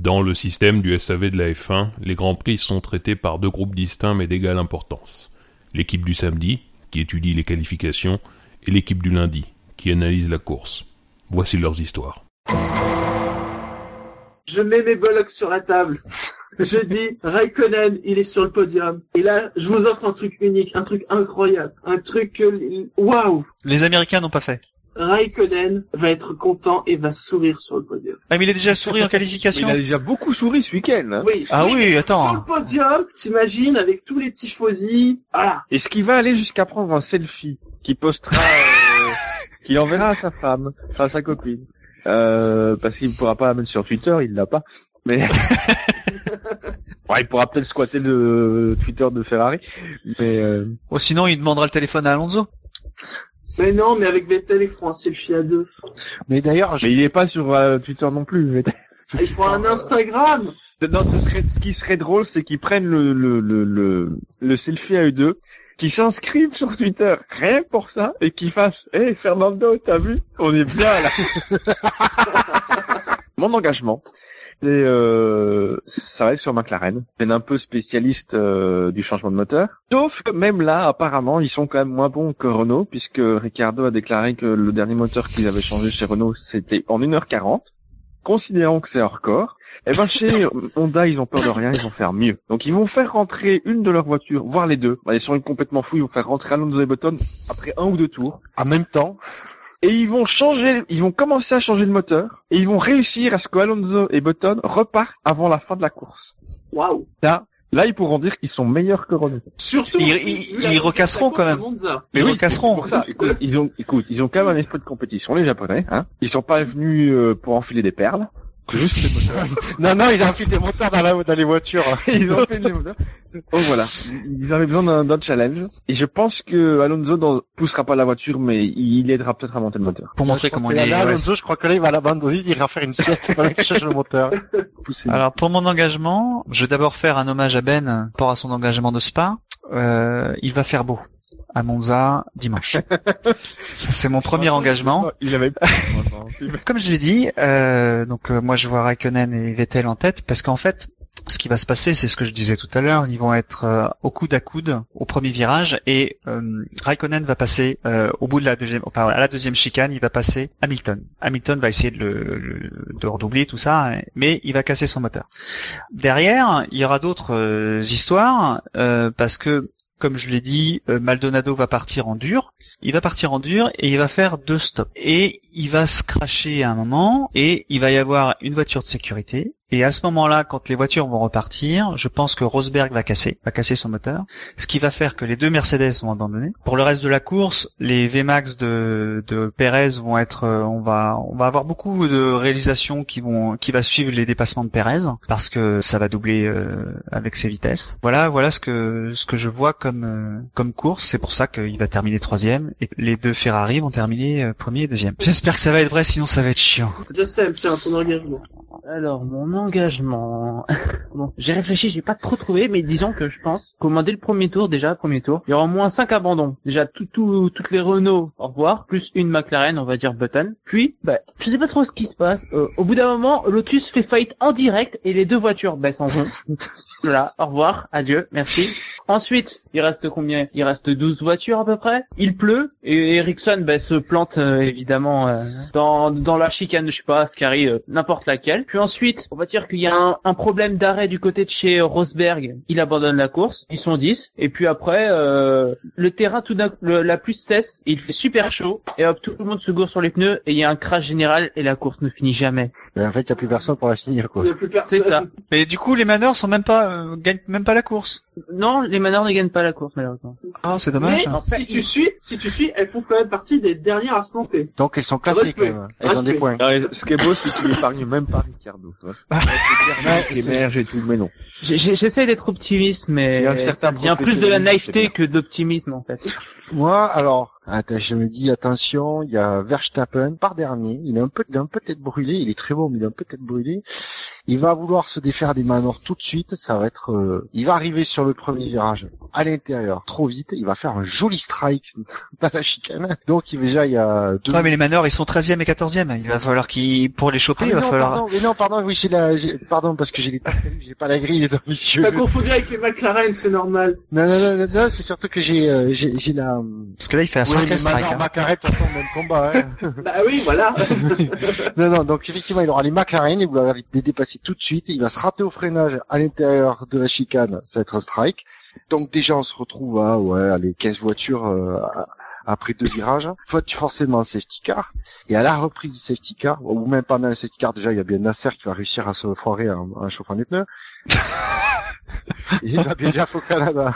Dans le système du SAV de la F1, les Grands Prix sont traités par deux groupes distincts mais d'égale importance. L'équipe du samedi, qui étudie les qualifications, et l'équipe du lundi, qui analyse la course. Voici leurs histoires. Je mets mes bollocks sur la table. Je dis, Raikkonen, il est sur le podium. Et là, je vous offre un truc unique, un truc incroyable, un truc que... Waouh Les Américains n'ont pas fait. Raikkonen va être content et va sourire sur le podium. Ah, mais il a déjà souri en qualification. Il a déjà beaucoup souri ce week-end. hein. Oui. Ah oui, Sur attends. le podium, t'imagines, avec tous les tifosi. Voilà. Est-ce qu'il va aller jusqu'à prendre un selfie qu'il postera, euh, qu'il enverra à sa femme, enfin à sa copine euh, Parce qu'il ne pourra pas la mettre sur Twitter, il l'a pas. Mais ouais, il pourra peut-être squatter le Twitter de Ferrari. Mais euh, Ou sinon, il demandera le téléphone à Alonso. Mais non, mais avec Vettel, ils feront un selfie à deux. Mais d'ailleurs, je- mais il est pas sur euh, Twitter non plus. mais- Ah, Ils feront un Instagram. Non, ce serait, ce qui serait drôle, c'est qu'ils prennent le, le, le, le, le selfie à eux deux, qu'ils s'inscrivent sur Twitter, rien que pour ça, et qu'ils fassent, hé, Fernando, t'as vu? On est bien, là. Mon engagement, euh, ça être sur McLaren. C'est un peu spécialiste, euh, du changement de moteur. Sauf que même là, apparemment, ils sont quand même moins bons que Renault, puisque Ricardo a déclaré que le dernier moteur qu'ils avaient changé chez Renault, c'était en 1h40. Considérant que c'est un record, eh ben chez Honda, ils ont peur de rien, ils vont faire mieux. Donc ils vont faire rentrer une de leurs voitures, voire les deux. Bah, Ils sont complètement fous, ils vont faire rentrer Alonso et Button après un ou deux tours. en même temps, Et ils vont changer, ils vont commencer à changer le moteur. Et ils vont réussir à ce que Alonso et Button repartent avant la fin de la course. Waouh. Là, là ils pourront dire qu'ils sont meilleurs que Renault. Surtout. Ils- recasseront quand même. Monza. Ils oui, recasseront. pour ça. Écoute, ils ont, écoute, ils ont quand même un esprit de compétition, les Japonais, hein. Ils sont pas venus euh, pour enfiler des perles. C'est juste les moteurs. non, non, ils ont fait des moteurs dans, la, dans les voitures. ils ont fait des moteurs. Donc voilà. Ils avaient besoin d'un, d'un challenge. Et je pense que Alonso dans, poussera pas la voiture, mais il aidera peut-être à monter le moteur. Pour montrer comment il est. là, Alonso, je crois que là, il va l'abandonner, il ira faire une sieste pendant qu'il change le moteur. Alors pour mon engagement, je vais d'abord faire un hommage à Ben par rapport à son engagement de Spa. Euh, il va faire beau à Monza dimanche. C'est mon premier engagement. Il avait Comme je l'ai dit, euh, donc euh, moi je vois Raikkonen et Vettel en tête parce qu'en fait, ce qui va se passer, c'est ce que je disais tout à l'heure, ils vont être euh, au coude à coude au premier virage et euh, Raikkonen va passer euh, au bout de la deuxième, enfin à la deuxième chicane, il va passer Hamilton. Hamilton va essayer de le, le- de redoubler tout ça, mais il va casser son moteur. Derrière, il y aura d'autres euh, histoires euh, parce que comme je l'ai dit, euh, Maldonado va partir en dur. Il va partir en dur et il va faire deux stops. Et il va se cracher à un moment et il va y avoir une voiture de sécurité. Et à ce moment-là, quand les voitures vont repartir, je pense que Rosberg va casser, va casser son moteur, ce qui va faire que les deux Mercedes vont abandonner. Pour le reste de la course, les VMAX de, de Perez vont être, euh, on va, on va avoir beaucoup de réalisations qui vont, qui va suivre les dépassements de Perez parce que ça va doubler euh, avec ses vitesses. Voilà, voilà ce que, ce que je vois comme, euh, comme course. C'est pour ça qu'il va terminer troisième et les deux Ferrari vont terminer euh, premier et deuxième. J'espère que ça va être vrai, sinon ça va être chiant. Je sais, tiens, ton engagement. Alors, mon engagement. bon, j'ai réfléchi, j'ai pas trop trouvé, mais disons que je pense dès le premier tour, déjà, premier tour, il y aura au moins cinq abandons. Déjà, tout, tout, toutes les Renault, au revoir, plus une McLaren, on va dire Button. Puis, bah, je sais pas trop ce qui se passe. Euh, au bout d'un moment, Lotus fait faillite en direct et les deux voitures baissent en jeu. Voilà, au revoir, adieu, merci. Ensuite, il reste combien? Il reste 12 voitures à peu près. Il pleut et Ericsson bah, se plante euh, évidemment euh, dans dans la chicane, je sais pas, Scary, euh, n'importe laquelle. Puis ensuite, on va dire qu'il y a un, un problème d'arrêt du côté de chez Rosberg. Il abandonne la course. Ils sont 10. Et puis après, euh, le terrain tout d'un coup, la pluie cesse. Il fait super chaud et hop, tout le monde se gourre sur les pneus et il y a un crash général et la course ne finit jamais. Mais en fait, il n'y a plus personne pour la finir, quoi. Il n'y a plus personne. C'est ça. Mais du coup, les maneurs sont même pas, euh, gagnent même pas la course. Non, les manœuvres ne gagnent pas la course malheureusement. Ah, c'est dommage. Mais En fait, si tu suis, si tu suis, elles font quand même partie des dernières à se planter. Donc, ils sont classés, quand même. Ils ont des points. Alors, ce qui est beau, c'est qu'il épargne même pas Ricardo. tu Il émerge et tout, mais non. J'essaie d'être optimiste, mais Il y a un certain ça vient plus de la naïveté que d'optimisme en fait. Moi, alors, je me dis attention, il y a Verstappen par dernier. Il est un peu, il est un peu tête brûlée. Il est très bon, mais il est un peu tête brûlée. Il va vouloir se défaire des manors tout de suite. Ça va être, euh, il va arriver sur le premier virage à l'intérieur trop vite. Il va faire un joli strike dans la chicane. Donc il- déjà il y a deux. Ouais, mais les manors, ils sont 13e et 14e. Il va falloir qu'ils, pour les choper, Ah, il va non, falloir... pardon, mais non, pardon, oui, j'ai la, j'ai- pardon, parce que j'ai les j'ai pas la grille dans mes yeux. T'as confondu avec les McLaren, c'est normal. Non, non, non, non, non, c'est surtout que j'ai, euh, j'ai, j'ai la, Parce que là, il fait un Oui, sarcasme strike. Hein. McLaren, de toute façon, même combat, hein. Bah oui, voilà. non, non, donc effectivement, il aura les McLaren, il va les dépasser tout de suite, il va se rater au freinage à l'intérieur de la chicane, ça va être un strike. Donc déjà, on se retrouve à, ouais, allez, 15 voitures euh, après deux virages. Faut forcément un safety car. Et à la reprise du safety car, ou même pendant le safety car, déjà, il y a bien Nasser qui va réussir à se foirer en, en chauffant les pneus. il va bien Jeff au Canada.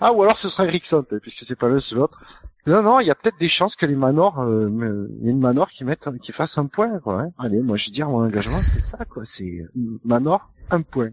Ah, ou alors ce sera Ericsson, puisque c'est pas l'un, c'est l'autre. Non, non, il y a peut-être des chances que les manors, euh, il y une manor qui mette, qui fasse un point, quoi. hein. Allez, moi je veux dire, mon engagement, c'est ça, quoi. C'est euh, manor, un point.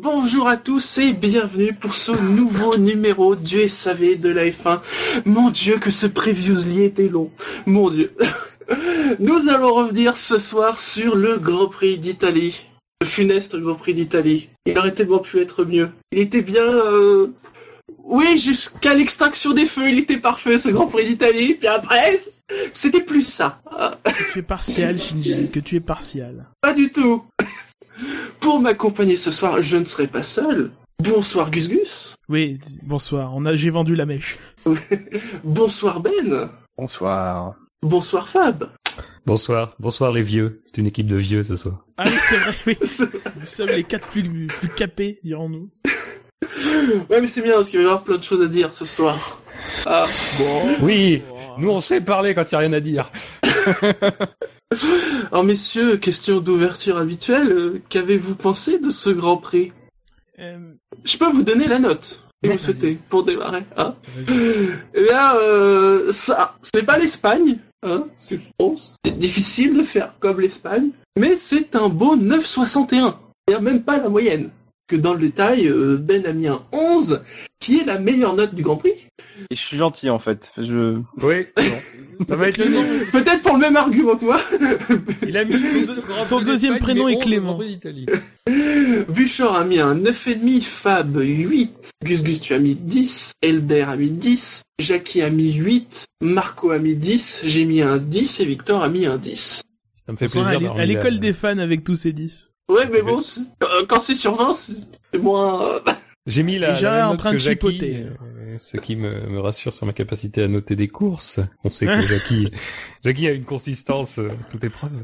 Bonjour à tous et bienvenue pour ce nouveau numéro du SAV de la F1. Mon dieu que ce previously était long. Mon dieu. Nous allons revenir ce soir sur le Grand Prix d'Italie. Le funeste Grand Prix d'Italie. Il aurait tellement pu être mieux. Il était bien... euh, Oui, jusqu'à l'extinction des feux, il était parfait ce Grand Prix d'Italie. Puis après, c'était plus ça. Que tu es partial, Shinji, que tu es partial. Pas du tout. Pour m'accompagner ce soir, je ne serai pas seul. Bonsoir Gus Gus. Oui, bonsoir, on a, j'ai vendu la mèche. Bonsoir Ben. Bonsoir. Bonsoir Fab. Bonsoir, bonsoir les vieux. C'est une équipe de vieux ce soir. Ah oui, c'est vrai, oui. Nous sommes les quatre plus, plus capés, dirons-nous. Ouais mais c'est bien parce qu'il va y avoir plein de choses à dire ce soir. Ah, Oui, nous on sait parler quand il y a rien à dire. Alors messieurs, question d'ouverture habituelle, euh, qu'avez-vous pensé de ce Grand Prix Euh, Je peux vous donner la note, si vous souhaitez, pour démarrer. Hein. Eh bien, euh, ça, c'est pas l'Espagne, hein, parce que je pense. C'est difficile de faire comme l'Espagne, mais c'est un beau 9,61. C'est même pas la moyenne. Que dans le détail, Ben a mis un 11, qui est la meilleure note du Grand Prix. Et je suis gentil en fait. Je. Oui, ça va être le nom. Peut-être pour le même argument que moi. Il a mis son, deux- Son deuxième prénom est 11 Clément. Buchor a mis un 9,5, Fab 8, Gus Gus tu as mis 10, Elder a mis 10, Jackie a mis 8, Marco a mis 10, j'ai mis un 10 et Victor a mis un 10. Ça me fait plaisir. d'avoir à l'école des fans avec tous ces 10. Ouais mais bon, euh, quand c'est sur 20, c'est moins... J'ai mis la, Déjà la même en train que de Jackie, chipoter. euh, ce qui me, me rassure sur ma capacité à noter des courses. On sait que Jackie, Jackie a une consistance euh, toute épreuve.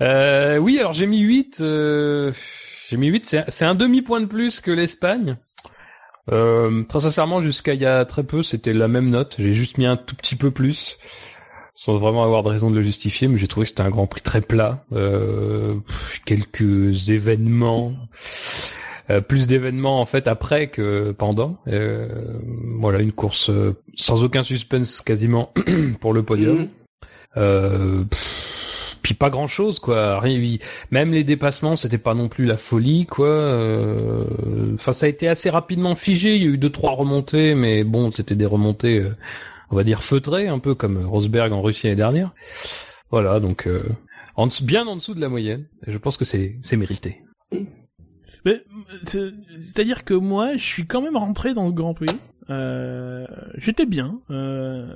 Euh, oui, alors j'ai mis 8. Euh, j'ai mis 8. C'est, c'est un demi-point de plus que l'Espagne. Euh, très sincèrement, jusqu'à il y a très peu, c'était la même note. J'ai juste mis un tout petit peu plus, sans vraiment avoir de raison de le justifier, mais j'ai trouvé que c'était un Grand Prix très plat. Euh, quelques événements, euh, plus d'événements en fait après que pendant. Euh, voilà, une course euh, sans aucun suspense quasiment pour le podium. mhm. Euh, pff, puis pas grand chose quoi. Rien, même les dépassements, c'était pas non plus la folie quoi. Euh, Enfin, ça a été assez rapidement figé. Il y a eu deux trois remontées, mais bon, c'était des remontées, euh, on va dire feutrées, un peu comme Rosberg en Russie l'année dernière. Voilà, donc euh, en dessous- bien en dessous de la moyenne. Et je pense que c'est c'est mérité. C'est- C'est-à-dire que moi, je suis quand même rentré dans ce Grand Prix. Euh, J'étais bien, euh,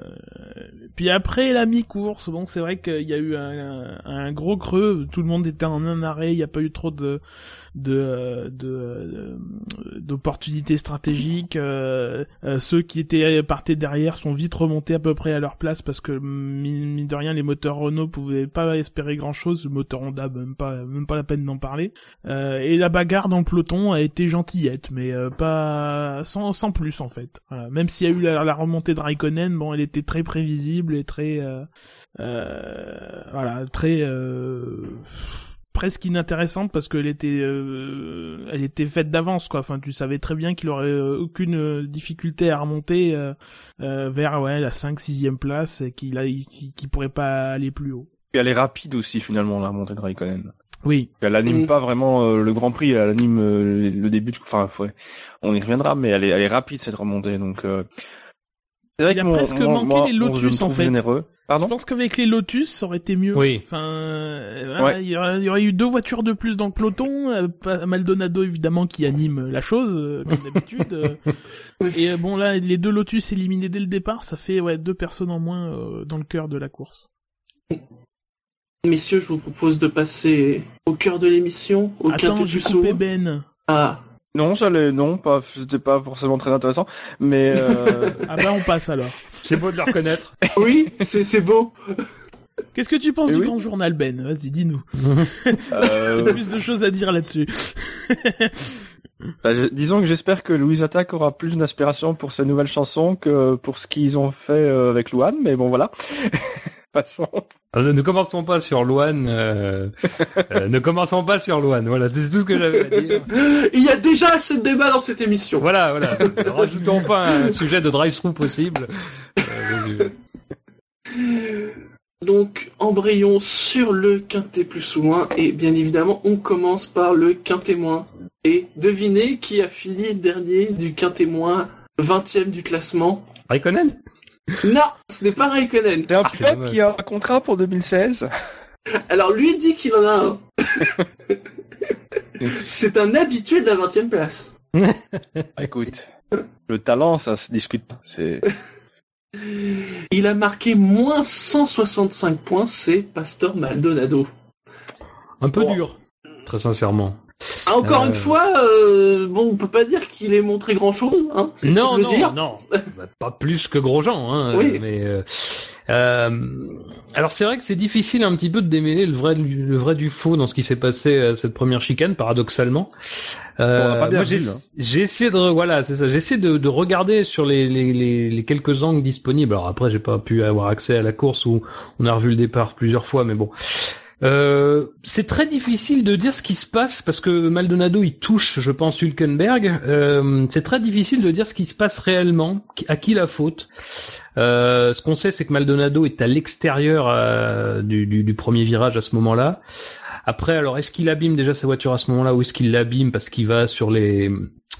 Puis après la mi-course, bon, c'est vrai qu'il y a eu un, gros creux. Tout le monde était en un arrêt. Il n'y a pas eu trop de de d'opportunités stratégiques. Euh, euh, ceux qui étaient partés derrière sont vite remontés à peu près à leur place parce que mine de rien, les moteurs Renault pouvaient pas espérer grand chose. Le moteur Honda, même pas même pas la peine d'en parler. Euh, et la bagarre dans le peloton a été gentillette, mais euh, pas sans sans plus en fait. Voilà. Même s'il y a eu la, remontée de Raikkonen, bon, elle était très prévisible et très euh, euh, voilà très euh, presque inintéressante parce qu'elle était euh, elle était faite d'avance quoi enfin tu savais très bien qu'il aurait euh, aucune difficulté à remonter vers ouais la 5 6 place et qu'il a qu'il pourrait pas aller plus haut Et elle est rapide aussi finalement la montée de Raikkonen. Oui Elle anime Mm. pas vraiment euh, le Grand Prix, elle anime euh, le début. De... Enfin, ouais, on y reviendra, mais elle est, elle est rapide cette remontée. Donc, euh... c'est vrai Il a mon- presque moi- manqué moi, les Lotus, en fait. Généreux. je Pardon. pense qu'avec les Lotus ça aurait été mieux Oui. enfin euh, Ouais. il, y aurait, il y aurait eu deux voitures de plus dans le peloton euh, Maldonado évidemment qui anime la chose euh, comme d'habitude euh, et euh, bon là les deux Lotus éliminés dès le départ ça fait ouais deux personnes en moins euh, dans le cœur de la course Messieurs, je vous propose de passer au cœur de l'émission, au attends j'ai du coupé. Ben Ah, Non, ça l'est, non, pas, c'était pas forcément très intéressant, mais euh, ah bah on passe alors C'est beau de le reconnaître. oui, c'est c'est beau. Qu'est-ce que tu penses Eh du oui. grand journal Ben? Vas-y, dis-nous. euh, T'as plus de choses à dire là-dessus. bah, je- disons que j'espère que Louise Attack aura plus d'inspiration pour sa nouvelle chanson que pour ce qu'ils ont fait euh, avec Luan, mais bon voilà. Passons. Alors, ne, ne commençons pas sur Luan. Euh, euh, ne commençons pas sur Luan. Voilà, c'est tout ce que j'avais à dire. Il y a déjà assez de débat dans cette émission. Voilà, voilà. Ne rajoutons pas un sujet de drive-through possible. Euh, Donc, embrayons sur le quintet plus ou moins, et bien évidemment, on commence par le quintet moins. Et devinez qui a fini dernier du quintet moins, 20 du classement? Raikkonen Non, ce n'est pas Raikkonen. C'est un pilote qui a un contrat pour 2016. Alors, lui dit qu'il en a un. C'est un habitué de la 20 place. Écoute, le talent, ça se discute pas. C'est Il a marqué moins 165 points, c'est Pastor Maldonado. Un peu Bon. dur, très sincèrement. Ah, encore Euh. une fois, euh, bon, on peut pas dire qu'il ait montré grand chose, hein, Non, non, dire. non, Bah, pas plus que Grosjean, hein. Oui. Mais euh, euh, alors c'est vrai que c'est difficile un petit peu de démêler le vrai, du- le vrai du faux dans ce qui s'est passé à cette première chicane, paradoxalement. Euh, Bon, j'ai hein. j'ai essayé de voilà, c'est ça. J'ai essayé de, de regarder sur les, les, les, les quelques angles disponibles. Alors après, j'ai pas pu avoir accès à la course où on a revu le départ plusieurs fois, mais bon. Euh, c'est très difficile de dire ce qui se passe parce que Maldonado il touche, je pense, Hülkenberg. Euh, c'est très difficile de dire ce qui se passe réellement, à qui la faute. Euh, ce qu'on sait, c'est que Maldonado est à l'extérieur euh, du, premier virage à ce moment-là. Après, alors, est-ce qu'il abîme déjà sa voiture à ce moment-là ou est-ce qu'il l'abîme parce qu'il va sur les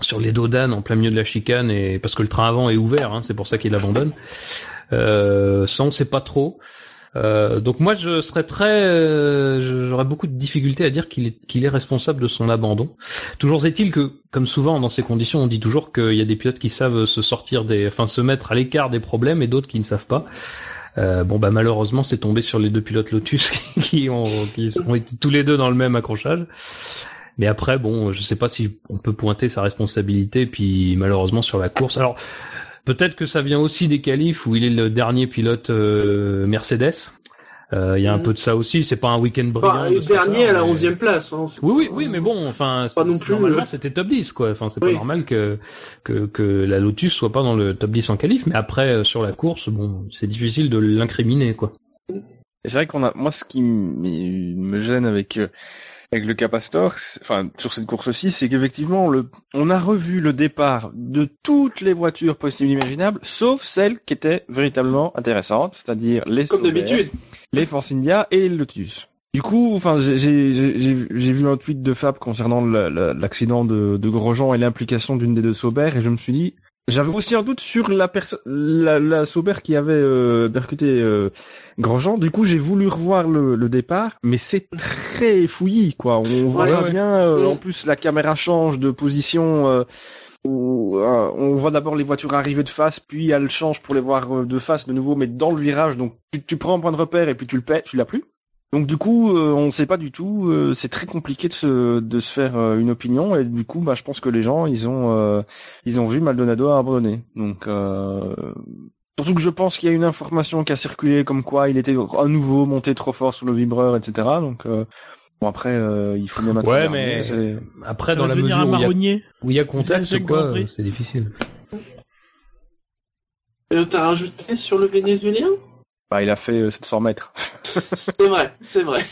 sur les dos d'âne en plein milieu de la chicane et parce que le train avant est ouvert, hein, c'est pour ça qu'il abandonne. Euh, ça, on sait pas trop. Euh, donc moi je serais très, euh, j'aurais beaucoup de difficultés à dire qu'il est, qu'il est responsable de son abandon. Toujours est-il que, comme souvent dans ces conditions, on dit toujours qu'il y a des pilotes qui savent se sortir des, enfin se mettre à l'écart des problèmes et d'autres qui ne savent pas. Euh, bon bah malheureusement c'est tombé sur les deux pilotes Lotus qui, ont, qui ont été tous les deux dans le même accrochage. Mais après bon, je sais pas si on peut pointer sa responsabilité. Puis malheureusement sur la course, alors Peut-être que ça vient aussi des qualifs où il est le dernier pilote euh, Mercedes. Euh, Il y a un Mhm. peu de ça aussi. C'est pas un week-end brillant. Enfin, de le sa part, dernier à la mais- 11 place. Hein, Oui, oui, oui, mais bon, enfin, Pas non plus, normalement euh. c'était top 10, quoi. Enfin, c'est Oui. pas normal que, que que la Lotus soit pas dans le top 10 en qualif, mais après euh, sur la course, bon, c'est difficile de l'incriminer, quoi. Et c'est vrai qu'on a, moi, ce qui me gêne avec euh, avec le Capastor, enfin sur cette course aussi, c'est qu'effectivement, le, on a revu le départ de toutes les voitures possibles et imaginables, sauf celles qui étaient véritablement intéressantes, c'est-à-dire les Comme d'habitude. les Force India et les Lotus. Du coup, enfin, j'ai vu un tweet de Fab concernant le- le- l'accident de, de Grosjean et l'implication d'une des deux Sauber, et je me suis dit, j'avais aussi un doute sur la personne, la, la Sauber qui avait euh, percuté euh, Grosjean. Du coup, j'ai voulu revoir le, le départ, mais c'est très fouillis, quoi. On voit Ouais, pas ouais. bien. euh, Mm. En plus, la caméra change de position. euh, où euh, on voit d'abord les voitures arriver de face, puis elle change pour les voir euh, de face de nouveau, mais dans le virage. Donc tu, tu prends un point de repère et puis tu le paies, tu l'as plus. Donc du coup, euh, on ne sait pas du tout. euh, c'est très compliqué de se de se faire euh, une opinion et du coup, bah, je pense que les gens ils ont euh, ils ont vu Maldonado abandonner. Donc euh, surtout que je pense qu'il y a une information qui a circulé comme quoi il était à nouveau monté trop fort sur le vibreur, etc. Donc euh, bon après, euh, il faut bien mettre. Ouais, mais c'est- après dans la devenir mesure un où il y a, marronnier. où il y a contact, Jacques quoi, c'est difficile. Euh, T'as rajouté sur le vénézuélien? Bah, il a fait euh, 700 mètres. C'est vrai, c'est vrai.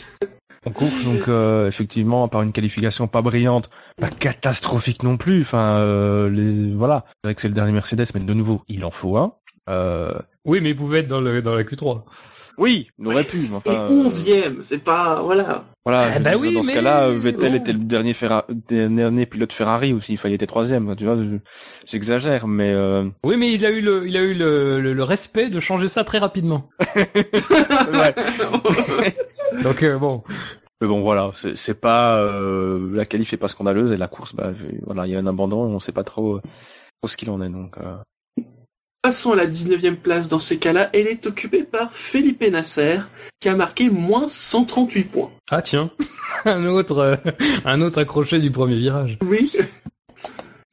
en course, donc euh, effectivement, par une qualification pas brillante, pas catastrophique non plus. Enfin, euh, les voilà. C'est vrai que c'est le dernier Mercedes, mais de nouveau, il en faut un. Euh, Oui, mais il pouvait être dans, le, dans la Q3. oui, il aurait pu. mais Et Enfin, euh, onzième, c'est pas... Voilà. voilà. Ah bah dire, oui, dans ce mais cas-là, euh, Vettel était le dernier, Ferra- dernier pilote Ferrari aussi. Enfin, il était troisième. Tu vois, je- j'exagère, mais euh, Oui, mais il a eu le, il a eu le, le, le respect de changer ça très rapidement. ouais. Donc euh, bon. Mais bon, voilà, c'est c'est pas euh, la qualif est pas scandaleuse et la course, bah voilà, il y a un abandon, on sait pas trop, euh, trop ce qu'il en est donc. Passons à la 19e place dans ces cas-là. Elle est occupée par Felipe Nasser, qui a marqué moins 138 points. Ah tiens, un autre, euh, un autre accroché du premier virage. Oui.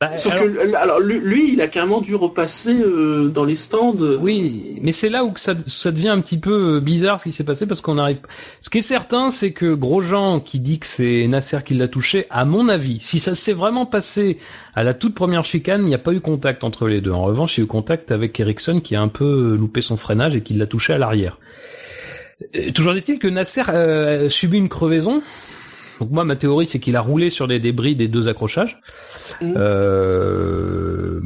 Bah, Sauf alors- que, alors lui, il a carrément dû repasser euh, dans les stands. Oui, mais c'est là où que ça, ça devient un petit peu euh, bizarre ce qui s'est passé parce qu'on arrive. Ce qui est certain, c'est que Grosjean qui dit que c'est Nasser qui l'a touché, à mon avis, si ça s'est vraiment passé à la toute première chicane, il n'y a pas eu contact entre les deux. En revanche, il y a eu contact avec Ericsson qui a un peu loupé son freinage et qui l'a touché à l'arrière. Euh, Toujours est-il que Nasser euh, subit une crevaison. Donc moi, ma théorie, c'est qu'il a roulé sur les débris des deux accrochages. Mhm. Euh,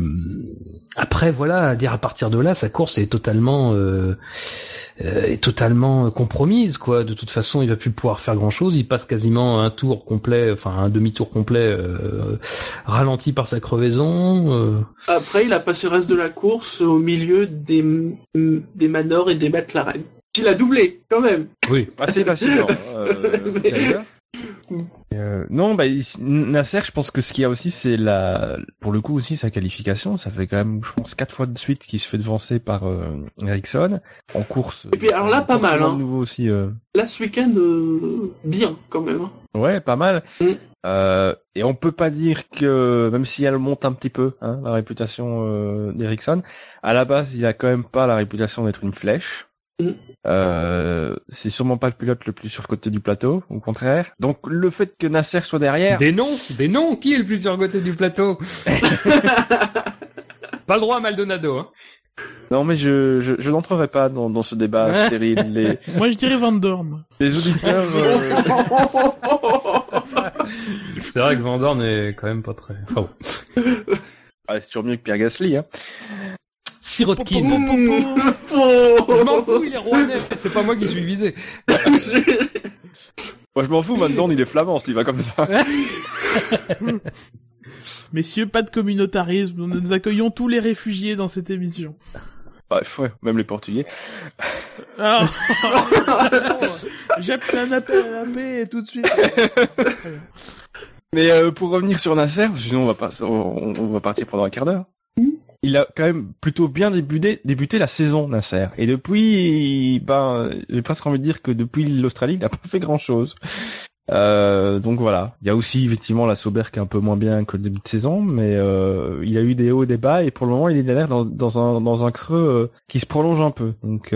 Après, voilà, à dire à partir de là, sa course est totalement, euh, euh, est totalement compromise, quoi. De toute façon, il va plus pouvoir faire grand chose. Il passe quasiment un tour complet, enfin un demi-tour complet, euh, ralenti par sa crevaison. euh. Après, il a passé le reste de la course au milieu des, des Manor et des McLaren. Il a doublé, quand même. Oui. assez facilement. euh, Mais-. Euh, non, bah il- Nasser, je pense que ce qu'il y a aussi, c'est la, pour le coup aussi sa qualification. Ça fait quand même, je pense, quatre fois de suite qu'il se fait devancer par euh, Ericsson en course. Et puis, alors là, pas mal, hein. nouveau aussi. euh, Là, ce week-end, euh, bien, quand même. Ouais, pas mal. Mm. Euh, et on peut pas dire que, même si elle monte un petit peu, hein, la réputation euh, d'Ericsson, à la base, il a quand même pas la réputation d'être une flèche. Euh, c'est sûrement pas le pilote le plus surcoté du plateau, au contraire. Donc le fait que Nasser soit derrière, Des noms, des noms. Qui est le plus surcoté du plateau Pas le droit à Maldonado. Hein. non mais je je, je n'entrerai pas dans, dans ce débat stérile. Les, Moi, je dirais Van Dorn. les auditeurs, euh, C'est vrai que Van Dorn est quand même pas très. Ah, c'est toujours mieux que Pierre Gasly. Hein. Sirotkin. Je m'en fous, il est rouennais. C'est pas moi qui suis visé. Moi je m'en fous, maintenant il est flamand, il va comme ça. Messieurs, pas de communautarisme. Nous accueillons tous les réfugiés dans cette émission. Bref, ouais, même les Portugais. Ah. J'appelle un appel à la paix et tout de suite. Mais euh, pour revenir sur Nasser, sinon on va pas, on, on va partir pendant un quart d'heure. Il a quand même plutôt bien débuté, débuté la saison Nasser. Et depuis, ben, j'ai presque envie de dire que depuis l'Australie, il n'a pas fait grand chose. Euh, donc voilà. Il y a aussi effectivement la Sauber qui est un peu moins bien que le début de saison, mais euh, il a eu des hauts et des bas et pour le moment il est dans, dans un dans un creux euh, qui se prolonge un peu. Donc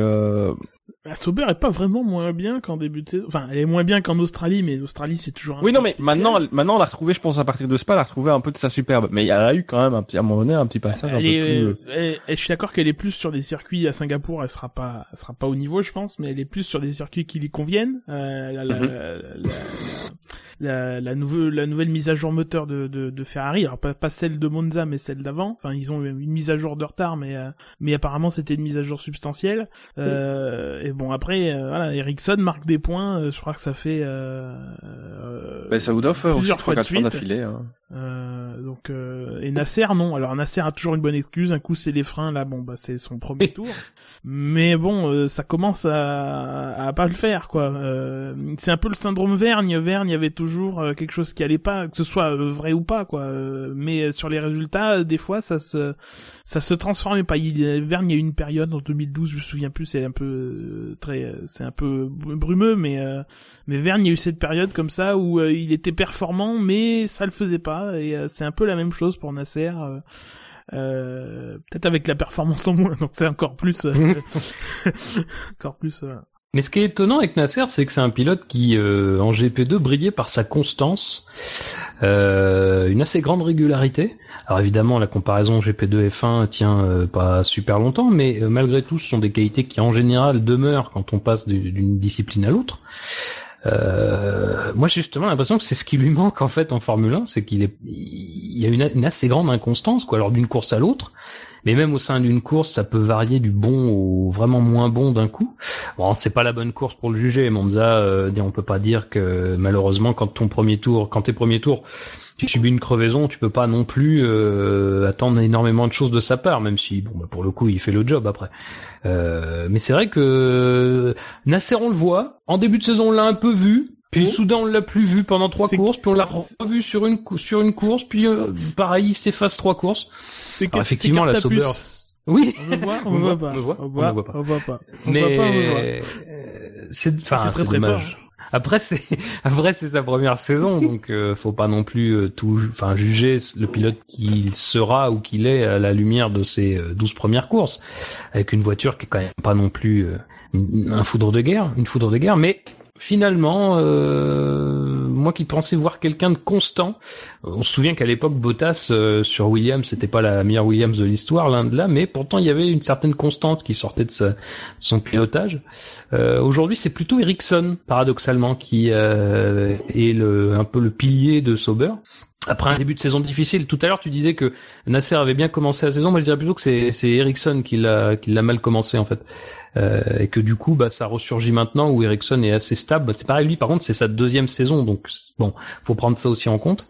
La Sauber est pas vraiment moins bien qu'en début de saison. Enfin, elle est moins bien qu'en Australie, mais l'Australie c'est toujours un oui peu non mais maintenant maintenant on l'a retrouvé, je pense à partir de Spa, elle a retrouvé un peu de sa superbe. Mais elle a eu quand même un petit à un moment donné un petit passage un Elle peu est, plus. euh, elle- elle- je suis d'accord qu'elle est plus sur des circuits à Singapour, elle sera pas, elle sera pas au niveau, je pense, mais elle est plus sur des circuits qui lui conviennent. Euh, la, la, Mhm. la, la, la, nouvelle, la nouvelle mise à jour moteur de, de, de Ferrari, alors pas, pas celle de Monza, mais celle d'avant. Enfin, ils ont eu une mise à jour de retard, mais euh, mais apparemment c'était une mise à jour substantielle. Euh, et bon après, euh, voilà, Ericsson marque des points. euh, je crois que ça fait euh, euh, Ben, Saoudov, aussi, plusieurs fois de 3-4 fois suite. d'affilée. Hein. Euh, donc euh, et Nasser non. Alors Nasser a toujours une bonne excuse. Un coup c'est les freins. Là bon bah c'est son premier tour. Mais bon euh, ça commence à, à pas le faire quoi. Euh, c'est un peu le syndrome Vergne. Vergne avait toujours euh, quelque chose qui allait pas, que ce soit euh, vrai ou pas quoi. Euh, mais sur les résultats des fois ça se ça se transformait pas. Il, Vergne il y a eu une période en 2012 je me souviens plus. C'est un peu euh, très c'est un peu brumeux mais euh, mais Vergne il y a eu cette période comme ça où euh, il était performant mais ça le faisait pas. Et euh, c'est un peu la même chose pour Nasser euh, euh, peut-être avec la performance en moins donc c'est encore plus euh, encore plus euh, Mais ce qui est étonnant avec Nasser, c'est que c'est un pilote qui, euh, en GP2, brillait par sa constance, euh, une assez grande régularité. Alors évidemment, la comparaison GP2 F1 tient euh, pas super longtemps, mais malgré tout, ce sont des qualités qui, en général, demeurent quand on passe du- d'une discipline à l'autre. Moi, j'ai justement l'impression que c'est ce qui lui manque en fait en Formule 1, c'est qu'il est, il y a une, une assez grande inconstance, quoi, alors d'une course à l'autre. Mais même au sein d'une course, ça peut varier du bon au vraiment moins bon d'un coup. Bon, c'est pas la bonne course pour le juger. Monza, euh, on peut pas dire que malheureusement, quand ton premier tour, quand tes premiers tours, tu subis une crevaison, tu peux pas non plus euh, attendre énormément de choses de sa part, même si, bon, bah, pour le coup, il fait le job après. Euh, mais c'est vrai que Nasser, on le voit. En début de saison, on l'a un peu vu. Puis soudain, on l'a plus vu pendant trois courses, puis on l'a revu sur une sur une course, puis euh, pareil, il s'efface trois courses. c'est Alors, effectivement, la. Sauber. Oui. on le voit on, On le voit voit, pas on le voit, on on voit le voit pas. on voit pas mais voit pas on le voit euh, c'est enfin C'est très, c'est très dommage. Après c'est après c'est sa première saison donc euh, faut pas non plus euh, tout enfin juger le pilote qu'il sera ou qu'il est à la lumière de ses euh, 12 premières courses avec une voiture qui est quand même pas non plus euh, un foudre de guerre, une foudre de guerre mais finalement euh, moi qui pensais voir quelqu'un de constant on se souvient qu'à l'époque Bottas euh, sur Williams c'était pas la meilleure Williams de l'histoire l'un de là mais pourtant il y avait une certaine constante qui sortait de sa- son pilotage euh, Aujourd'hui, c'est plutôt Ericsson, paradoxalement, qui euh, est le, un peu le pilier de Sauber. Après un début de saison difficile, tout à l'heure tu disais que Nasser avait bien commencé la saison, moi je dirais plutôt que c'est, Ericsson qui l'a mal commencé en fait. Euh, et que du coup bah ça ressurgit maintenant où Ericsson est assez stable. Bah, c'est pareil, lui par contre c'est sa deuxième saison, donc bon, faut prendre ça aussi en compte.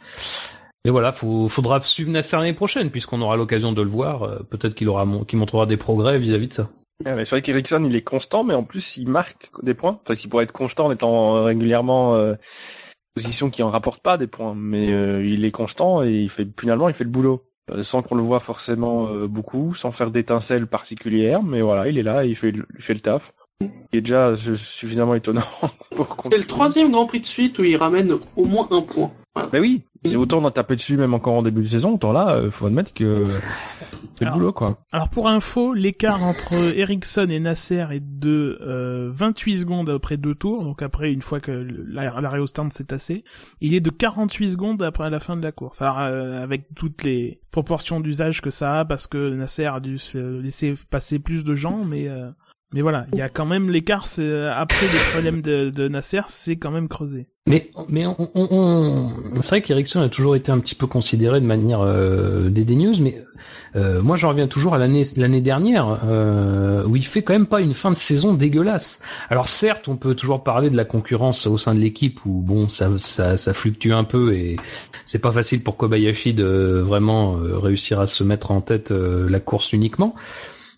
Mais voilà, faut, faudra suivre Nasser l'année prochaine puisqu'on aura l'occasion de le voir. Euh, peut-être qu'il aura, qu'il montrera des progrès vis-à-vis de ça. Mais c'est vrai qu'Ericsson, il est constant, mais en plus, il marque des points. Parce qu'il pourrait être constant en étant régulièrement euh, position qui en rapporte pas des points. Mais euh, il est constant et il fait finalement, il fait le boulot. Euh, sans qu'on le voit forcément euh, beaucoup, sans faire d'étincelles particulières. Mais voilà, il est là et il fait, le- il fait le taf. Il est déjà euh, suffisamment étonnant pour qu'on... C'est le troisième Grand Prix de suite où il ramène au moins un point. Voilà. Ben oui, autant on a tapé dessus même encore en début de saison, autant là, euh, faut admettre que c'est le boulot quoi. Alors pour info, l'écart entre Ericsson et Nasser est de euh, 28 secondes après deux tours, donc après une fois que la- l'arrêt au stand s'est tassé, il est de 48 secondes après la fin de la course. Alors euh, avec toutes les proportions d'usage que ça a, parce que Nasser a dû se laisser passer plus de gens, mais euh, mais voilà, il y a quand même l'écart. c'est- Après les problèmes de, de Nasser, c'est quand même creusé. Mais, mais on, on, on- c'est vrai qu'Ericsson a toujours été un petit peu considéré de manière euh, dédaigneuse, mais euh, moi j'en reviens toujours à l'année l'année dernière euh, où il fait quand même pas une fin de saison dégueulasse. Alors certes, on peut toujours parler de la concurrence au sein de l'équipe où bon ça, ça ça fluctue un peu et c'est pas facile pour Kobayashi de vraiment euh, réussir à se mettre en tête euh, la course uniquement.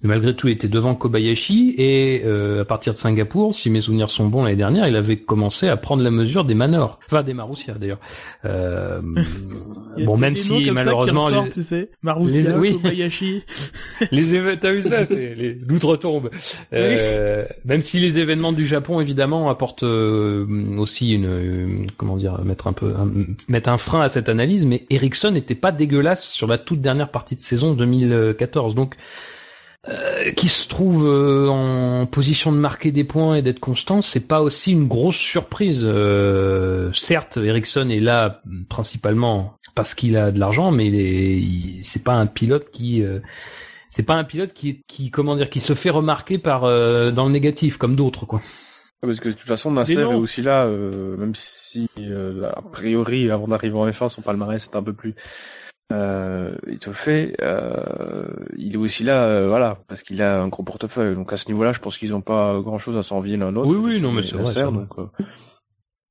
Mais malgré tout, il était devant Kobayashi et euh, à partir de Singapour, si mes souvenirs sont bons l'année dernière, il avait commencé à prendre la mesure des Manor, enfin des Marussia d'ailleurs. Euh, bon, même si malheureusement ressortent, les, tu sais, Marussia, les- oui. Kobayashi. les événements, t'as vu ça, c'est les l'outre-tombe. Euh, Même si les événements du Japon évidemment apportent euh, aussi une, une- comment dire, mettre un peu, un- mettre un frein à cette analyse, mais Ericsson n'était pas dégueulasse sur la toute dernière partie de saison 2014, donc. Euh, qui se trouve euh, en position de marquer des points et d'être constant, c'est pas aussi une grosse surprise. Euh, certes, Ericsson est là principalement parce qu'il a de l'argent, mais il est, il- c'est pas un pilote qui euh, c'est pas un pilote qui, qui comment dire, qui se fait remarquer par euh, dans le négatif comme d'autres quoi. Parce que de toute façon, Nasser est aussi là, euh, même si euh, a priori, avant d'arriver en F1, son palmarès est un peu plus euh, étoffé, euh, il est aussi là, euh, voilà, parce qu'il a un gros portefeuille. Donc à ce niveau-là, je pense qu'ils n'ont pas grand-chose à s'envier l'un l'autre. Oui, oui, non, mais c'est vrai, donc. euh,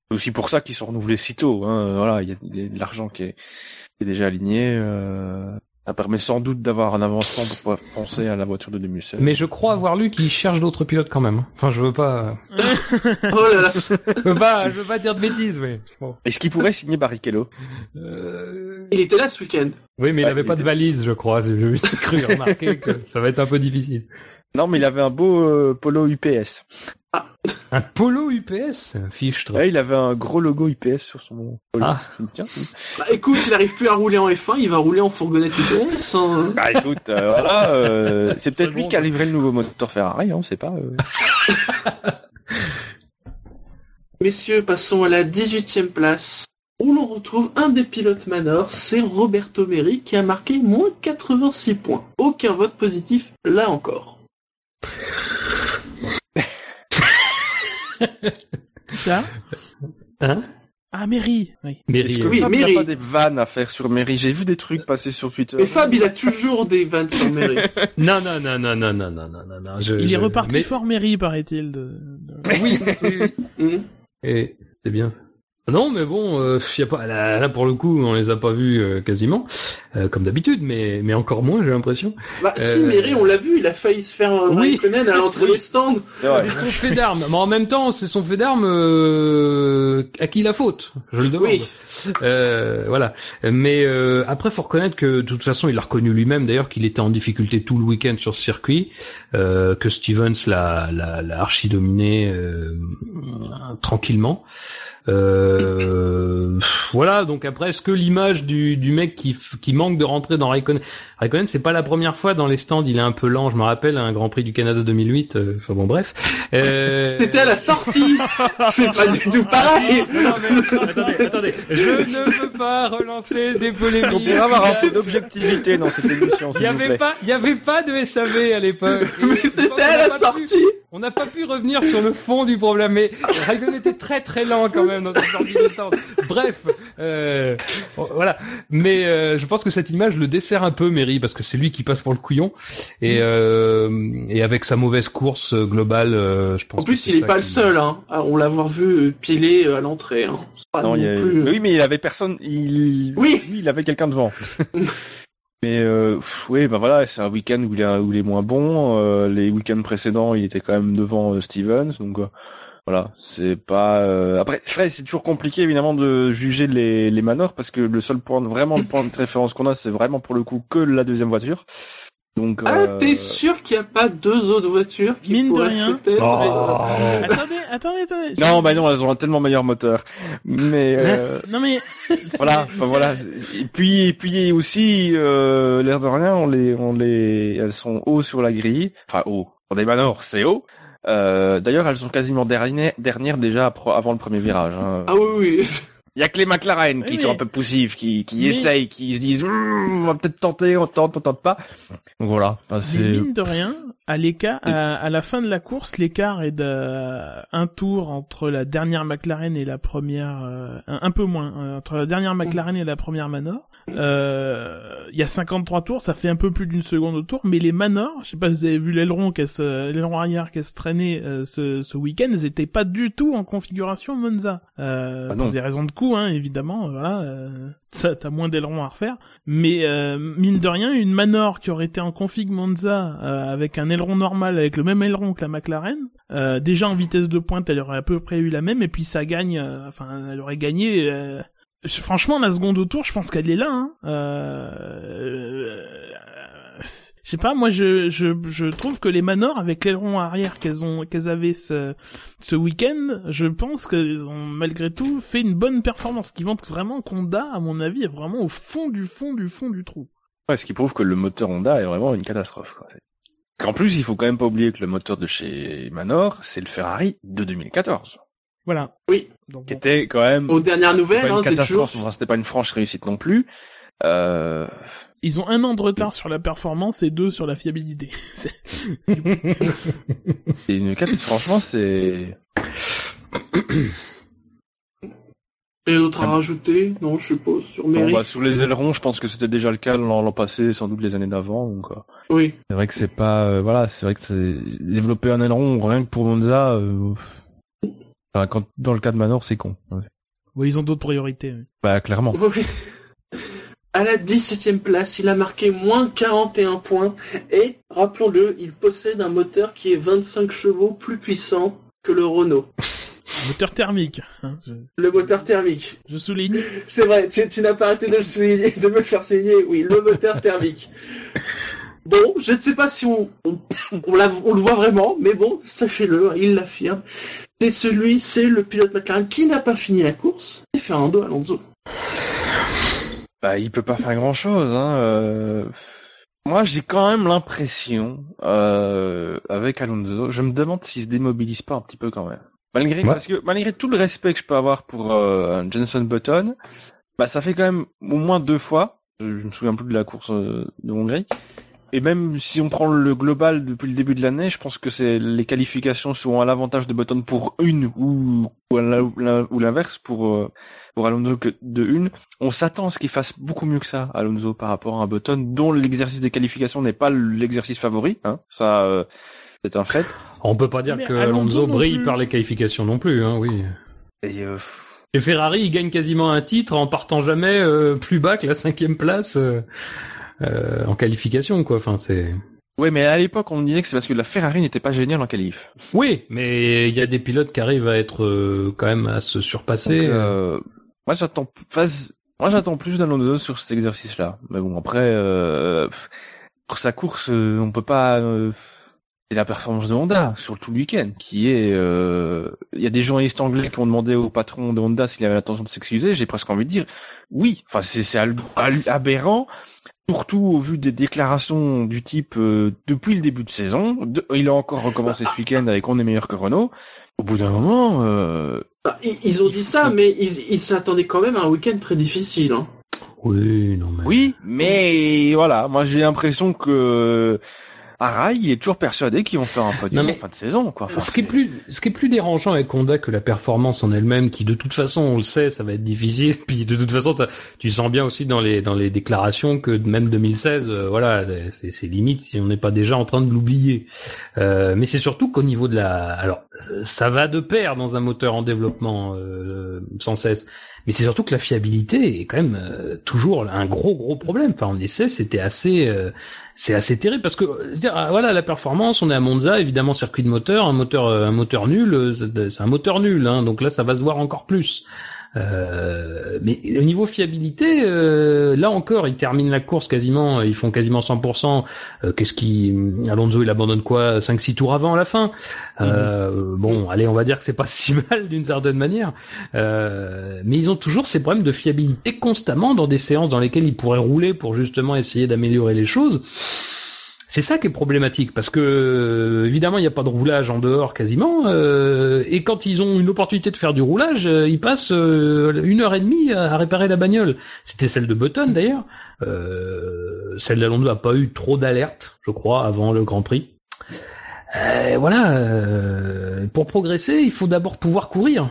c'est aussi pour ça qu'ils sont renouvelés si tôt. Hein. Voilà, il y a, il y a de l'argent qui est, qui est déjà aligné. Euh, ça permet sans doute d'avoir un avancement pour pouvoir penser à la voiture de 2016. Mais je crois avoir lu qu'ils cherchent d'autres pilotes quand même. Enfin, je veux pas, Oh là là. je veux pas, je veux pas dire de bêtises, mais bon. Est-ce qu'il pourrait signer Barrichello? Euh, Il était là ce week-end. Oui, mais il avait il pas de valise, je crois. J'ai j'ai cru remarquer que ça va être un peu difficile. Non, mais il avait un beau euh, polo UPS. Un polo UPS, fichtre. Ouais, il avait un gros logo UPS sur son polo. Ah. Tiens. Bah écoute, il arrive plus à rouler en F1, il va rouler en fourgonnette UPS. hein. Bah écoute, euh, voilà, euh, c'est peut-être lui bon, qui a livré le nouveau moteur Ferrari, hein, on sait pas. euh. Messieurs, passons à la 18e place. Où l'on retrouve un des pilotes Manor, c'est Roberto Meri qui a marqué moins 86 points. Aucun vote positif là encore. Ça Hein Ah, Mary. Oui. Mais Est-ce que Oui, Fab n'a Mary. pas des vannes à faire sur Mary J'ai vu des trucs passer sur Twitter. Et Fab, il a toujours des vannes sur Meri. Non, non, non, non, non, non, non, non, non, non. Je, Il je- est reparti mais- fort Mary, paraît-il. De... de- Oui, oui, oui. Mhm. Et c'est bien. ça. Non, mais bon, euh, y a pas là, là, pour le coup, on les a pas vus euh, quasiment, euh, comme d'habitude, mais mais encore moins, j'ai l'impression. Bah si, Euh, Meri, on l'a vu, il a failli se faire un Oui. À l'entrée Oui. des stands. C'est son fait d'armes, mais en même temps, c'est son fait d'armes euh, à qui la faute Je le demande. Oui. Euh, voilà. Mais euh, après, faut reconnaître que de toute façon, il a reconnu lui-même d'ailleurs qu'il était en difficulté tout le week-end sur ce circuit, euh, que Stevens l'a, l'a, l'a archi dominé euh, tranquillement. Euh, voilà. Donc après, est-ce que l'image du, du mec qui, qui manque de rentrer dans Raikkonen, Raikkonen, c'est pas la première fois dans les stands, il est un peu lent. Je me rappelle un Grand Prix du Canada 2008. euh, Enfin bon, bref. Euh, C'était à la sortie. c'est pas du tout pareil. non, mais attendez, attendez. Je ne peux pas relancer des polémiques. On pourrait avoir un peu d'objectivité dans cette émission, Il s'il y vous avait plaît. pas, il y avait pas de SAV à l'époque. Mais c'était à la pu- sortie. on n'a pas pu revenir sur le fond du problème, mais Raikkonen était très très lent quand même dans sortie de stand. Bref, euh, voilà. Mais euh, je pense que cette image le dessert un peu, Mary, parce que c'est lui qui passe pour le couillon. Et, euh, et avec sa mauvaise course euh, globale, euh, je pense. En que plus, il est pas le seul, hein. à- On l'avoir vu euh, piler euh, à l'entrée. Hein. Non, non il y a- plus. Oui, mais il avait personne. Il... Oui. il avait quelqu'un devant. mais euh, pff, oui, ben voilà, c'est un week-end où il est, où il est moins bon. Euh, les week-ends précédents, il était quand même devant euh, Stevens, donc euh, voilà, c'est pas. euh, Après, Fred, c'est toujours compliqué évidemment de juger les, les manors parce que le seul point, vraiment le point de référence qu'on a, c'est vraiment pour le coup que la deuxième voiture. Donc. Ah, euh, t'es sûr qu'il n'y a pas deux autres voitures qui Mine de rien. Oh. attendez, attendez, attendez. Non, bah non, elles ont un tellement meilleur moteur. Mais euh, Non mais voilà, enfin, voilà. Et puis, et puis aussi, euh, l'air de rien, on les, on les, elles sont hauts sur la grille. Enfin, haut. Pour des manors, c'est haut. Euh, D'ailleurs, elles sont quasiment dernières, dernières déjà avant le premier virage. Hein. Ah oui, oui. Il y a que les McLaren qui Oui, sont mais- un peu poussifs, qui, qui Mais- essayent, qui se disent, Hum, on va peut-être tenter, on tente, on tente pas. Donc voilà. C'est mine de rien, à l'écart, à, à la fin de la course, l'écart est de un tour entre la dernière McLaren et la première, euh, un, un peu moins, euh, entre la dernière McLaren et la première Manor. Euh, Il y a 53 tours, ça fait un peu plus d'une seconde au tour, mais les Manor, je sais pas si vous avez vu l'aileron l'aileron arrière qu'elle se traînait euh, ce, ce week-end, elles étaient pas du tout en configuration Monza. Euh, Ah pour des raisons de coût, hein, évidemment, voilà. Euh, t'as moins d'ailerons à refaire. Mais euh, mine de rien, une Manor qui aurait été en config Monza euh, avec un aileron normal, avec le même aileron que la McLaren, euh, déjà en vitesse de pointe, elle aurait à peu près eu la même, et puis ça gagne, euh, enfin, elle aurait gagné. Franchement, la seconde au tour, je pense qu'elle est là. Hein. Euh, euh, je sais pas, moi je, je, je trouve que les Manor avec l'aileron arrière qu'elles ont qu'elles avaient ce, ce week-end, je pense qu'elles ont malgré tout fait une bonne performance, qui montre vraiment qu'Honda, à mon avis, est vraiment au fond du fond du fond du trou. Ouais, ce qui prouve que le moteur Honda est vraiment une catastrophe. Quoi. En plus, il faut quand même pas oublier que le moteur de chez Manor, c'est le Ferrari de 2014, Voilà. Oui. Donc, qui bon. était quand même Aux dernières nouvelles, hein, c'est toujours. enfin, c'était pas une franche réussite non plus. Euh... Ils ont un an de retard sur la performance et deux sur la fiabilité. C'est- une franchement, c'est Et d'autres à rajouter? Non, je suppose, sur Bon, Mary. bah, sur les ailerons, je pense que c'était déjà le cas l'an passé, sans doute les années d'avant. Donc, Oui. c'est vrai que c'est pas, euh, voilà, c'est vrai que c'est développer un aileron rien que pour Monza. euh, enfin, quand dans le cas de Manor, c'est con. Oui, ils ont d'autres priorités. oui. Bah clairement. Oui. À la 17e place, il a marqué moins 41 points et, rappelons-le, il possède un moteur qui est 25 chevaux plus puissant que le Renault. Moteur thermique. hein, je, Le moteur thermique. je souligne. C'est vrai, tu, tu n'as pas arrêté de le souligner, de me le faire souligner, oui, le moteur thermique. Bon, je ne sais pas si on, on, on, la- on le voit vraiment, mais bon, sachez-le, il l'affirme. C'est celui, c'est le pilote McLaren qui n'a pas fini la course, c'est Fernando Alonso. Bah, il peut pas faire grand chose. Hein. euh. Moi, j'ai quand même l'impression, euh, avec Alonso, je me demande s'il se démobilise pas un petit peu quand même. Malgré, Ouais. parce que malgré tout le respect que je peux avoir pour euh, Jenson Button, bah ça fait quand même au moins deux fois. Je, je me souviens plus de la course euh, de Hongrie. Et même si on prend le global depuis le début de l'année, je pense que c'est les qualifications sont à l'avantage de Button pour une ou ou, l'inverse pour euh, pour Alonso que de une. On s'attend à ce qu'il fasse beaucoup mieux que ça, Alonso, par rapport à Button, dont l'exercice des qualifications n'est pas l'exercice favori. Hein. Ça, euh, c'est un fait. On peut pas dire Mais que Alonso brille plus. par les qualifications non plus, hein, oui. Et euh, Et Ferrari, il gagne quasiment un titre en partant jamais euh, plus bas que la cinquième place euh, euh, en qualification, quoi. Enfin, c'est. ouais, mais à l'époque, on disait que c'est parce que la Ferrari n'était pas géniale en qualif. Oui, mais il y a des pilotes qui arrivent à être euh, quand même à se surpasser. Donc, euh, moi, j'attends, moi, j'attends plus d'Alonso sur cet exercice-là. Mais bon, après, euh, pour sa course, euh, on peut pas. euh, c'est la performance de Honda sur tout le week-end, qui est. euh, Il y a des journalistes anglais qui ont demandé au patron de Honda s'il avait l'intention de s'excuser. J'ai presque envie de dire oui. Enfin, c'est aberrant. Surtout au vu des déclarations du type euh, depuis le début de saison, de- il a encore recommencé ce week-end avec on est meilleur que Renault. Au bout d'un moment, euh, Enfin, ils, ils ont dit ça, mais ils ils s'attendaient quand même à un week-end très difficile. Hein. Oui, non mais. Oui, mais voilà, moi j'ai l'impression que Arai, il est toujours persuadé qu'ils vont faire un podium en fin de saison, quoi. Enfin, ce qui est plus, ce qui est plus dérangeant avec Honda que la performance en elle-même, qui de toute façon, on le sait, ça va être difficile. Puis de toute façon, tu sens bien aussi dans les dans les déclarations que même 2016, euh, voilà, c'est c'est limite si on n'est pas déjà en train de l'oublier. Euh, mais c'est surtout qu'au niveau de la, alors ça va de pair dans un moteur en développement euh, sans cesse. Mais c'est surtout que la fiabilité est quand même euh, toujours un gros gros problème. Enfin, en essai, c'était assez, euh, c'est assez terrible parce que euh, dire, ah, voilà la performance, on est à Monza, évidemment circuit de moteur, un moteur un moteur nul, c'est c'est un moteur nul, hein, donc là ça va se voir encore plus. Euh, mais au niveau fiabilité, euh, là encore, ils terminent la course quasiment, ils font quasiment 100%. Euh, Qu'est-ce qui, Alonso, il abandonne quoi, 5-6 tours avant à la fin? Euh, Bon, allez, on va dire que c'est pas si mal d'une certaine manière. Euh, mais ils ont toujours ces problèmes de fiabilité constamment dans des séances dans lesquelles ils pourraient rouler pour justement essayer d'améliorer les choses. C'est ça qui est problématique parce que euh, évidemment il n'y a pas de roulage en dehors quasiment euh, et quand ils ont une opportunité de faire du roulage euh, ils passent une heure et demie à, réparer la bagnole. C'était celle de Button d'ailleurs. Euh, celle d'Alonso a pas eu trop d'alerte je crois avant le Grand Prix. Voilà, pour progresser, il faut d'abord pouvoir courir.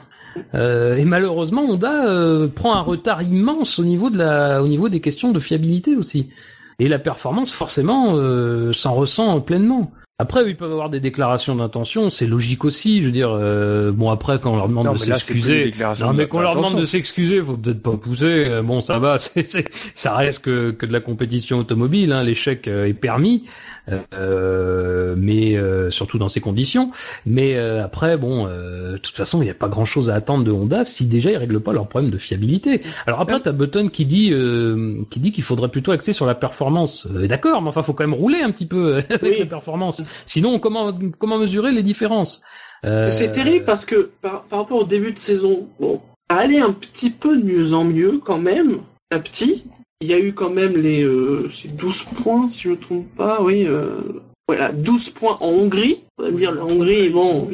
Et malheureusement, Honda prend un retard immense au niveau de la, au niveau des questions de fiabilité aussi. Et la performance, forcément, euh, s'en ressent pleinement. Après, ils peuvent avoir des déclarations d'intention, c'est logique aussi. Je veux dire, euh, bon après, quand on leur demande Non, de s'excuser, non mais qu'on leur demande de s'excuser, faut peut-être pas pousser. Euh, Bon, ça va, c'est, ça reste que, que de la compétition automobile. Hein, L'échec euh, est permis, mais euh, surtout dans ces conditions. Mais euh, après, bon, euh, de toute façon, il n'y a pas grand-chose à attendre de Honda si déjà ils règlent pas leur problème de fiabilité. Alors après, t'as Button qui dit euh, qui dit qu'il faudrait plutôt axer sur la performance. Euh, D'accord, mais enfin, faut quand même rouler un petit peu euh, avec Oui. la performance. Sinon, comment comment mesurer les différences? Euh, C'est terrible parce que par, par rapport au début de saison, bon, allait un petit peu de mieux en mieux quand même, à petit. Il y a eu quand même les euh, c'est 12 points, si je me trompe pas, oui. Euh, voilà, 12 points en Hongrie. On va me dire, la Hongrie, bon,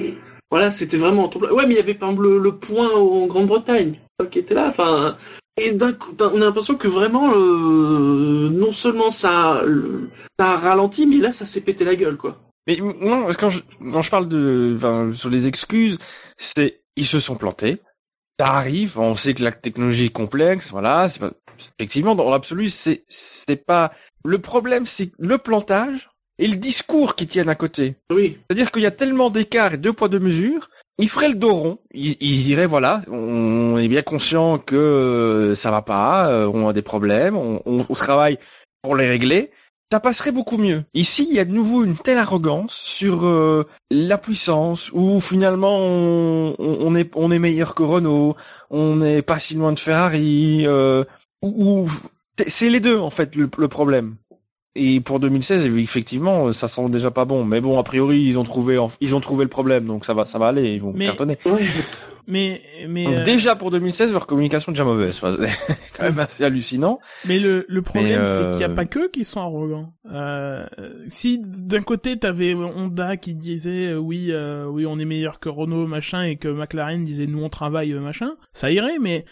voilà, c'était vraiment... Ouais, mais il y avait par exemple le, le point en Grande-Bretagne euh, qui était là. Enfin, et d'un coup, on a l'impression que vraiment, euh, non seulement ça, le- ça a ralenti, mais là, ça s'est pété la gueule, quoi. Mais non, quand je, quand je parle de, enfin, sur les excuses, c'est ils se sont plantés. Ça arrive. On sait que la technologie est complexe, voilà. c'est pas- Effectivement, dans l'absolu, c'est c'est pas le problème, c'est le plantage et le discours qui tiennent à côté. Oui. C'est-à-dire qu'il y a tellement d'écarts et deux poids deux mesures. Il ferait le dos rond. Il, il dirait voilà, on est bien conscient que ça va pas, euh, on a des problèmes, on, on- on travaille pour les régler. Ça passerait beaucoup mieux. Ici, il y a de nouveau une telle arrogance sur euh, la puissance, où finalement on, est on est meilleur que Renault, on n'est pas si loin de Ferrari. Euh, ou- c'est- c'est les deux en fait le, le problème. Et pour 2016, effectivement, ça sent déjà pas bon. Mais bon, a priori, ils ont trouvé, ils ont trouvé le problème, donc ça va, ça va aller, ils vont Mais- cartonner. Oui. Mais mais Donc euh, déjà pour 2016, leur communication est déjà mauvaise. Enfin, c'est quand même assez hallucinant. Mais le, le problème, c'est euh, qu'il n'y a pas que qui sont arrogants. Euh, si d'un côté t'avais Honda qui disait euh, oui, euh, oui, on est meilleur que Renault machin, et que McLaren disait nous on travaille euh, machin, ça irait. Mais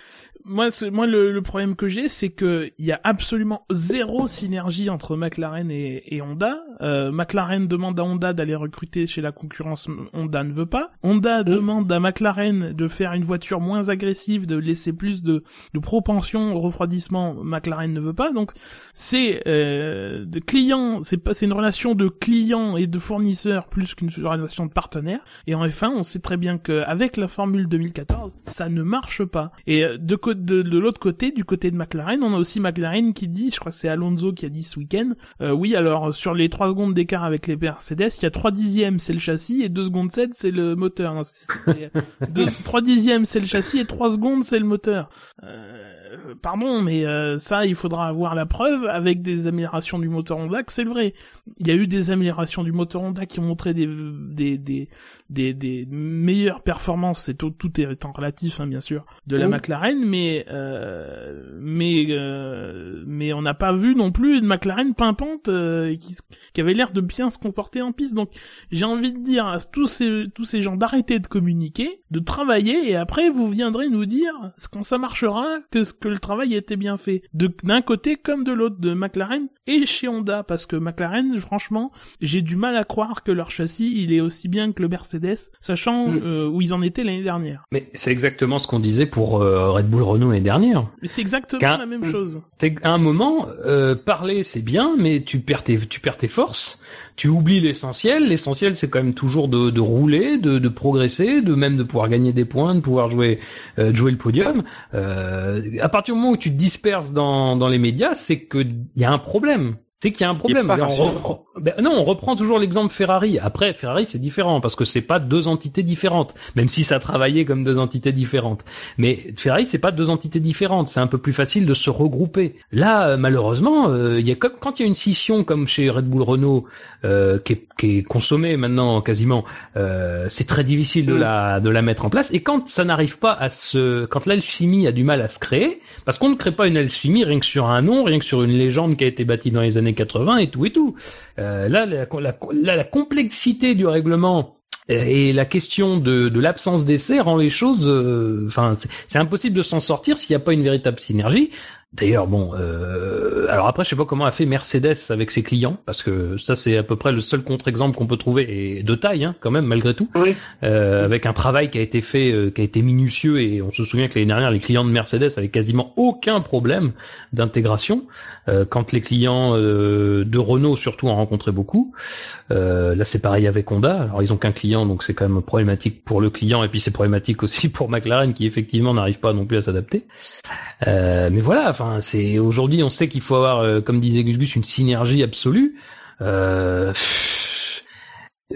moi, moi le, le problème que j'ai, c'est que il y a absolument zéro synergie entre McLaren et, et Honda. Euh, McLaren demande à Honda d'aller recruter chez la concurrence, Honda ne veut pas. Honda demande à McLaren de faire une voiture moins agressive, de laisser plus de de propension au refroidissement, McLaren ne veut pas. Donc c'est euh, de client, c'est pas c'est une relation de client et de fournisseur plus qu'une relation de partenaire. Et en F1, on sait très bien que avec la Formule 2014, ça ne marche pas. Et euh, de co- de, de l'autre côté, du côté de McLaren, on a aussi McLaren qui dit, je crois que c'est Alonso qui a dit ce week-end, euh, oui alors sur les 3 secondes d'écart avec les Mercedes, il y a 3 dixièmes c'est le châssis et 2 secondes 7 c'est le moteur. Non, c'est- c'est- deux, 3 dixièmes c'est le châssis et 3 secondes c'est le moteur. Euh, pardon, mais euh, ça, il faudra avoir la preuve avec des améliorations du moteur Honda que c'est le vrai. Il y a eu des améliorations du moteur Honda qui ont montré des des des des, des meilleures performances. C'est tout, tout est étant relatif, hein, bien sûr, de la Oui. McLaren, mais euh, mais euh, mais on n'a pas vu non plus une McLaren pimpante euh, qui avait l'air de bien se comporter en piste. Donc j'ai envie de dire à tous ces tous ces gens d'arrêter de communiquer, de travailler et après vous viendrez nous dire quand ça marchera que ce que le travail a été bien fait de d'un côté comme de l'autre de McLaren et chez Honda parce que McLaren franchement j'ai du mal à croire que leur châssis il est aussi bien que le Mercedes sachant Mm. euh, où ils en étaient l'année dernière. Mais c'est exactement ce qu'on disait pour euh, Red Bull Renault l'année dernière. Mais c'est exactement la même chose. Qu'à un moment, euh, parler c'est bien, mais tu perds tes, tu perds tes forces, tu oublies l'essentiel. L'essentiel c'est quand même toujours de, de rouler, de, de progresser, de même de pouvoir gagner des points, de pouvoir jouer, euh, de jouer le podium. Euh, à partir du moment où tu te disperses dans, dans les médias, c'est que il y a un problème. C'est qu'il y a un problème. On reprend- ben non, on reprend toujours l'exemple Ferrari. Après, Ferrari c'est différent parce que c'est pas deux entités différentes, même si ça travaillait comme deux entités différentes. Mais Ferrari, c'est pas deux entités différentes. C'est un peu plus facile de se regrouper. Là, euh, malheureusement, euh, il y a comme quand il y a une scission comme chez Red Bull Renault euh, qui, est, qui est consommée maintenant quasiment, euh, c'est très difficile de Mm. la de la mettre en place. Et quand ça n'arrive pas à se, quand l'alchimie a du mal à se créer, parce qu'on ne crée pas une alchimie rien que sur un nom, rien que sur une légende qui a été bâtie dans les années 80 et tout et tout. Euh, là, la, la, la- la complexité du règlement et la question de, de l'absence d'essai rend les choses, euh, enfin, c'est c'est impossible de s'en sortir s'il n'y a pas une véritable synergie. D'ailleurs, bon, euh, alors après, je sais pas comment a fait Mercedes avec ses clients, parce que ça, c'est à peu près le seul contre-exemple qu'on peut trouver, et de taille, hein, quand même, malgré tout, Oui. euh, avec un travail qui a été fait, euh, qui a été minutieux, et on se souvient que l'année dernière, les clients de Mercedes avaient quasiment aucun problème d'intégration, euh, quand les clients euh, de Renault, surtout, en rencontraient beaucoup. Euh, là, c'est pareil avec Honda. Alors, ils ont qu'un client, donc c'est quand même problématique pour le client, et puis c'est problématique aussi pour McLaren, qui effectivement n'arrive pas non plus à s'adapter. Euh, mais voilà, enfin, c'est aujourd'hui, on sait qu'il faut avoir, euh, comme disait Gus Gus, une synergie absolue. Euh,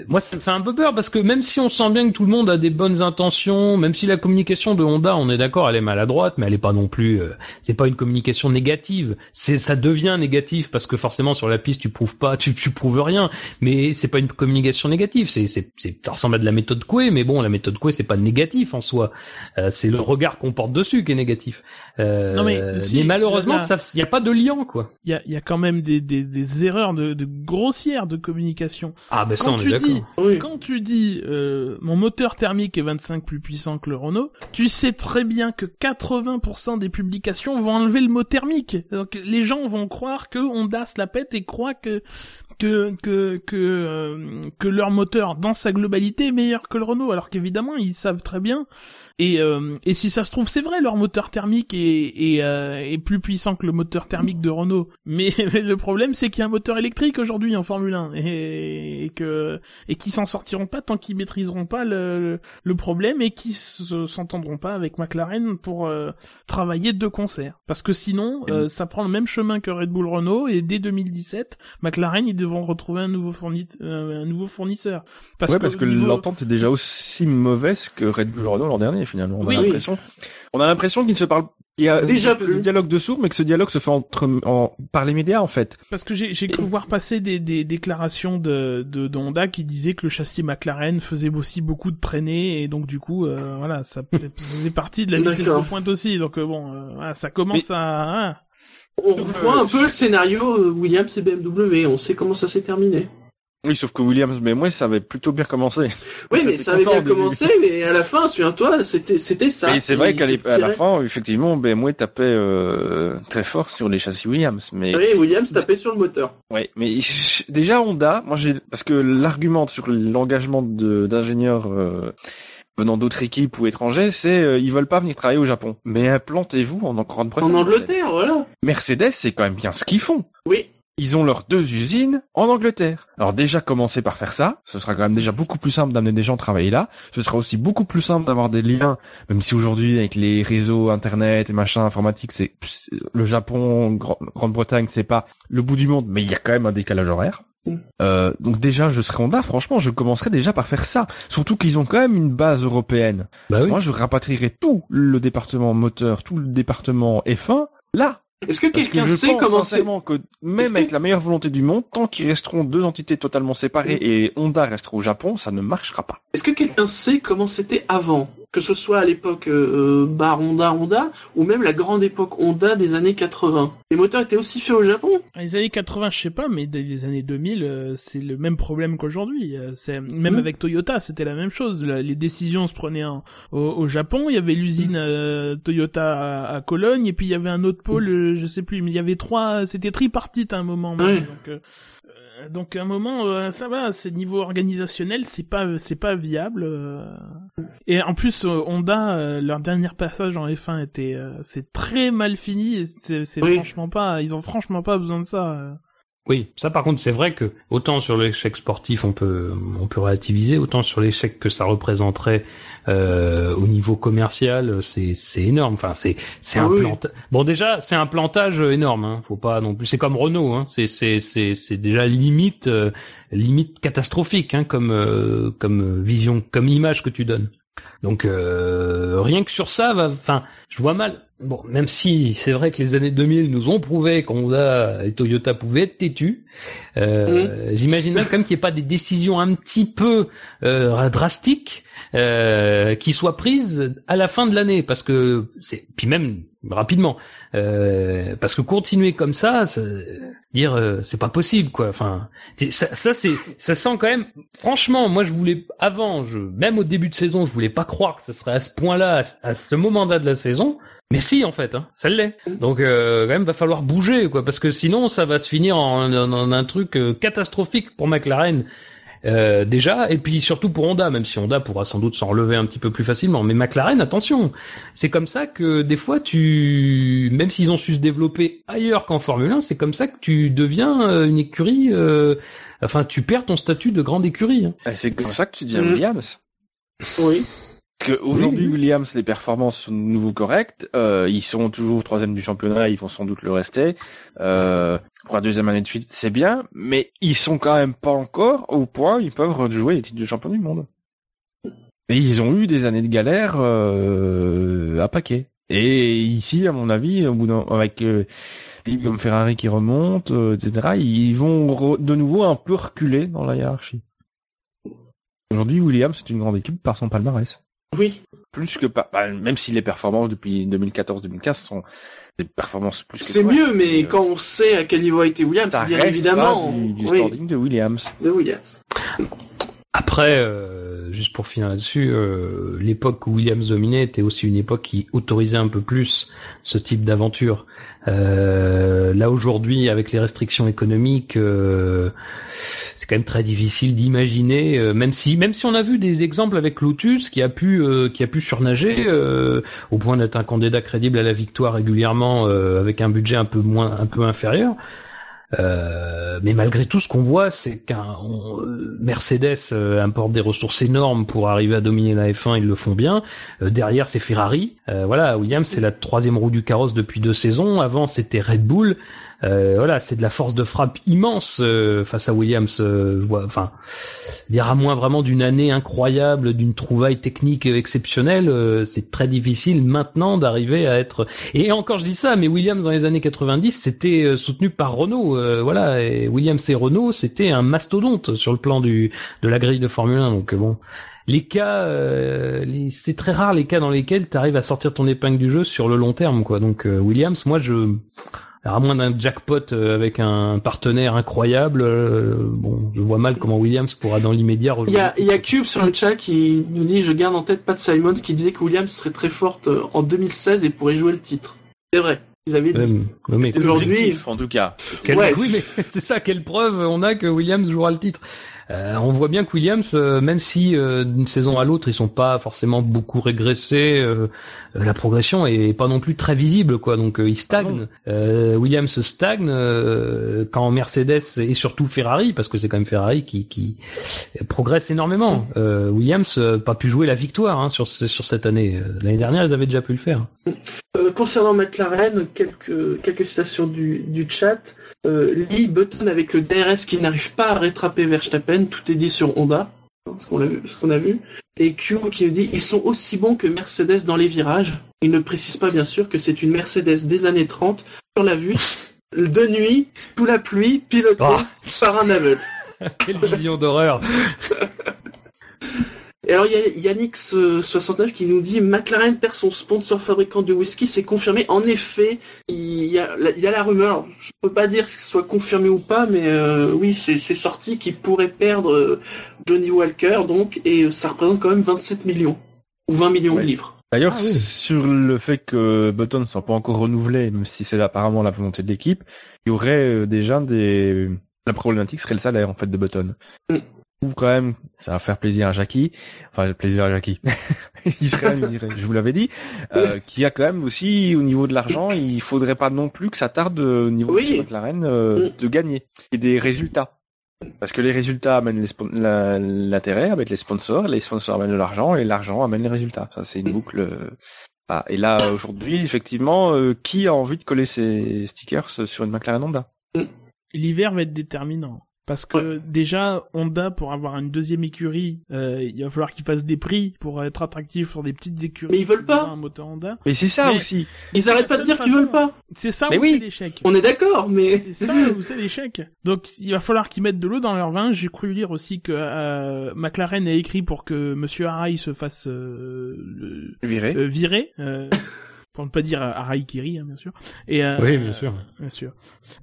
moi, ça me fait un peu peur parce que même si on sent bien que tout le monde a des bonnes intentions, même si la communication de Honda, on est d'accord, elle est maladroite, mais elle est pas non plus, euh, c'est pas une communication négative. C'est, ça devient négatif parce que forcément sur la piste tu prouves pas, tu, tu prouves rien, mais c'est pas une communication négative. C'est, c'est, ça ressemble à de la méthode Coué, mais bon, la méthode Coué c'est pas négatif en soi. Euh, c'est le regard qu'on porte dessus qui est négatif. Euh, Non, mais si, malheureusement, là- il y a pas de lien quoi. Il y a, il y a quand même des, des, des erreurs de, de grossières de communication. Ah ben ça Quand on est tu d'accord. dis, Oui. quand tu dis euh, mon moteur thermique est 25 plus puissant que le Renault, tu sais très bien que 80% des publications vont enlever le mot thermique. Donc les gens vont croire que Honda se la pète et croient que que que que euh, que leur moteur dans sa globalité est meilleur que le Renault, alors qu'évidemment ils savent très bien. Et euh, et si ça se trouve c'est vrai leur moteur thermique est est, euh, est plus puissant que le moteur thermique de Renault. Mais, le problème c'est qu'il y a un moteur électrique aujourd'hui en Formule 1 et, et que et qui s'en sortiront pas tant qu'ils maîtriseront pas le le problème et qui se- s'entendront pas avec McLaren pour euh, travailler de concert. Parce que sinon, euh, ça prend le même chemin que Red Bull Renault et dès 2017, McLaren ils devront retrouver un nouveau, fourni- euh, un nouveau fournisseur. Parce ouais, que, parce que niveau- l'entente est déjà aussi mauvaise que Red Bull Renault l'an dernier finalement. On Oui. a l'impression, on a l'impression qu'ils ne se parlent. Il y a Déjà plus. dialogue de sourds, mais que ce dialogue se fait entre en, par les médias en fait. Parce que j'ai cru voir passer des, des déclarations de, de, de Honda qui disaient que le châssis McLaren faisait aussi beaucoup de traînées et donc du coup euh, voilà ça faisait partie de la vitesse de pointe aussi donc euh, bon euh, voilà, ça commence à ah. On revoit un peu le scénario euh, Williams et BMW. On sait comment ça s'est terminé. Oui, sauf que Williams, mais moi, ça avait plutôt bien commencé. Oui, mais ça avait bien commencé, mais à la fin, souviens-toi, c'était c'était ça. Et c'est vrai qu'à la fin, effectivement, BMW tapait euh, très fort sur les châssis Williams. Mais Oui, Williams tapait sur le moteur. ouais, mais déjà Honda, moi j'ai parce que l'argument sur l'engagement d'ingénieurs euh, venant d'autres équipes ou étrangers, c'est euh, ils veulent pas venir travailler au Japon. Mais implantez-vous en Grande-Bretagne. En Angleterre, voilà. Mercedes, c'est quand même bien ce qu'ils font. Oui. Ils ont leurs deux usines en Angleterre. Alors déjà, commencer par faire ça. Ce sera quand même déjà beaucoup plus simple d'amener des gens travailler là. Ce sera aussi beaucoup plus simple d'avoir des liens, même si aujourd'hui, avec les réseaux Internet et machin informatique, c'est le Japon, Grand- Grande-Bretagne, c'est pas le bout du monde, mais il y a quand même un décalage horaire. Mm. Euh, donc déjà, je serais Honda, franchement, je commencerai déjà par faire ça. Surtout qu'ils ont quand même une base européenne. Bah oui. Moi, je rapatrierai tout le département moteur, tout le département F1 là. Est-ce que quelqu'un sait comment c'est que même que- avec la meilleure volonté du monde, tant qu'ils resteront deux entités totalement séparées et Honda restera au Japon, ça ne marchera pas. Est-ce que quelqu'un sait comment c'était avant Que ce soit à l'époque euh, bar Honda Honda ou même la grande époque Honda des années 80. Les moteurs étaient aussi faits au Japon Les années 80, je sais pas, mais les années 2000, euh, c'est le même problème qu'aujourd'hui. Euh, C'est même Mhm. avec Toyota, c'était la même chose. Les décisions se prenaient en- au, au Japon. Il y avait l'usine euh, Toyota à, à Cologne, et puis il y avait un autre pôle, euh, je sais plus, mais il y avait trois. C'était tripartite à un moment. même. Ouais. Donc, euh, donc à un moment, euh, ça va. C'est niveau organisationnel, c'est pas, c'est pas viable. euh. Et en plus, euh, Honda, euh, leur dernier passage en F1 était, euh, c'est très mal fini. et C'est c'est Oui. franchement pas, ils ont franchement pas besoin de ça. euh. Oui, ça par contre c'est vrai que autant sur l'échec sportif on peut on peut relativiser, autant sur l'échec que ça représenterait euh, au niveau commercial, c'est c'est énorme. Enfin c'est c'est Ah un oui. Bon déjà c'est un plantage énorme. Hein. Faut pas non plus. C'est comme Renault. Hein. C'est c'est c'est c'est déjà limite euh, limite catastrophique hein, comme euh, comme vision comme image que tu donnes. Donc euh, rien que sur ça, va, enfin, je vois mal. Bon, même si c'est vrai que les années 2000 nous ont prouvé qu'Honda et Toyota pouvaient être têtus, euh, j'imagine bien quand même qu'il n'y ait pas des décisions un petit peu euh, drastiques euh, qui soient prises à la fin de l'année, parce que c'est puis même rapidement, euh, parce que continuer comme ça, ça dire euh, c'est pas possible quoi. Enfin, ça, ça c'est ça sent quand même. Franchement, moi je voulais avant, je même au début de saison, je voulais pas croire que ça serait à ce point-là, à, ce- à ce moment-là de la saison. Mais si en fait, hein, ça l'est. Donc euh, quand même va falloir bouger quoi, parce que sinon ça va se finir en, en- en un truc euh, catastrophique pour McLaren. Euh, déjà, et puis surtout pour Honda, même si Honda pourra sans doute s'en relever un petit peu plus facilement. Mais McLaren, attention, c'est comme ça que des fois tu, même s'ils ont su se développer ailleurs qu'en Formule 1, c'est comme ça que tu deviens euh, une écurie. euh, enfin, tu perds ton statut de grande écurie. hein. Et C'est comme ça que tu deviens Mhm. Williams. Oui. Aujourd'hui Oui, oui. Williams, les performances sont de nouveau correctes. Euh, ils sont toujours troisième du championnat, ils vont sans doute le rester. Euh, pour la deuxième année de suite, c'est bien, mais ils sont quand même pas encore au point où ils peuvent rejouer les titres de champion du monde. Et ils ont eu des années de galère euh, à paquet. Et ici, à mon avis, au bout d'un- avec euh, comme Ferrari qui remonte, euh, etc., ils vont de nouveau un peu reculer dans la hiérarchie. Aujourd'hui, Williams, c'est une grande équipe par son palmarès Oui. plus que pas, bah, même si les performances depuis 2014-2015 sont des performances plus que C'est mieux, mais euh, quand on sait à quel niveau a été Williams, bien évidemment. pas du, du oui, standing de Williams. de Williams. Après, euh, juste pour finir là-dessus, euh, l'époque où Williams dominait était aussi une époque qui autorisait un peu plus ce type d'aventure. Euh, là aujourd'hui, avec les restrictions économiques, euh, c'est quand même très difficile d'imaginer. euh, même si, même si on a vu des exemples avec Lotus qui a pu, euh, qui a pu surnager au point d'être un candidat crédible à la victoire régulièrement avec un budget un peu moins, un peu inférieur. Euh, mais malgré tout, ce qu'on voit, c'est qu'un Mercedes euh, importe des ressources énormes pour arriver à dominer la F1. Ils le font bien. Euh, derrière, c'est Ferrari. Voilà, Williams, c'est la troisième roue du carrosse depuis deux saisons. Avant, c'était Red Bull. Euh, voilà, c'est de la force de frappe immense euh, face à Williams. euh, enfin, dire à moins vraiment d'une année incroyable, d'une trouvaille technique exceptionnelle, euh, c'est très difficile maintenant d'arriver à être. Et encore, je dis ça, mais Williams dans les années 90, c'était euh, soutenu par Renault. voilà, et Williams et Renault, c'était un mastodonte sur le plan du de la grille de Formule 1. Donc bon. Les cas, euh, c'est très rare les cas dans lesquels tu arrives à sortir ton épingle du jeu sur le long terme, quoi. Donc euh, Williams, moi je, alors, à moins d'un jackpot euh, avec un partenaire incroyable, euh, bon, je vois mal comment Williams pourra dans l'immédiat Il y a, y a Cube sur le chat qui nous dit, je garde en tête Pat Simon qui disait que Williams serait très forte euh, en 2016 et pourrait jouer le titre. C'est vrai. Ils avaient dit. Aujourd'hui, en tout cas. quelle- ouais. oui, mais c'est ça, quelle preuve on a que Williams jouera le titre. Euh, on voit bien que Williams, euh, même si euh, d'une saison à l'autre ils sont pas forcément beaucoup régressés, euh, euh, la progression est pas non plus très visible, quoi. Donc euh, ils stagnent. Euh, Williams stagne euh, quand Mercedes et surtout Ferrari, parce que c'est quand même Ferrari qui, qui progresse énormément. Euh, Williams euh, pas pu jouer la victoire hein, sur sur cette année. L'année dernière ils avaient déjà pu le faire. Euh, concernant McLaren, quelques, quelques citations du, du chat. Euh, Lee Button avec le DRS qui n'arrive pas à rattraper Verstappen, tout est dit sur Honda, hein, ce qu'on a vu. Ce qu'on a vu. Et Q qui nous dit ils sont aussi bons que Mercedes dans les virages. Il ne précise pas bien sûr que c'est une Mercedes des années 30 sur la vue, de nuit, sous la pluie, pilotée Ah. par un aveugle. Quelle vision d'horreur Et alors, il y a Yannix69 qui nous dit McLaren perd son sponsor fabricant de whisky, c'est confirmé. En effet, il y a, la- il y a la rumeur. Alors, je peux pas dire que ce soit confirmé ou pas, mais euh, oui, c'est sorti qu'il pourrait perdre euh, Johnny Walker, donc, et ça représente quand même 27 millions ou 20 millions Ouais. de livres. D'ailleurs, Ah oui. sur le fait que Button ne soit pas encore renouvelé, même si c'est apparemment la volonté de l'équipe, il y aurait euh, déjà des... La problématique serait le salaire, en fait, de Button. Mm. Trouve quand même, ça va faire plaisir à Jackie, enfin, plaisir à Jackie. il serait, il je vous l'avais dit, euh, qu'il y a quand même aussi, au niveau de l'argent, il faudrait pas non plus que ça tarde euh, au niveau Oui. de McLaren euh, Mm. de gagner. Et des résultats. Parce que les résultats amènent l'intérêt avec les sponsors, les sponsors amènent de l'argent et l'argent amène les résultats. Ça, c'est une boucle. euh, ah, et là, aujourd'hui, effectivement, euh, qui a envie de coller ses stickers sur une McLaren Honda L'hiver va être déterminant. Parce que déjà, Honda, pour avoir une deuxième écurie, euh, il va falloir qu'ils fassent des prix pour être attractifs sur des petites écuries. Mais ils veulent pas. qui ont Un moteur Honda. Mais c'est ça Mais- aussi. Ils arrêtent pas de dire qu'ils veulent pas. C'est ça Mais où oui. c'est l'échec. On est d'accord, mais C'est ça où c'est l'échec. Donc il va falloir qu'ils mettent de l'eau dans leur vin. J'ai cru lire aussi que euh, McLaren a écrit pour que Monsieur Harai se fasse euh, euh, Viré. euh, virer. Pour ne pas dire Harai Kiri, hein, bien sûr. Et, euh, Oui, bien sûr. bien sûr.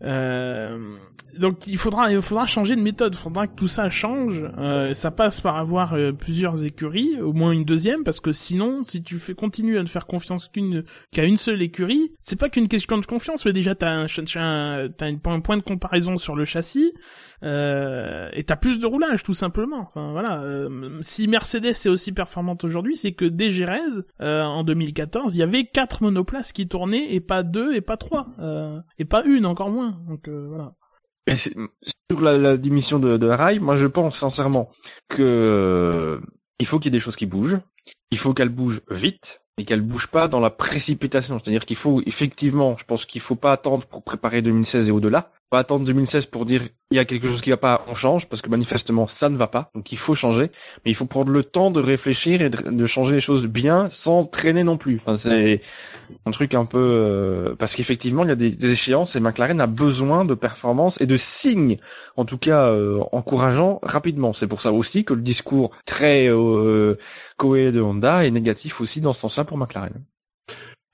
Euh, donc il faudra, il faudra changer de méthode. Il faudra que tout ça change. Euh, ça passe par avoir euh, plusieurs écuries, au moins une deuxième, parce que sinon, si tu fais continuer à ne faire confiance qu'une qu'à une seule écurie, c'est pas qu'une question de confiance, mais déjà t'as un, t'as un point de comparaison sur le châssis. Euh, et t'as plus de roulage tout simplement. Enfin voilà, euh, si Mercedes est aussi performante aujourd'hui, c'est que dès Jerez, euh, en 2014, il y avait quatre monoplaces qui tournaient et pas deux et pas trois euh, et pas une encore moins. Donc euh, voilà. Sur la, la démission de, de Rai, moi je pense sincèrement que il faut qu'il y ait des choses qui bougent. Il faut qu'elles bougent vite et qu'elles bougent pas dans la précipitation. C'est-à-dire qu'il faut effectivement, je pense qu'il faut pas attendre pour préparer 2016 et au-delà. Pas attendre 2016 pour dire il y a quelque chose qui va pas, on change parce que manifestement ça ne va pas. Donc il faut changer, mais il faut prendre le temps de réfléchir et de, changer les choses bien sans traîner non plus. Enfin, c'est un truc un peu euh, parce qu'effectivement il y a des, des échéances et McLaren a besoin de performances et de signes en tout cas euh, encourageants rapidement. C'est pour ça aussi que le discours très euh, coé de Honda est négatif aussi dans ce sens-là pour McLaren.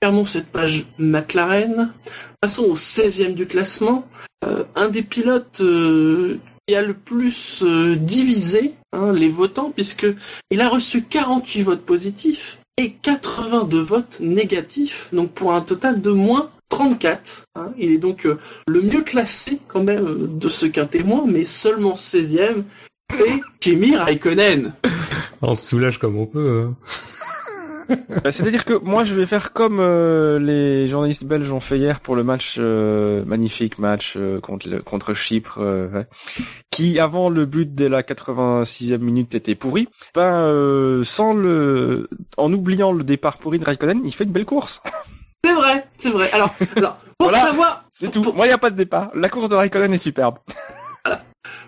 Fermons cette page McLaren. Passons au 16e du classement. Euh, un des pilotes euh, qui a le plus euh, divisé hein, les votants, puisque il a reçu 48 votes positifs et 82 votes négatifs, donc pour un total de moins 34. hein. Il est donc le mieux classé quand même de ce qu'un témoin, mais seulement 16e. Et Kimi Raikkonen. On se soulage comme on peut. hein. Bah, C'est-à-dire que moi, je vais faire comme euh, les journalistes belges ont fait hier pour le match euh, magnifique match euh, contre le- contre Chypre, ouais, qui avant le but de la 86e minute était pourri. Ben, sans le, en oubliant le départ pourri de Raikkonen, il fait une belle course. C'est vrai, c'est vrai. Alors, alors pour Voilà. savoir, C'est tout. Moi, il y a pas de départ. La course de Raikkonen est superbe.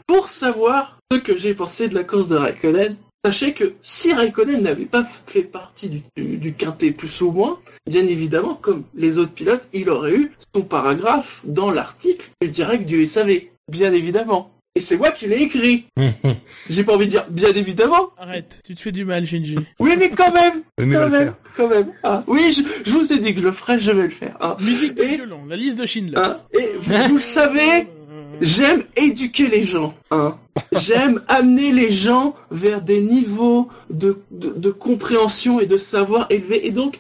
pour savoir ce que j'ai pensé de la course de Raikkonen, sachez que si Raikkonen n'avait pas fait partie du, du, du quintet plus ou moins, bien évidemment, comme les autres pilotes, il aurait eu son paragraphe dans l'article direct du SAV. Bien évidemment. Et c'est moi qui l'ai écrit. J'ai pas envie de dire bien évidemment. Arrête, tu te fais du mal, Shinji. Oui, mais quand même, va quand le même, faire. quand même. Ah, oui, je, je vous ai dit que je le ferais, je vais le faire. hein. Musique de Et- violon, la liste de Schindler. Hein, et vous, vous le savez, j'aime éduquer les gens. Hein. J'aime amener les gens vers des niveaux de, compréhension et de savoir élevé. Et donc,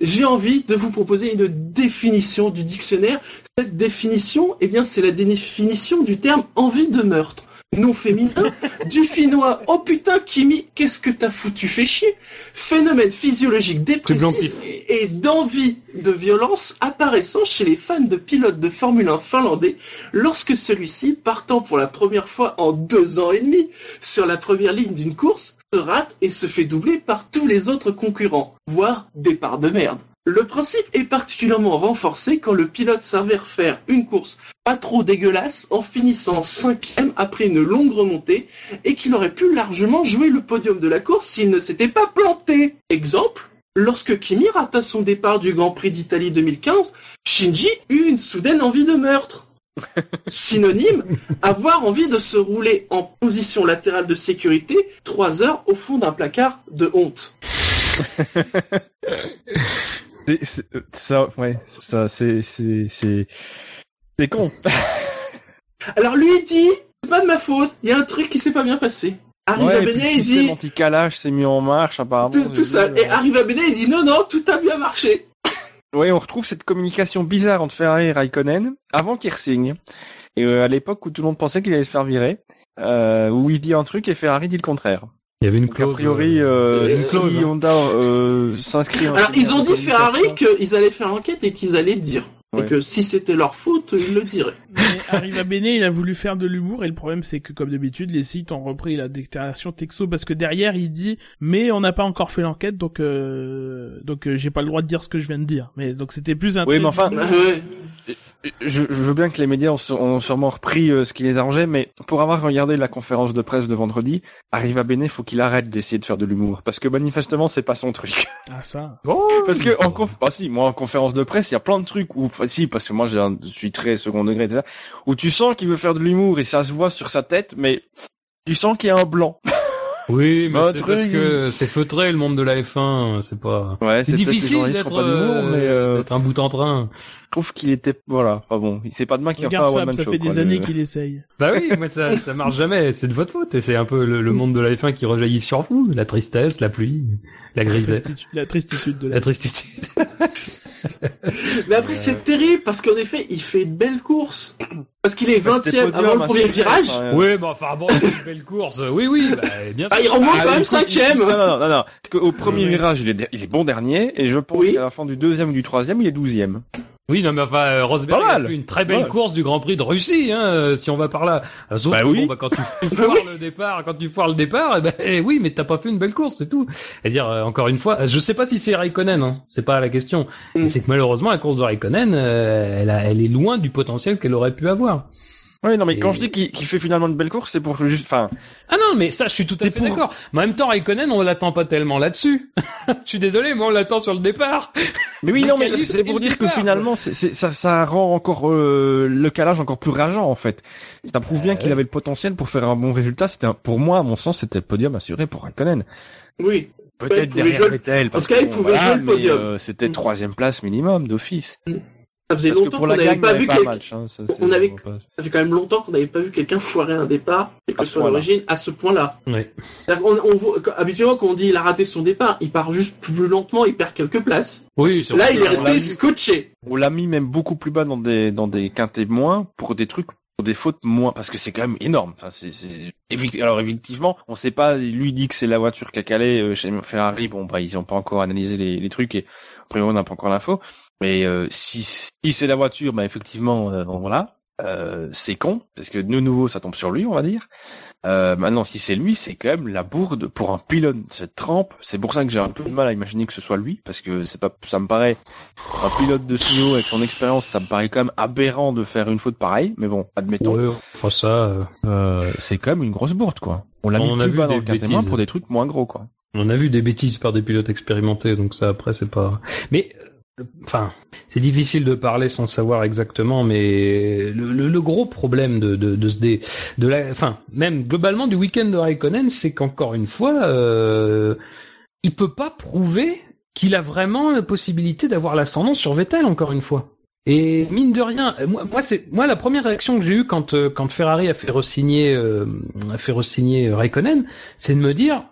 j'ai envie de vous proposer une définition du dictionnaire. Cette définition, eh bien, c'est la définition du terme envie de meurtre. Non féminin, du finnois. Oh putain, Kimi, qu'est-ce que t'as foutu? Fait chier Phénomène physiologique dépressif et, et d'envie de violence apparaissant chez les fans de pilotes de Formule 1 finlandais lorsque celui-ci, partant pour la première fois en deux ans et demi sur la première ligne d'une course, se rate et se fait doubler par tous les autres concurrents, voire départ de merde. Le principe est particulièrement renforcé quand le pilote s'avère faire une course pas trop dégueulasse en finissant cinquième après une longue remontée et qu'il aurait pu largement jouer le podium de la course s'il ne s'était pas planté. Exemple, lorsque Kimi rata son départ du Grand Prix d'Italie 2015, Shinji eut une soudaine envie de meurtre. Synonyme, avoir envie de se rouler en position latérale de sécurité trois heures au fond d'un placard de honte. C'est- c'est- euh, Ça, ouais, ça, c'est, c'est, c'est, c'est con. Alors lui il dit, c'est pas de ma faute, il y a un truc qui s'est pas bien passé. Arrive Ouais, à Benet, il dit, anti-calage s'est mis en marche, apparemment. tout, tout seul. Et arrive à Benet, il dit, non, non, tout a bien marché. Ouais, on retrouve cette communication bizarre entre Ferrari et Raikkonen avant qu'il signe. Et euh, à l'époque où tout le monde pensait qu'il allait se faire virer, euh, où il dit un truc et Ferrari dit le contraire. Il y avait une Donc a clause. priori, euh, euh, si clause, hein. Honda euh, s'inscrit. Alors ils ont dit Ferrari qu'ils allaient faire l'enquête et qu'ils allaient dire. Ouais. Et que si c'était leur faute, ils le diraient. Mais Arriva Bene, il a voulu faire de l'humour et le problème c'est que comme d'habitude les sites ont repris la déclaration texto parce que derrière il dit mais on n'a pas encore fait l'enquête donc euh, donc euh, j'ai pas le droit de dire ce que je viens de dire. Mais donc c'était plus un Oui, mais enfin. Je, je veux bien que les médias ont, sûrement repris euh, ce qui les arrangeait, mais pour avoir regardé la conférence de presse de vendredi, arrive à Bene, faut qu'il arrête d'essayer de faire de l'humour, parce que manifestement c'est pas son truc. ah ça. Parce que en conf... bah si, moi en conférence de presse, il y a plein de trucs où, enfin, si, parce que moi je suis très second degré, etc., où tu sens qu'il veut faire de l'humour et ça se voit sur sa tête, mais tu sens qu'il y a un blanc. Oui, mais Bah, c'est parce que c'est feutré le monde de la F1, c'est pas. Ouais, C'est difficile d'être euh, mais euh, d'être un bout en train. je trouve qu'il était, voilà, pas bon. C'est pas demain qu'il va faire Regarde un one ça show. fait quoi, des le- années qu'il essaye. Bah oui, moi ça, ça marche jamais, c'est de votre faute, et c'est un peu le, le monde de la F1 qui rejaillit sur vous, la tristesse, la pluie, la La grisette, tristitude, la tristitude de la la tristitude. Mais après c'est terrible parce qu'en effet il fait une belle course. Parce qu'il est Bah, 20 c'était e podium, avant le hein, premier virage. enfin, euh, Oui, bah enfin bon, c'est une belle course, oui, oui, bah, bien sûr. Ah, il remonte Ah, quand même il faut- 5 Non, non, non, non, non. Parce qu'au premier virage, il est, der- il est bon dernier, et je pense Oui. qu'à la fin du deuxième ou du troisième, il est douzième. Oui, non, mais enfin, euh, Rosberg a fait une très belle course du Grand Prix de Russie, hein, euh, si on va par là. Euh, Sauf Bah que oui. bon, bah, quand tu foires le départ, quand tu foires le départ, eh ben, eh oui, mais t'as pas fait une belle course, c'est tout. C'est-à-dire, euh, encore une fois, je sais pas si c'est Raikkonen, hein, c'est pas la question. Mm. Mais c'est que malheureusement, la course de Raikkonen, euh, elle, a- elle est loin du potentiel qu'elle aurait pu avoir. Oui, non, mais Et- quand je dis qu'il qu'il fait finalement une belle course, c'est pour que juste, enfin, Ah non, mais ça, je suis tout à fait pour- d'accord. Mais en même temps, Raikkonen, on l'attend pas tellement là-dessus. je suis désolé, mais on l'attend sur le départ. mais oui, non, mais c'est pour dire que finalement, c'est, c'est- ça, ça rend encore euh, le calage encore plus rageant en fait. Ça prouve bien qu'il avait le potentiel pour faire un bon résultat. C'était, un- pour moi, à mon sens, c'était le podium assuré pour Raikkonen. Oui. Peut-être derrière Vettel, parce en tout cas, que il bon, pouvait voilà, jouer le mais, podium. euh, c'était Mm. troisième place minimum d'office. Ça faisait Parce longtemps qu'on n'avait pas vu quelqu'un. Hein, ça, avait- fait quand même longtemps qu'on n'avait pas vu quelqu'un foirer un départ, et que À ce ce soit l'origine, à ce point-là. On voit- quand- habituellement, quand on dit il a raté son départ, il part juste plus lentement, il perd quelques places. Oui, Là, il est resté scotché. On l'a mis même beaucoup plus bas dans des dans des quintés moins pour des trucs pour des fautes moins parce que c'est quand même énorme. Enfin c'est alors effectivement on sait pas. Lui dit que c'est la voiture qui a calé euh, chez Ferrari. Bon bah ils ont pas encore analysé les, les trucs et après on n'a pas encore l'info. Mais euh, si si c'est la voiture, bah effectivement euh, voilà. Euh, c'est con parce que de nouveau ça tombe sur lui on va dire. Euh, maintenant si c'est lui c'est quand même la bourde pour un pilote de cette trempe. C'est pour ça que j'ai un peu de mal à imaginer que ce soit lui parce que c'est pas ça me paraît un pilote de Sino avec son expérience, ça me paraît quand même aberrant de faire une faute pareille, mais bon, admettons. Ouais, fera ça. euh, Euh, c'est quand même une grosse bourde, quoi. On l'a On mis a plus vu bas dans le bêtises. pour des trucs moins gros, quoi. On a vu des bêtises par des pilotes expérimentés, donc ça après c'est pas. Mais enfin, c'est difficile de parler sans savoir exactement, mais le, le- le gros problème de de de la, enfin même globalement du week-end de Raikkonen, c'est qu'encore une fois, euh, il peut pas prouver qu'il a vraiment la possibilité d'avoir l'ascendant sur Vettel encore une fois. Et mine de rien, moi, moi c'est moi la première réaction que j'ai eue quand euh, quand Ferrari a fait resigner euh, a fait resigner Raikkonen, c'est de me dire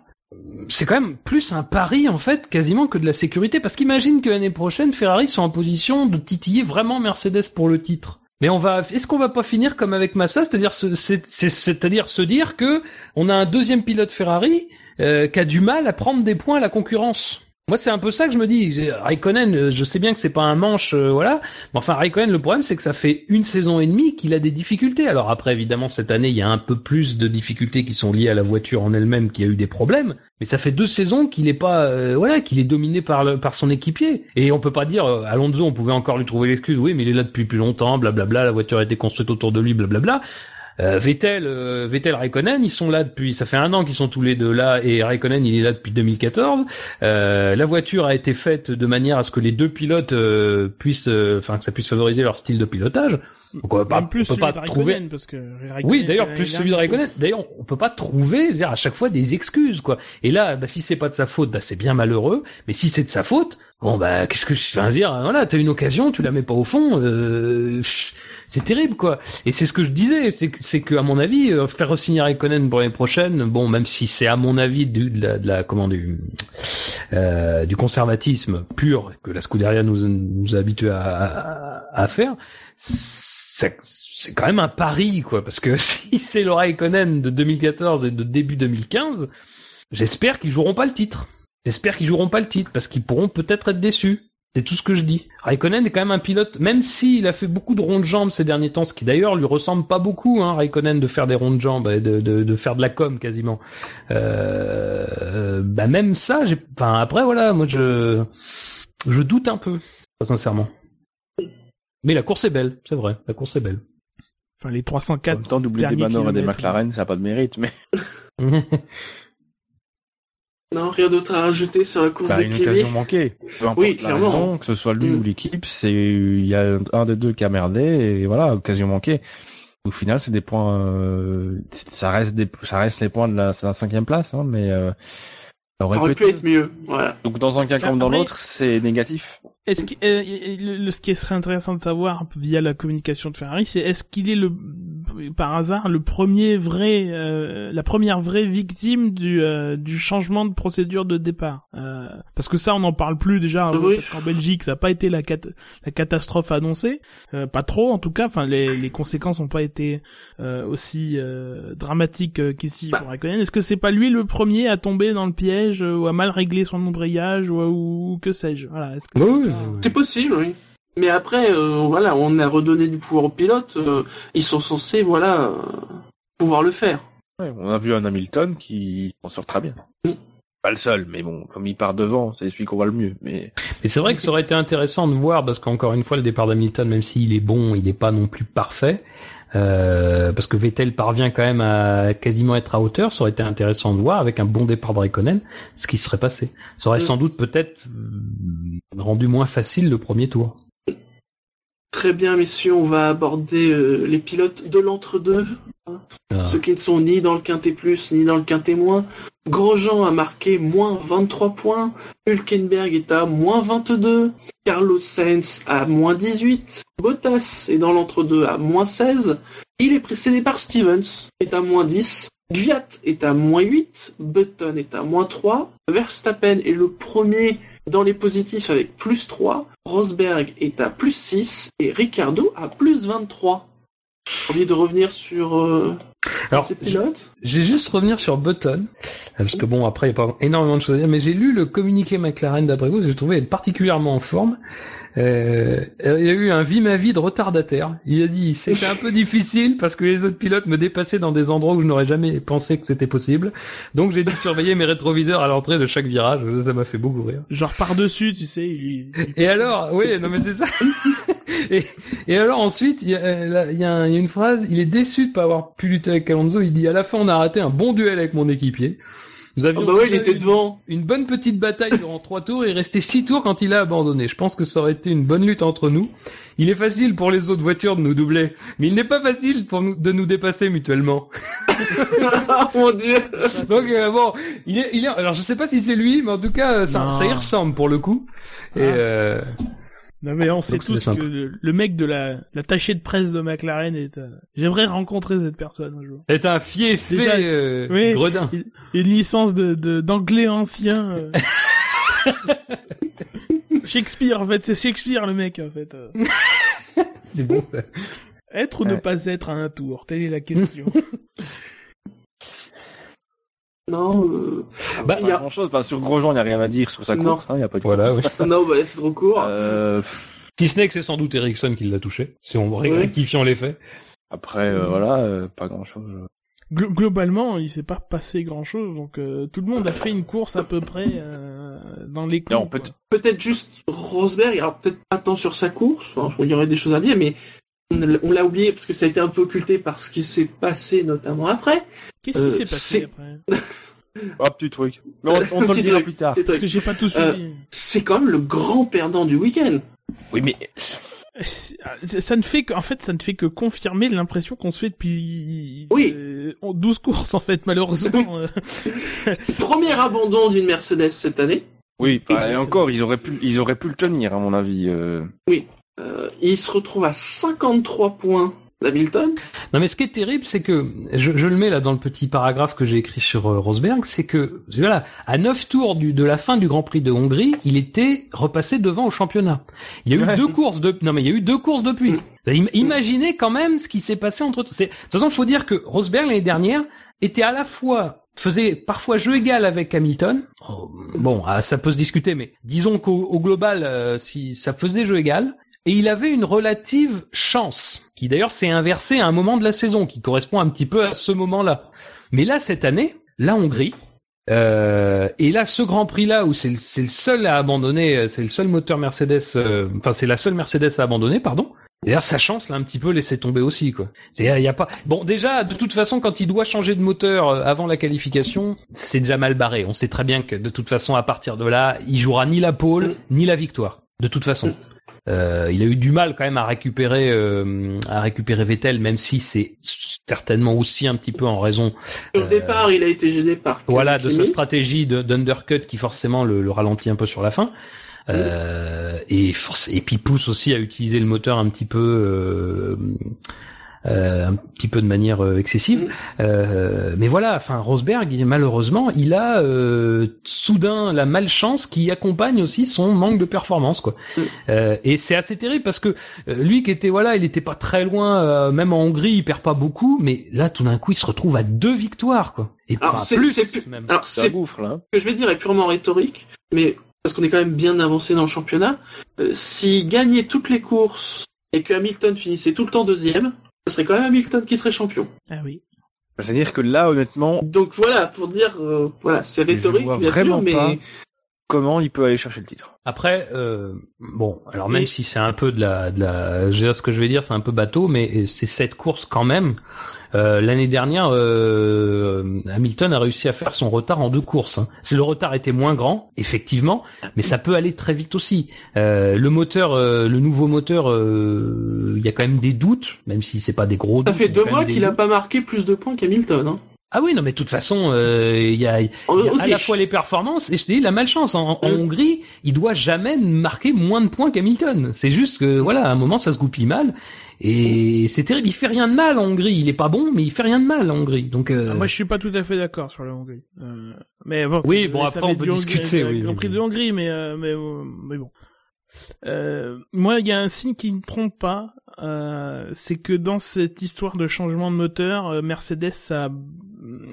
c'est quand même plus un pari en fait quasiment que de la sécurité parce qu'imagine que l'année prochaine Ferrari soit en position de titiller vraiment Mercedes pour le titre. Mais on va, est-ce qu'on va pas finir comme avec Massa, c'est-à-dire c'est-à-dire se dire que on a un deuxième pilote Ferrari euh, qui a du mal à prendre des points à la concurrence? Moi, c'est un peu ça que je me dis. Raikkonen, euh, je sais bien que c'est pas un manche, euh, voilà. Mais enfin, Raikkonen, le problème, c'est que ça fait une saison et demie qu'il a des difficultés. Alors après, évidemment, cette année, il y a un peu plus de difficultés qui sont liées à la voiture en elle-même, qui a eu des problèmes. Mais ça fait deux saisons qu'il est pas, euh, voilà, qu'il est dominé par le, par son équipier. Et on peut pas dire, euh, Alonso, on pouvait encore lui trouver l'excuse. Oui, mais il est là depuis plus longtemps, blablabla. La voiture a été construite autour de lui, blablabla. Euh, Vettel, euh, Vettel, Raikkonen, ils sont là depuis, ça fait un an qu'ils sont tous les deux là, et Raikkonen, il est là depuis 2014. Euh, la voiture a été faite de manière à ce que les deux pilotes euh, puissent, euh, enfin que ça puisse favoriser leur style de pilotage. Donc on peut pas, plus on peut pas trouver. Raikkonen, parce que Oui, d'ailleurs, plus celui de. Raikkonen. D'ailleurs, on peut pas trouver, dire, à chaque fois des excuses, quoi. Et là, bah, si c'est pas de sa faute, bah, c'est bien malheureux. Mais si c'est de sa faute, bon, bah, qu'est-ce que je fais dire Voilà, t'as une occasion, tu la mets pas au fond. Euh, c'est terrible, quoi. Et c'est ce que je disais, c'est que, c'est que, à mon avis, euh, faire re-signer Raikkonen pour l'année prochaine, bon, même si c'est à mon avis du, de la, euh, du conservatisme pur que la Scuderia nous, nous a habitués à, à, faire, c'est c'est quand même un pari, quoi, parce que si c'est le Raikkonen de 2014 et de début 2015, j'espère qu'ils joueront pas le titre. J'espère qu'ils joueront pas le titre, parce qu'ils pourront peut-être être déçus. C'est tout ce que je dis. Raikkonen est quand même un pilote, même s'il a fait beaucoup de ronds de jambes ces derniers temps, ce qui d'ailleurs lui ressemble pas beaucoup, hein, Raikkonen, de faire des ronds de jambes, et de, de, de faire de la com quasiment. Euh, bah même ça, j'ai, enfin après voilà, moi je, je doute un peu, sincèrement. Mais la course est belle, c'est vrai, la course est belle. Enfin, les En 304. même temps, doubler des Manor et des. McLaren, ça a pas de mérite, mais Non, rien d'autre à rajouter sur la course bah, de une occasion manquée. Peu importe Oui, la clairement. raison, que ce soit lui Mm. ou l'équipe, c'est il y a un des deux qui a merdé et voilà, occasion manquée. Au final, c'est des points. euh, ça reste des, ça reste les points de la, cinquième place, hein, mais euh, ça aurait Ça aurait pu être être mieux. Voilà. Donc dans un cas Ça, comme dans l'autre, c'est négatif. Est-ce que euh, ce qui serait intéressant de savoir via la communication de Ferrari, c'est est-ce qu'il est le par hasard le premier vrai, euh, la première vraie victime du euh, du changement de procédure de départ? Euh, Parce que ça, on n'en parle plus déjà hein, Oui. parce qu'en Belgique, ça n'a pas été la, cat- la catastrophe annoncée, Euh, pas trop en tout cas. Enfin, les, les conséquences n'ont pas été euh, aussi euh, dramatiques euh, qu'ici Bah. pour Raikkonen. Est-ce que c'est pas lui le premier à tomber dans le piège euh, ou à mal régler son embrayage ou, ou que sais-je? Voilà. Est-ce que Oui, c'est oui. C'est possible, oui. Mais après, euh, voilà, on a redonné du pouvoir aux pilotes. euh, ils sont censés, voilà, euh, pouvoir le faire. Ouais, on a vu un Hamilton qui en sort très bien. Mm. Pas le seul, mais bon, comme il part devant, c'est celui qu'on voit le mieux. Mais Et c'est vrai que ça aurait été intéressant de voir, parce qu'encore une fois, le départ d'Hamilton, même s'il est bon, il n'est pas non plus parfait. Euh, parce que Vettel parvient quand même à quasiment être à hauteur, ça aurait été intéressant de voir avec un bon départ de Raikkonen ce qui serait passé. Ça aurait Mm. sans doute peut-être euh, rendu moins facile le premier tour. Très bien, messieurs, on va aborder euh, les pilotes de l'entre-deux. Ah. Ceux qui ne sont ni dans le quintet plus, ni dans le quintet moins. Grosjean a marqué moins 23 points. Hülkenberg est à moins 22. Carlos Sainz à moins 18. Bottas est dans l'entre-deux à moins 16. Il est précédé par Stevens, est à moins 10. Gviat est à moins 8. Button est à moins 3. Verstappen est le premier dans les positifs avec plus 3. Rosberg est à plus 6. Et Ricardo à plus 23. Envie de revenir sur euh, Alors, ces pilotes Je vais juste revenir sur Button, parce que bon, après, il n'y a pas énormément de choses à dire, mais j'ai lu le communiqué McLaren d'après vous, j'ai trouvé particulièrement en forme. Euh, il y a eu un vie ma vie de retardataire. Il a dit c'était un peu difficile parce que les autres pilotes me dépassaient dans des endroits où je n'aurais jamais pensé que c'était possible. Donc j'ai dû surveiller mes rétroviseurs à l'entrée de chaque virage. Ça m'a fait beaucoup rire. Genre par-dessus, tu sais. il- il- Et alors, oui, non mais c'est ça. et, et alors ensuite, il y, a, euh, là, il y a un- il y a une phrase, il est déçu de pas avoir pu lutter avec Alonso. Il dit à la fin, on a raté un bon duel avec mon équipier. Nous avions bah ouais, il était une- devant. une bonne petite bataille durant trois tours et il restait six tours quand il a abandonné. Je pense que ça aurait été une bonne lutte entre nous. Il est facile pour les autres voitures de nous doubler, mais il n'est pas facile pour nous de nous dépasser mutuellement. Ah mon dieu Donc euh, bon, il est, il est, alors je sais pas si c'est lui, mais en tout cas euh, ça y ressemble pour le coup. Et Ah. euh, Non mais on sait Donc, tous que le, le mec de la l'attaché de presse de McLaren est. euh, J'aimerais rencontrer cette personne un jour. est un fiefé Déjà, euh, oui. gredin. Une licence de de- d'anglais ancien. euh. Shakespeare en fait, c'est Shakespeare le mec en fait. euh. C'est bon. Être ou ne pas être à un tour, telle est la question. Non, euh... Bah, il y a... grand chose. Enfin, sur Grosjean, il n'y a rien à dire sur sa Non. course. hein, Il n'y a pas de Voilà, oui. non bah, c'est trop court. Euh, Si ce n'est que c'est sans doute Ericsson qui l'a touché, si on Ouais. rectifiant les faits. après, euh, voilà, euh, pas grand chose. Glo- globalement, il s'est pas passé grand chose, donc euh, tout le monde a fait une course à peu près euh, dans les clous. Quoi. peut- Peut-être juste Rosberg, alors peut-être pas tant sur sa course, enfin, il y aurait des choses à dire, mais on l'a- oublié parce que ça a été un peu occulté par ce qui s'est passé notamment après. Qu'est-ce qui Euh, s'est passé après Oh, petit truc. On, on te le dira plus tard. Parce que j'ai pas tout Euh, suivi. C'est quand même le grand perdant du week-end. Oui, mais C'est- Ça ne fait que, en fait, ça ne fait que confirmer l'impression qu'on se fait depuis Oui. euh, 12 courses en fait, malheureusement. Premier abandon d'une Mercedes cette année. oui, bah, et c'est encore, ils auraient pu, ils auraient pu le tenir, à mon avis. euh. Euh, il se retrouve à 53 points d'Hamilton. Non mais ce qui est terrible, c'est que je, je le mets là dans le petit paragraphe que j'ai écrit sur euh, Rosberg, c'est que voilà, à neuf tours du, de la fin du Grand Prix de Hongrie, il était repassé devant au championnat. Il y a eu Ouais. deux courses de, non mais il y a eu deux courses depuis. Im- Imaginez quand même ce qui s'est passé entre. c'est- De toute façon, faut dire que Rosberg l'année dernière était à la fois faisait parfois jeu égal avec Hamilton. Oh, Bon, ah, ça peut se discuter, mais disons qu'au au global, euh, si ça faisait jeu égal, et il avait une relative chance, qui d'ailleurs s'est inversée à un moment de la saison, qui correspond un petit peu à ce moment-là. Mais là, cette année, la Hongrie, euh, et là, ce Grand Prix-là, où c'est le, seul à abandonner, euh, c'est le seul moteur Mercedes, euh, enfin c'est la seule Mercedes à abandonner, pardon. D'ailleurs, sa chance l'a un petit peu laissé tomber aussi, quoi. C'est, il y a pas. Bon, déjà, de toute façon, quand il doit changer de moteur euh, avant la qualification, c'est déjà mal barré. On sait très bien que de toute façon, à partir de là, il jouera ni la pole ni la victoire. De toute façon. Euh, il a eu du mal quand même à récupérer euh, à récupérer Vettel, même si c'est certainement aussi un petit peu en raison le Euh, départ, il a été gêné par voilà de sa stratégie de- d'undercut qui forcément le, le ralentit un peu sur la fin. Euh, et, force, et puis pousse aussi à utiliser le moteur un petit peu euh, un petit peu de manière euh, excessive. Mhm. Euh, mais voilà, enfin Rosberg, il- malheureusement, il a euh, soudain la malchance qui accompagne aussi son manque de performance, quoi. Euh, et c'est assez terrible parce que euh, lui qui était voilà, il était pas très loin, euh, même en Hongrie, il perd pas beaucoup, mais là tout d'un coup, il se retrouve à deux victoires, quoi. Et Alors, enfin, c'est- plus c'est même. Alors, C'est gouffre, là. hein. ce que je vais dire est purement rhétorique, mais parce qu'on est quand même bien avancé dans le championnat. Euh, S'il gagnait toutes les courses et que Hamilton finissait tout le temps deuxième, ce serait quand même Hamilton qui serait champion. Ah oui. C'est-à-dire que là, honnêtement, Donc voilà, pour dire, euh, voilà, c'est je rhétorique, vois bien vraiment sûr, mais pas comment il peut aller chercher le titre. Après, euh, bon, alors même Et- si c'est un peu de la, de la, je veux dire, ce que je vais dire, c'est un peu bateau, mais c'est cette course quand même Euh, L'année dernière, euh, Hamilton a réussi à faire son retard en deux courses. hein. C'est le retard était moins grand, effectivement, mais ça peut aller très vite aussi. Euh, le moteur, euh, le nouveau moteur, euh, il y a quand même des doutes, même si c'est pas des gros. Ça doutes, fait deux mois qu'il a pas marqué plus de points qu'Hamilton. Hein. Ah oui, non, mais de toute façon, euh, il y a, y a à la fois les performances et je te dis la malchance. En, en Mm. Hongrie, il doit jamais marquer moins de points qu'Hamilton. C'est juste que voilà, à un moment ça se goupille mal et c'est terrible. Il fait rien de mal en Hongrie. Il est pas bon, mais il fait rien de mal en Hongrie. Donc euh, Ah, moi, je suis pas tout à fait d'accord sur la Hongrie. Euh, mais bon, Oui, bon, après, on peut discuter, Hongrie, oui, Grand Prix oui. de Hongrie, mais euh, mais euh, mais bon. Euh, moi, il y a un signe qui ne trompe pas, euh, c'est que dans cette histoire de changement de moteur, Mercedes a,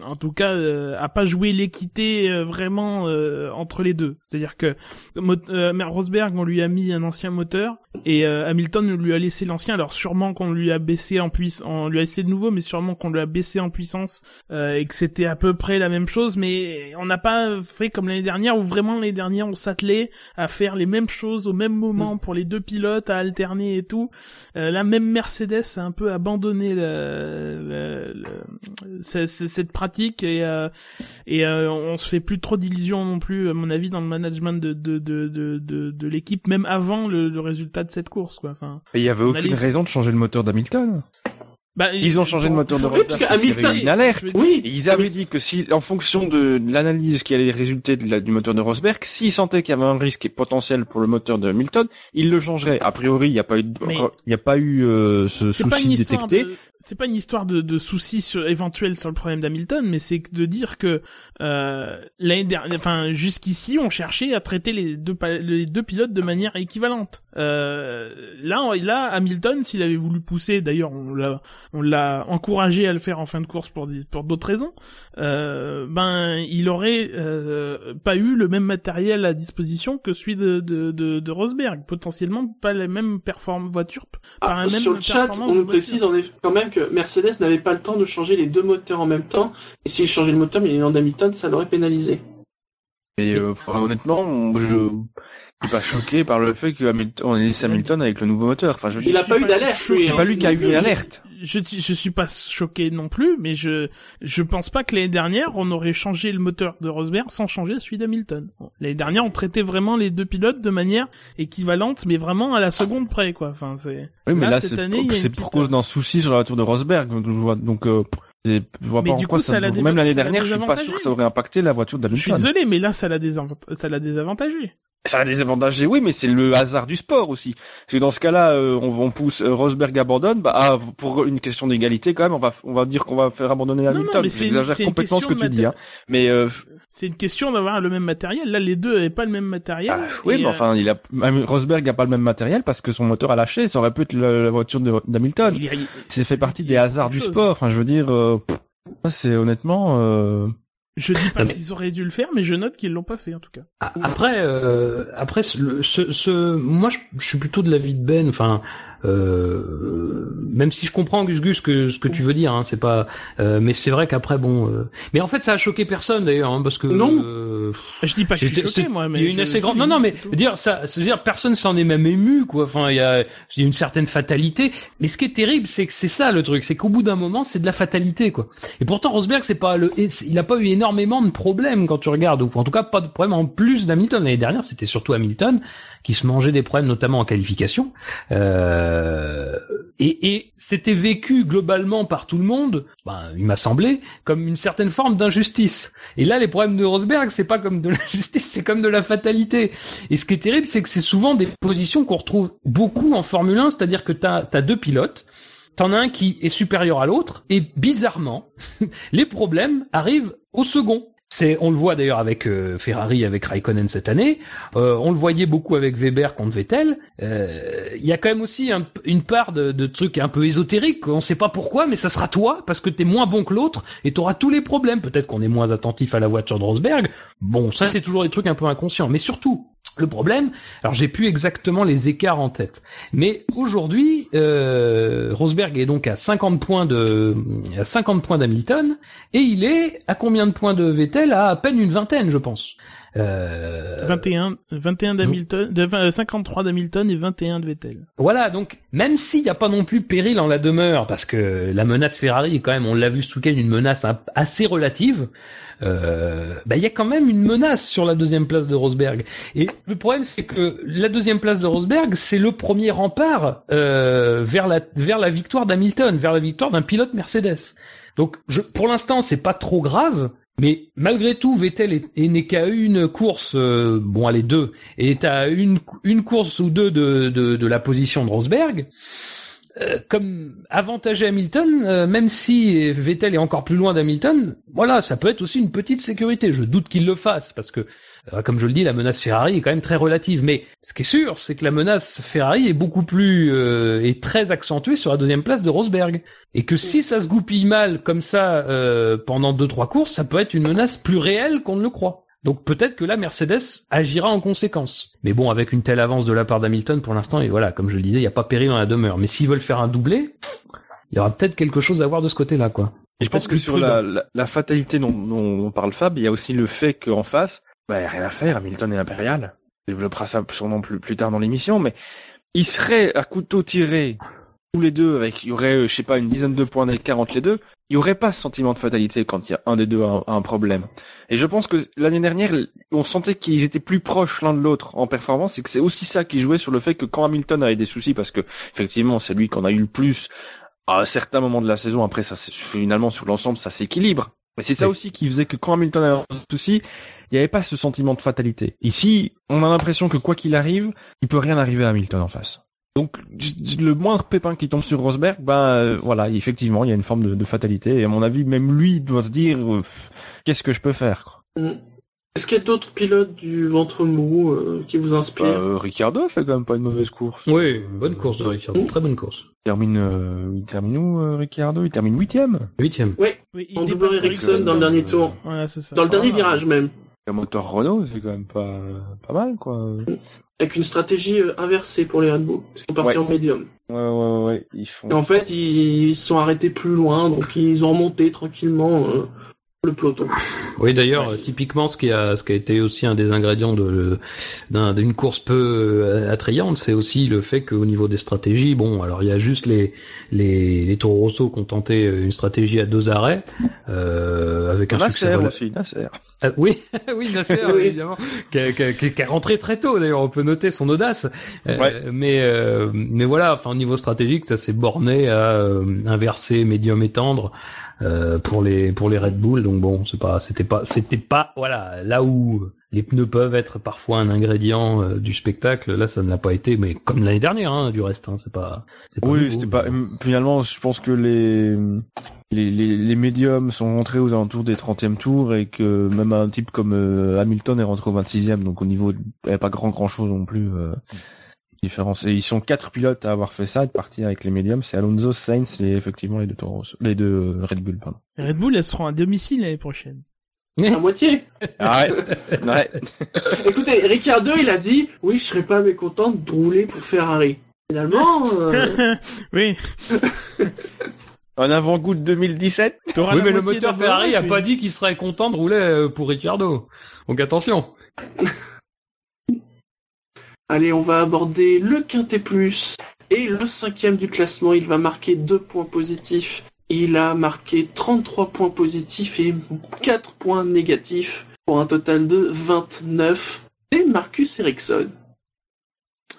en tout cas, a pas joué l'équité euh, vraiment euh, entre les deux. C'est-à-dire que Rosberg, on lui a mis un ancien moteur et euh, Hamilton lui a laissé l'ancien. Alors sûrement qu'on lui a baissé en puissance, on lui a laissé de nouveau, mais sûrement qu'on lui a baissé en puissance euh, et que c'était à peu près la même chose. Mais on n'a pas fait comme l'année dernière où vraiment l'année dernière on s'attelait à faire les mêmes choses au même moment pour les deux pilotes, à alterner et tout. Euh, la même Mercedes a un peu abandonné le, le- le- ce- ce- cette pratique et euh, et euh, on se fait plus trop d'illusions non plus à mon avis dans le management de de de de, de, l'équipe même avant le résultat de cette course quoi. Enfin, Et il y avait aucune analyse- raison de changer le moteur d'Hamilton. Bah, Ils ont changé le moteur de Oui, parce eu une alerte. dire- Oui, ils avaient dit que si, en fonction de l'analyse qui allait résulter de la- du moteur de Rosberg, s'ils sentaient qu'il y avait un risque potentiel pour le moteur de Hamilton, ils le changeraient. A priori, il n'y a pas eu, de- il n'y a pas eu euh, ce c'est pas souci une histoire détecté. de c'est pas une histoire de, de soucis sur, éventuels sur le problème d'Hamilton, mais c'est de dire que euh, l'année dernière, enfin jusqu'ici, on cherchait à traiter les deux les deux pilotes de manière équivalente. Euh, là, là, Hamilton, s'il avait voulu pousser, d'ailleurs, on l'a on l'a encouragé à le faire en fin de course pour des- pour d'autres raisons. Euh, ben, il aurait euh, pas eu le même matériel à disposition que celui de de de, de Rosberg, potentiellement pas la même performance voiture, pas Ah, même sur le chat, on nous précise en effet quand même que Mercedes n'avait pas le temps de changer les deux moteurs en même temps, et s'il changeait le moteur mais il est d'Hamilton, ça l'aurait pénalisé. Et euh, enfin, honnêtement, je suis pas choqué par le fait que Hamilton, on ait laissé Hamilton avec le nouveau moteur. Enfin, je Il a suis pas eu pas d'alerte, c'est hein. pas lui qui a eu une alerte. Je, je suis pas choqué non plus, mais je je pense pas que l'année dernière on aurait changé le moteur de Rosberg sans changer celui d'Hamilton. L'année dernière on traitait vraiment les deux pilotes de manière équivalente, mais vraiment à la seconde près quoi. Enfin c'est. Oui, mais Là, là, cette année, c'est pour cause d'un souci sur la voiture de Rosberg. Donc, je vois, donc euh, je vois Mais pas du en quoi coup, ça l'a Même l'année ça dernière, je suis pas sûr que ça aurait impacté la voiture Je suis d'Hamilton. désolé, mais là ça ça l'a désavantagé. Ça a des avantages, oui, mais c'est le hasard du sport aussi. Parce que dans ce cas-là, euh, on, on pousse euh, Rosberg abandonne, bah ah, pour une question d'égalité quand même, on va on va dire qu'on va faire abandonner Hamilton. J'exagère complètement ce que tu dis, hein. Mais euh, C'est une question d'avoir le même matériel. Là les deux avaient pas le même matériel. ah, oui, mais euh, enfin, il a Rosberg a pas le même matériel parce que son moteur a lâché. Ça aurait pu être la, la voiture d'Hamilton. a- C'est fait partie des hasards du chose. sport. Enfin, je veux dire, euh, c'est honnêtement. Je dis pas mais- qu'ils auraient dû le faire, mais je note qu'ils l'ont pas fait en tout cas. A- Après, euh, après, ce, ce, ce- moi, je, je suis plutôt de l'avis de Ben. Enfin, même si je comprends Gus Gus que ce que tu veux dire, hein, c'est pas. euh, mais c'est vrai qu'après, bon. euh, mais en fait, ça a choqué personne d'ailleurs, hein, parce que. Non. euh, Je dis pas que je suis choqué moi, mais il y a une assez grande. Non, non, mais dire ça, c'est dire personne s'en est même ému, quoi. Enfin, il y a, une certaine fatalité. Mais ce qui est terrible, c'est que c'est ça le truc, c'est qu'au bout d'un moment, c'est de la fatalité, quoi. Et pourtant, Rosberg, c'est pas le, il a pas eu énormément de problèmes quand tu regardes, ou en tout cas pas de problèmes en plus d'Hamilton l'année dernière. C'était surtout Hamilton qui se mangeait des problèmes, notamment en qualification. Euh, et, et c'était vécu globalement par tout le monde. Ben, il m'a semblé comme une certaine forme d'injustice. Et là, les problèmes de Rosberg, c'est pas comme de l'injustice, c'est comme de la fatalité. Et ce qui est terrible, c'est que c'est souvent des positions qu'on retrouve beaucoup en Formule 1, c'est-à-dire que t'as as deux pilotes, t'en as un qui est supérieur à l'autre, et bizarrement, les problèmes arrivent au second. C'est, on le voit d'ailleurs avec euh, Ferrari, avec Raikkonen cette année. Euh, on le voyait beaucoup avec Weber contre Vettel. Euh, Il y a quand même aussi un- une part de, de trucs un peu ésotériques. On sait pas pourquoi, mais ça sera toi parce que t'es moins bon que l'autre et t'auras tous les problèmes. Peut-être qu'on est moins attentif à la voiture de Rosberg. Bon, ça c'est toujours des trucs un peu inconscients. Mais surtout, le problème, alors j'ai plus exactement les écarts en tête, mais aujourd'hui, euh, Rosberg est donc à 50 points de à 50 points d'Hamilton et il est à combien de points de Vettel? À à peine une vingtaine, je pense. Euh, 21, 21 d'Hamilton, de 20, 53 d'Hamilton et 21 de Vettel. Voilà, donc même s'il n'y a pas non plus péril en la demeure, parce que la menace Ferrari est quand même, on l'a vu ce week-end, une menace assez relative, euh, bah, il y a quand même une menace sur la deuxième place de Rosberg. Et le problème, c'est que la deuxième place de Rosberg, c'est le premier rempart euh, vers la vers la victoire d'Hamilton, vers la victoire d'un pilote Mercedes. Donc, je, pour l'instant, c'est pas trop grave. Mais malgré tout, Vettel est, est n'est qu'à une course, euh, bon allez deux, est à une, une course ou deux de, de, de la position de Rosberg. Euh, comme avantager Hamilton, euh, même si Vettel est encore plus loin d'Hamilton, voilà, ça peut être aussi une petite sécurité. Je doute qu'il le fasse parce que, euh, comme je le dis, la menace Ferrari est quand même très relative. Mais ce qui est sûr, c'est que la menace Ferrari est beaucoup plus est très accentuée sur la deuxième place de Rosberg, et que si ça se goupille mal comme ça pendant deux trois courses, ça peut être une menace plus réelle qu'on ne le croit. Donc peut-être que là Mercedes agira en conséquence. Mais bon, avec une telle avance de la part d'Hamilton pour l'instant, et voilà, comme je le disais, il n'y a pas péril dans la demeure. Mais s'ils veulent faire un doublé, il y aura peut-être quelque chose à voir de ce côté-là, quoi. Et je pense que sur la, la, la fatalité dont, dont on parle Fab, il y a aussi le fait qu'en face, bah, y a rien à faire, Hamilton est impérial. On développera ça sûrement plus, plus tard dans l'émission, mais il serait à couteau tiré tous les deux, avec, il y aurait, euh, je sais pas, une dizaine de points d'écart entre les deux, il y aurait pas ce sentiment de fatalité quand il y a un des deux a, a un problème. Et je pense que l'année dernière, on sentait qu'ils étaient plus proches l'un de l'autre en performance, et que c'est aussi ça qui jouait sur le fait que quand Hamilton avait des soucis, parce que effectivement c'est lui qu'on a eu le plus à certains moments de la saison, après ça finalement sur l'ensemble ça s'équilibre. Mais c'est ça aussi qui faisait que quand Hamilton avait un souci, il n'y avait pas ce sentiment de fatalité. Ici, on a l'impression que quoi qu'il arrive, il peut rien arriver à Hamilton en face. Donc le moindre pépin qui tombe sur Rosberg, ben euh, voilà, effectivement, il y a une forme de, de fatalité. Et à mon avis, même lui doit se dire euh, qu'est-ce que je peux faire. Mm. Est-ce qu'il y a d'autres pilotes du ventre mou euh, qui vous inspirent? Euh, Ricciardo fait quand même pas une mauvaise course. Oui, bonne course de Ricciardo, très bonne course. Il termine, euh, il termine où, euh, Ricciardo? Il termine huitième. Huitième. Oui, Oui, il en double Ericsson dans le dernier tour. Ça. Dans le dernier Voilà. virage même. Le moteur Renault, c'est quand même pas, pas mal, quoi. Ouais, Avec une stratégie euh, inversée pour les Red Bull. Ils sont partis Ouais. en médium. ouais, ouais, ouais. Ils font. Et en fait, ils se sont arrêtés plus loin, donc ils ont remonté tranquillement euh, le peloton. Oui, d'ailleurs, euh, typiquement, ce qui a, ce qui a été aussi un des ingrédients de, d'un- d'une course peu euh, attrayante, c'est aussi le fait qu'au niveau des stratégies, bon, alors il y a juste les, les, les Toro Rosso qui ont tenté euh, une stratégie à deux arrêts, euh, avec un succès. Nasser rela- aussi, Nasser. Ah, oui, oui, Nasser, Oui. évidemment, qui a, qui, a, qui a rentré très tôt. D'ailleurs, on peut noter son audace. Euh, Ouais. Mais, euh, mais voilà, enfin, au niveau stratégique, ça s'est borné à euh, inverser médium et tendre euh, pour les pour les Red Bull. Donc bon, c'est pas, c'était pas, c'était pas, voilà, là où les pneus peuvent être parfois un ingrédient euh, du spectacle. Là, ça ne l'a pas été, mais comme l'année dernière, hein, du reste, hein, c'est pas. pas Oui, c'était pas. Finalement, je pense que les les, les, les médiums sont rentrés aux alentours des 30e tours et que même un type comme euh, Hamilton est rentré au 26e, donc au niveau, il n'y avait pas grand grand chose non plus. Euh, différence. Et ils sont quatre pilotes à avoir fait ça, de partir avec les médiums. C'est Alonso, Sainz et effectivement les deux Toro Rosso- les deux euh, Red Bull, pardon. Les Red Bull, elles seront à domicile l'année prochaine. À moitié. Arrête. ouais. Écoutez, Ricardo, il a dit, oui, je serais pas mécontent de rouler pour Ferrari. Finalement, euh, oui. Un avant-goût de 2017. T'auras Oui, la mais le moteur Ferrari a puis- pas dit qu'il serait content de rouler euh, pour Ricciardo. Donc attention. Allez, on va aborder le quintet plus et le cinquième du classement. Il va marquer deux points positifs. Il a marqué 33 points positifs et 4 points négatifs pour un total de 29. C'est Marcus Ericsson.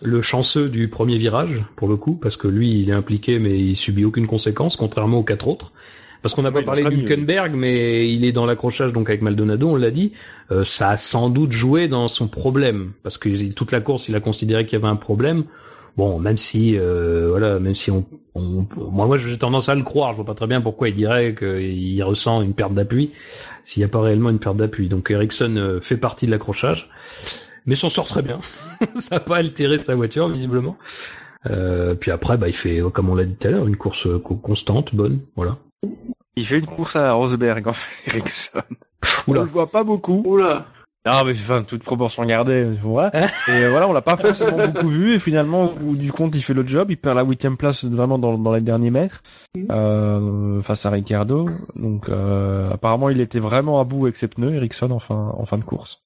le chanceux du premier virage, pour le coup, parce que lui, il est impliqué, mais il subit aucune conséquence, contrairement aux quatre autres. Parce qu'on n'a pas parlé d'Hülkenberg, mais il est dans l'accrochage donc avec Maldonado, on l'a dit. Euh, ça a sans doute joué dans son problème, parce que toute la course, il a considéré qu'il y avait un problème. Bon, même si, euh, voilà, même si on, on- moi, moi, j'ai tendance à le croire. Je vois pas très bien pourquoi il dirait qu'il ressent une perte d'appui s'il n'y a pas réellement une perte d'appui. Donc Ericsson euh, fait partie de l'accrochage, mais s'en sort très bien. ça n'a pas altéré sa voiture visiblement. Euh, puis après, bah, il fait, comme on l'a dit tout à l'heure, une course euh, co- constante, bonne, voilà. Il fait une course à Rosberg, en fait, Ericsson. On le voit pas beaucoup. Oula. Ah, mais enfin, toute proportion gardée, tu vois. Hein et euh, voilà, on l'a pas forcément beaucoup vu, et finalement, au bout du compte, il fait le job, il perd la huitième place vraiment dans, dans les derniers mètres, euh, face à Ricciardo. Donc, euh, apparemment, il était vraiment à bout avec ses pneus, Ericsson, en fin, en fin de course.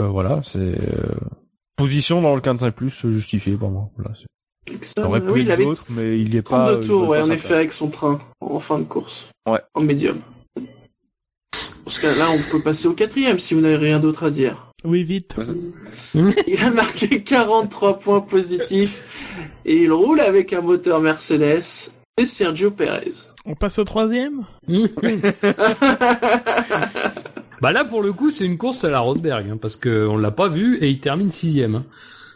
Euh, voilà, c'est euh, position dans le 15 plus justifiée pour moi. Voilà, aurait pu Oui, il avait d'autres, mais il y est pas. 32 il tours, ouais, pas en effet, avec son train, en fin de course. Ouais. En médium. Parce que là, on peut passer au quatrième si vous n'avez rien d'autre à dire. Oui, vite. Il a marqué 43 points positifs et il roule avec un moteur Mercedes. C'est Sergio Perez. On passe au troisième? Bah là, pour le coup, c'est une course à la Rosberg, hein, parce que on l'a pas vu et il termine sixième.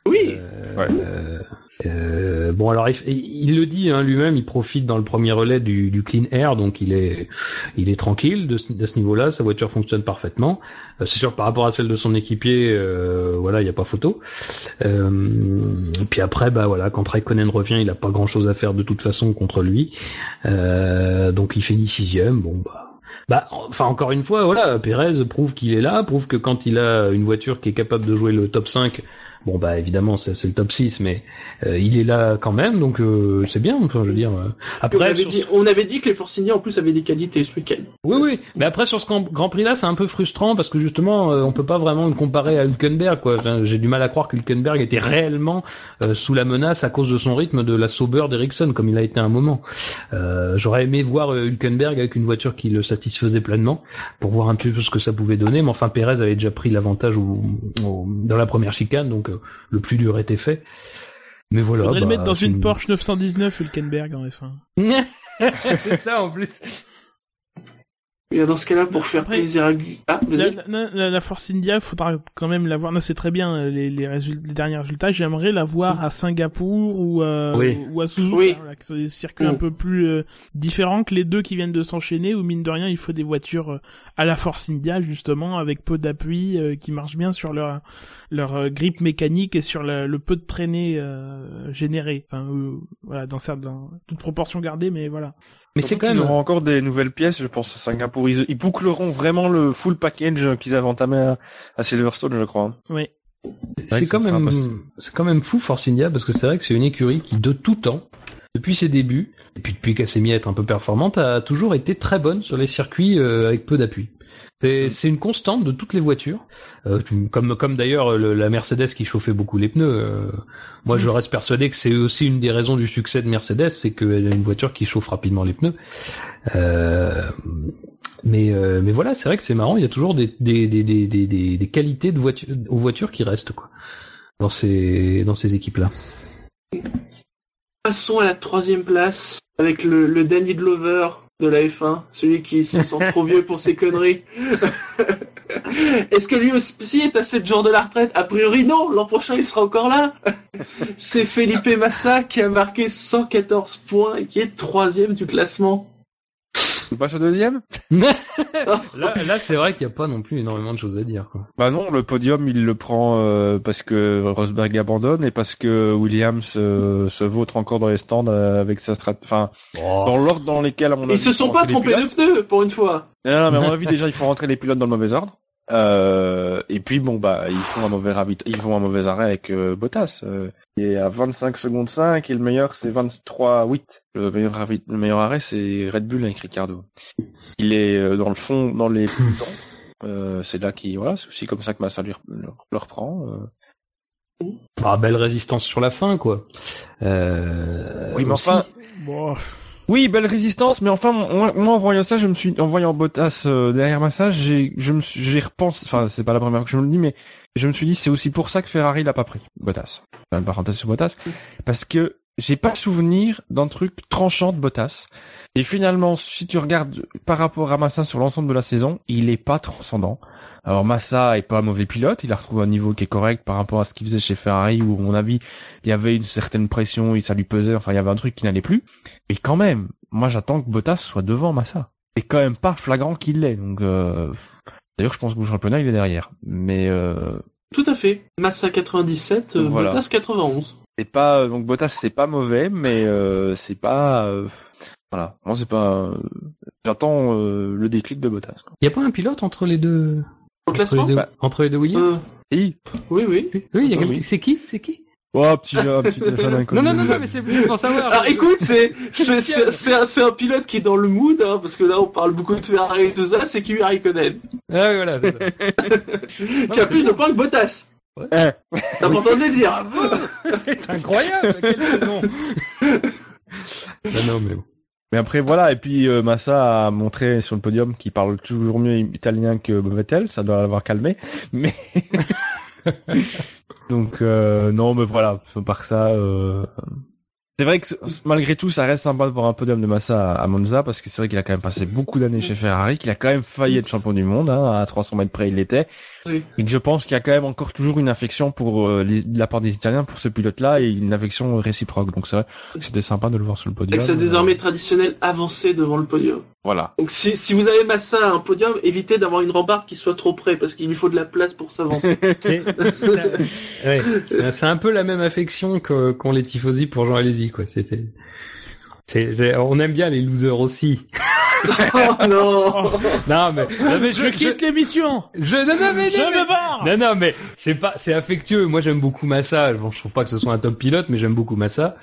Oui, Euh, Ouais. euh, euh, bon, alors il, le dit hein, lui-même, il profite dans le premier relais du, du clean air, donc il est, il est tranquille de ce, ce niveau-là. Sa voiture fonctionne parfaitement. Euh, c'est sûr par rapport à celle de son équipier, euh, voilà, il n'y a pas photo. Euh, et puis après, bah voilà, quand Raikkonen revient, il a pas grand-chose à faire de toute façon contre lui. Euh, donc il finit sixième. Bon bah. Bah, enfin encore une fois, voilà, Pérez prouve qu'il est là, prouve que quand il a une voiture qui est capable de jouer le top 5, bon bah évidemment c'est le top 6, mais euh, il est là quand même, donc euh, c'est bien, enfin, je veux dire. euh. on, Après, avait sur dit, ce- on avait dit que les Force India en plus avaient des qualités ce week-end. oui oui, mais après sur ce Grand Prix là, c'est un peu frustrant parce que justement, on peut pas vraiment le comparer à Hülkenberg, quoi. Enfin, J'ai du mal à croire que Hülkenberg était réellement sous la menace à cause de son rythme de la Sauber d'Ericsson, comme il a été un moment. J'aurais aimé voir Hülkenberg avec une voiture qui le satisfaisait pleinement pour voir un peu ce que ça pouvait donner. Mais enfin, Pérez avait déjà pris l'avantage dans la première chicane, donc le plus dur était fait. Mais voilà. Faudrait le bah, mettre dans une Porsche 919 Hülkenberg en F1. c'est ça en plus. Et dans ce cas-là, pour faire Après- plaisir à. Ah, La, vas-y. la, la- la Force India, faudra quand même la voir. Non, c'est très bien euh, les, les, résultats, les derniers résultats. J'aimerais la voir à Singapour ou, euh, Oui. ou à Suzuka, Oui. voilà, que ce sont des circuits un Mm. peu plus euh, différents que les deux qui viennent de s'enchaîner. Où mine de rien, il faut des voitures à la Force India justement avec peu d'appui euh, qui marchent bien sur leur leur euh, grip mécanique et sur le, le peu de traînée euh, généré. Enfin, euh, voilà, dans certaines toute proportion gardée, mais voilà. Mais c'est quand Ils même. auront encore des nouvelles pièces, je pense, à Singapour. Ils, ils boucleront vraiment le full package qu'ils avaient entamé à, à Silverstone, je crois. Oui. C'est quand même, c'est quand même fou Force India parce que c'est vrai que c'est une écurie qui de tout temps, depuis ses débuts, et puis depuis qu'elle s'est mise à être un peu performante, a toujours été très bonne sur les circuits euh, avec peu d'appui. C'est, c'est une constante de toutes les voitures, euh, comme comme d'ailleurs le- la Mercedes qui chauffait beaucoup les pneus. euh, moi, je reste persuadé que c'est aussi une des raisons du succès de Mercedes, c'est qu'elle a une voiture qui chauffe rapidement les pneus. Mais mais voilà, c'est vrai que c'est marrant. Il y a toujours des des des des des, des- des qualités de voiture aux voitures qui restent quoi dans ces dans ces équipes là. Passons à la troisième place avec le, le Danny Glover de la F1, celui qui se sent trop vieux pour ses conneries. Est-ce que lui aussi est à 7 jours de la retraite? A priori non, l'an prochain il sera encore là. C'est Felipe Massa qui a marqué 114 points et qui est troisième du classement. On passe au deuxième? Là là c'est vrai qu'il n'y a pas non plus énormément de choses à dire quoi. Bah non, le podium, il le prend euh, parce que Rosberg abandonne et parce que Williams euh, se vautre encore dans les stands euh, avec sa strat... Enfin, dans l'ordre dans lesquels, à mon avis... Ils se sont pas trompés de pneus pour une fois. Non, non, mais à mon avis, déjà, il faut rentrer les pilotes dans le mauvais ordre. Euh, et puis bon bah ils font un mauvais ravit ils font un mauvais arrêt avec euh, Bottas euh, il est à 25 secondes 5 et le meilleur c'est 23 8 le meilleur ravit- le meilleur arrêt c'est Red Bull avec Ricardo. Il est euh, dans le fond dans les euh, c'est là qui voilà c'est aussi comme ça que Massa lui le, le reprend euh. Ah, belle résistance sur la fin quoi. Euh, oui mais aussi- enfin Bon, Oui, belle résistance, mais enfin, moi, moi, en voyant ça, je me suis, en voyant Bottas euh, derrière Massa, j'ai, je me suis, j'ai repensé, enfin, c'est pas la première fois que je me le dis, mais je me suis dit, c'est aussi pour ça que Ferrari l'a pas pris, Bottas. Enfin, Une parenthèse sur Bottas, parce que j'ai pas souvenir d'un truc tranchant de Bottas. Et finalement, si tu regardes par rapport à Massa sur l'ensemble de la saison, il est pas transcendant. Alors Massa est pas un mauvais pilote, il a retrouvé un niveau qui est correct par rapport à ce qu'il faisait chez Ferrari, où à mon avis, il y avait une certaine pression, et ça lui pesait, enfin, il y avait un truc qui n'allait plus. Et quand même, moi j'attends que Bottas soit devant Massa. Et quand même pas flagrant qu'il l'est. Donc euh... d'ailleurs je pense que le championnat il est derrière. Mais euh... Tout à fait. Massa 97, euh, Voilà. Bottas 91. c'est pas donc Bottas c'est pas mauvais, mais euh, c'est pas euh, voilà. Moi c'est pas. euh, J'attends euh, le déclic de Bottas. quoi. Il y a pas un pilote entre les deux? Au entre les classement deux, Bah. entre les deux Williams euh. Oui, oui. Oui, y a oui. C'est qui C'est qui Oh, petit, un petit. Non, non, non, non, mais c'est juste pour savoir. Alors écoute, c'est c'est c'est un, pilote qui est dans le mood, hein, parce que là on parle beaucoup de Ferrari et tout ça, c'est Kimi Raikkonen, Ah, voilà, c'est ça. qui a plus de points que Bottas. Eh, T'as pas entendu le dire C'est incroyable, quelle saison Non, non, mais bon. Mais après voilà, et puis euh, Massa a montré sur le podium qu'il parle toujours mieux italien que Vettel, ça doit l'avoir calmé. Mais donc euh, non, mais voilà, par ça, euh... c'est vrai que malgré tout, ça reste sympa de voir un podium de Massa à Monza parce que c'est vrai qu'il a quand même passé beaucoup d'années chez Ferrari, qu'il a quand même failli être champion du monde, hein, à 300 mètres près il l'était, Oui. et que je pense qu'il y a quand même encore toujours une affection pour euh, les- de la part des Italiens pour ce pilote-là et une affection réciproque. Donc c'est vrai que c'était sympa de le voir sur le podium. Avec sa désormais traditionnelle avancée devant le podium. Voilà. Donc si, si vous avez Massa à un podium, évitez d'avoir une rambarde qui soit trop près, parce qu'il lui faut de la place pour s'avancer. C'est ouais, un peu la même affection que- qu'ont les tifosi pour Jean Alési, quoi. C'était. on aime bien les losers aussi. oh non Non mais, non, mais Je quitte l'émission je, non, non, mais, Je non, mais- me barre Non, non, mais c'est pas, c'est affectueux. Moi, j'aime beaucoup Massa. Bon, je trouve pas que ce soit un top pilote, mais j'aime beaucoup Massa.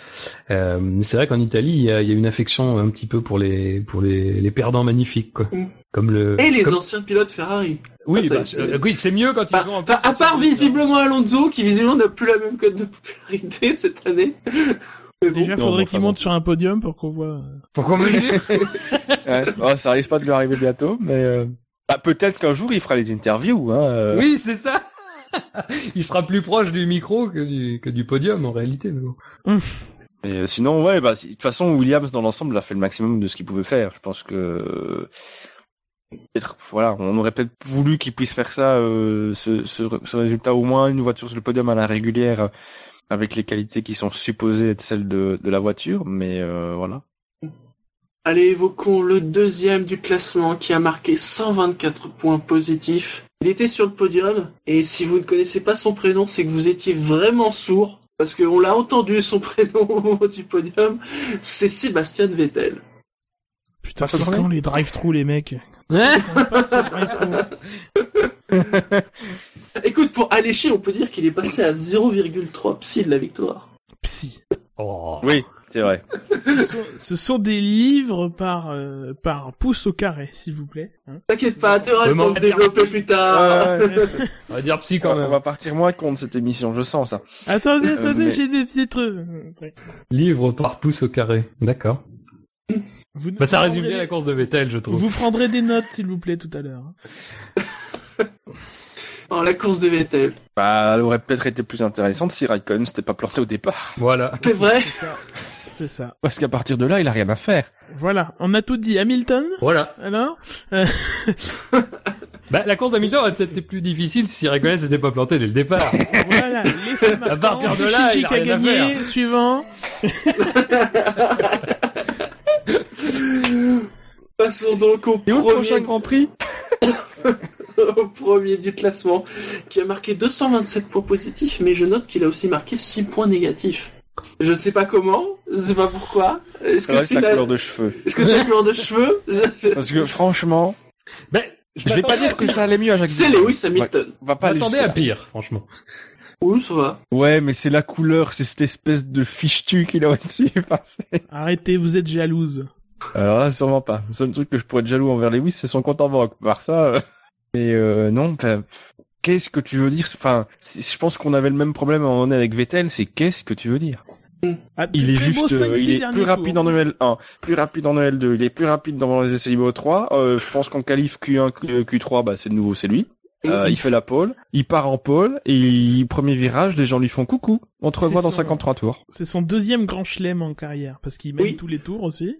Euh, c'est vrai qu'en Italie, il y a, il y a une affection un petit peu pour les, pour les, les perdants magnifiques, quoi. Mm. Comme le. Et les comme- anciens pilotes Ferrari. Oui, Ah, bah, c'est- euh, oui, c'est mieux quand Bah, ils sont. en enfin, plus, à part visiblement Alonso, qui visiblement n'a plus la même cote de popularité cette année. Déjà, non, faudrait bon, qu'il monte bon. sur un podium pour qu'on voit... Pourquoi me le dire Ouais. Oh, ça risque pas de lui arriver bientôt, mais euh, bah, peut-être qu'un jour il fera les interviews. Hein, euh. Oui, c'est ça. il sera plus proche du micro que du, que du podium en réalité. Mais bon. Euh, sinon, ouais, bah, si- de toute façon, Williams dans l'ensemble a fait le maximum de ce qu'il pouvait faire. Je pense que euh, peut-être, voilà, on aurait peut-être voulu qu'il puisse faire ça, euh, ce, ce, ce résultat au moins une voiture sur le podium à la régulière, euh, avec les qualités qui sont supposées être celles de, de la voiture. Mais euh, voilà. Allez, évoquons le deuxième du classement qui a marqué 124 points positifs. Il était sur le podium, et si vous ne connaissez pas son prénom, c'est que vous étiez vraiment sourd, parce qu'on l'a entendu son prénom au moment du podium, c'est Sébastien Vettel. Putain, c'est quand les drive-thru, les mecs Hein On. Écoute, pour Alléchi, on peut dire qu'il est passé à 0,3 psy de la victoire. Psy. Oh. Oui, c'est vrai. Ce sont, ce sont des livres par, euh, par pouce au carré, s'il vous plaît. hein. T'inquiète pas, tu auras le Vraiment, temps de développer plus tard. Ouais, ouais. On va dire psy quand on même. va partir moins contre cette émission, je sens ça. Attendez, Euh, attendez, mais- j'ai des petits trucs. Livre par pouce au carré. D'accord. Vous, Bah, ça résume bien la course de Vettel, je trouve. Vous prendrez des notes, s'il vous plaît, tout à l'heure. Oh, la course de Vettel. Bah, elle aurait peut-être été plus intéressante si Raikkonen s'était pas planté au départ. Voilà. C'est vrai C'est ça. Parce qu'à partir de là, il a rien à faire. Voilà, on a tout dit. Hamilton Voilà. alors Bah, la course d'Hamilton aurait peut-être été plus difficile si Raikkonen s'était pas planté dès le départ. Voilà, les À partir de là, c'est il a Shinji qui a rien à gagné. Suivant. Passons donc au Et au prochain premier, Grand Prix au premier du classement, qui a marqué 227 points positifs, mais je note qu'il a aussi marqué 6 points négatifs. Je sais pas comment, je sais pas pourquoi. Est-ce que c'est la couleur de cheveux. Est-ce que c'est la couleur de cheveux Je- Parce que franchement, Ben, je vais pas dire que ça allait mieux à Jacques C'est. Lewis Hamilton. On va pas Attendez à pire, franchement. Oui, ça va. Ouais, mais c'est la couleur, c'est cette espèce de fichu qu'il a au-dessus. Arrêtez, vous êtes jalouse. Alors là, sûrement pas. Le seul truc que je pourrais être jaloux envers Lewis, c'est son compte en banque. Par ça, euh... mais euh, non. Qu'est-ce que tu veux dire? Enfin, je pense qu'on avait le même problème à un moment donné avec Vettel. C'est qu'est-ce que tu veux dire? Ah, Il est juste, 5, euh, 6 il est plus rapide tours. en EL1, plus rapide en EL2, il est plus rapide dans les essais libres 3. Euh, je pense qu'en qualif Q1, Q- Q3, bah c'est de nouveau, c'est lui. Euh, il fait la pole, il part en pole et il- premier virage, les gens lui font coucou. On te revoit dans son- 53 tours. C'est son deuxième grand chelem en carrière, parce qu'il mène Oui. tous les tours aussi.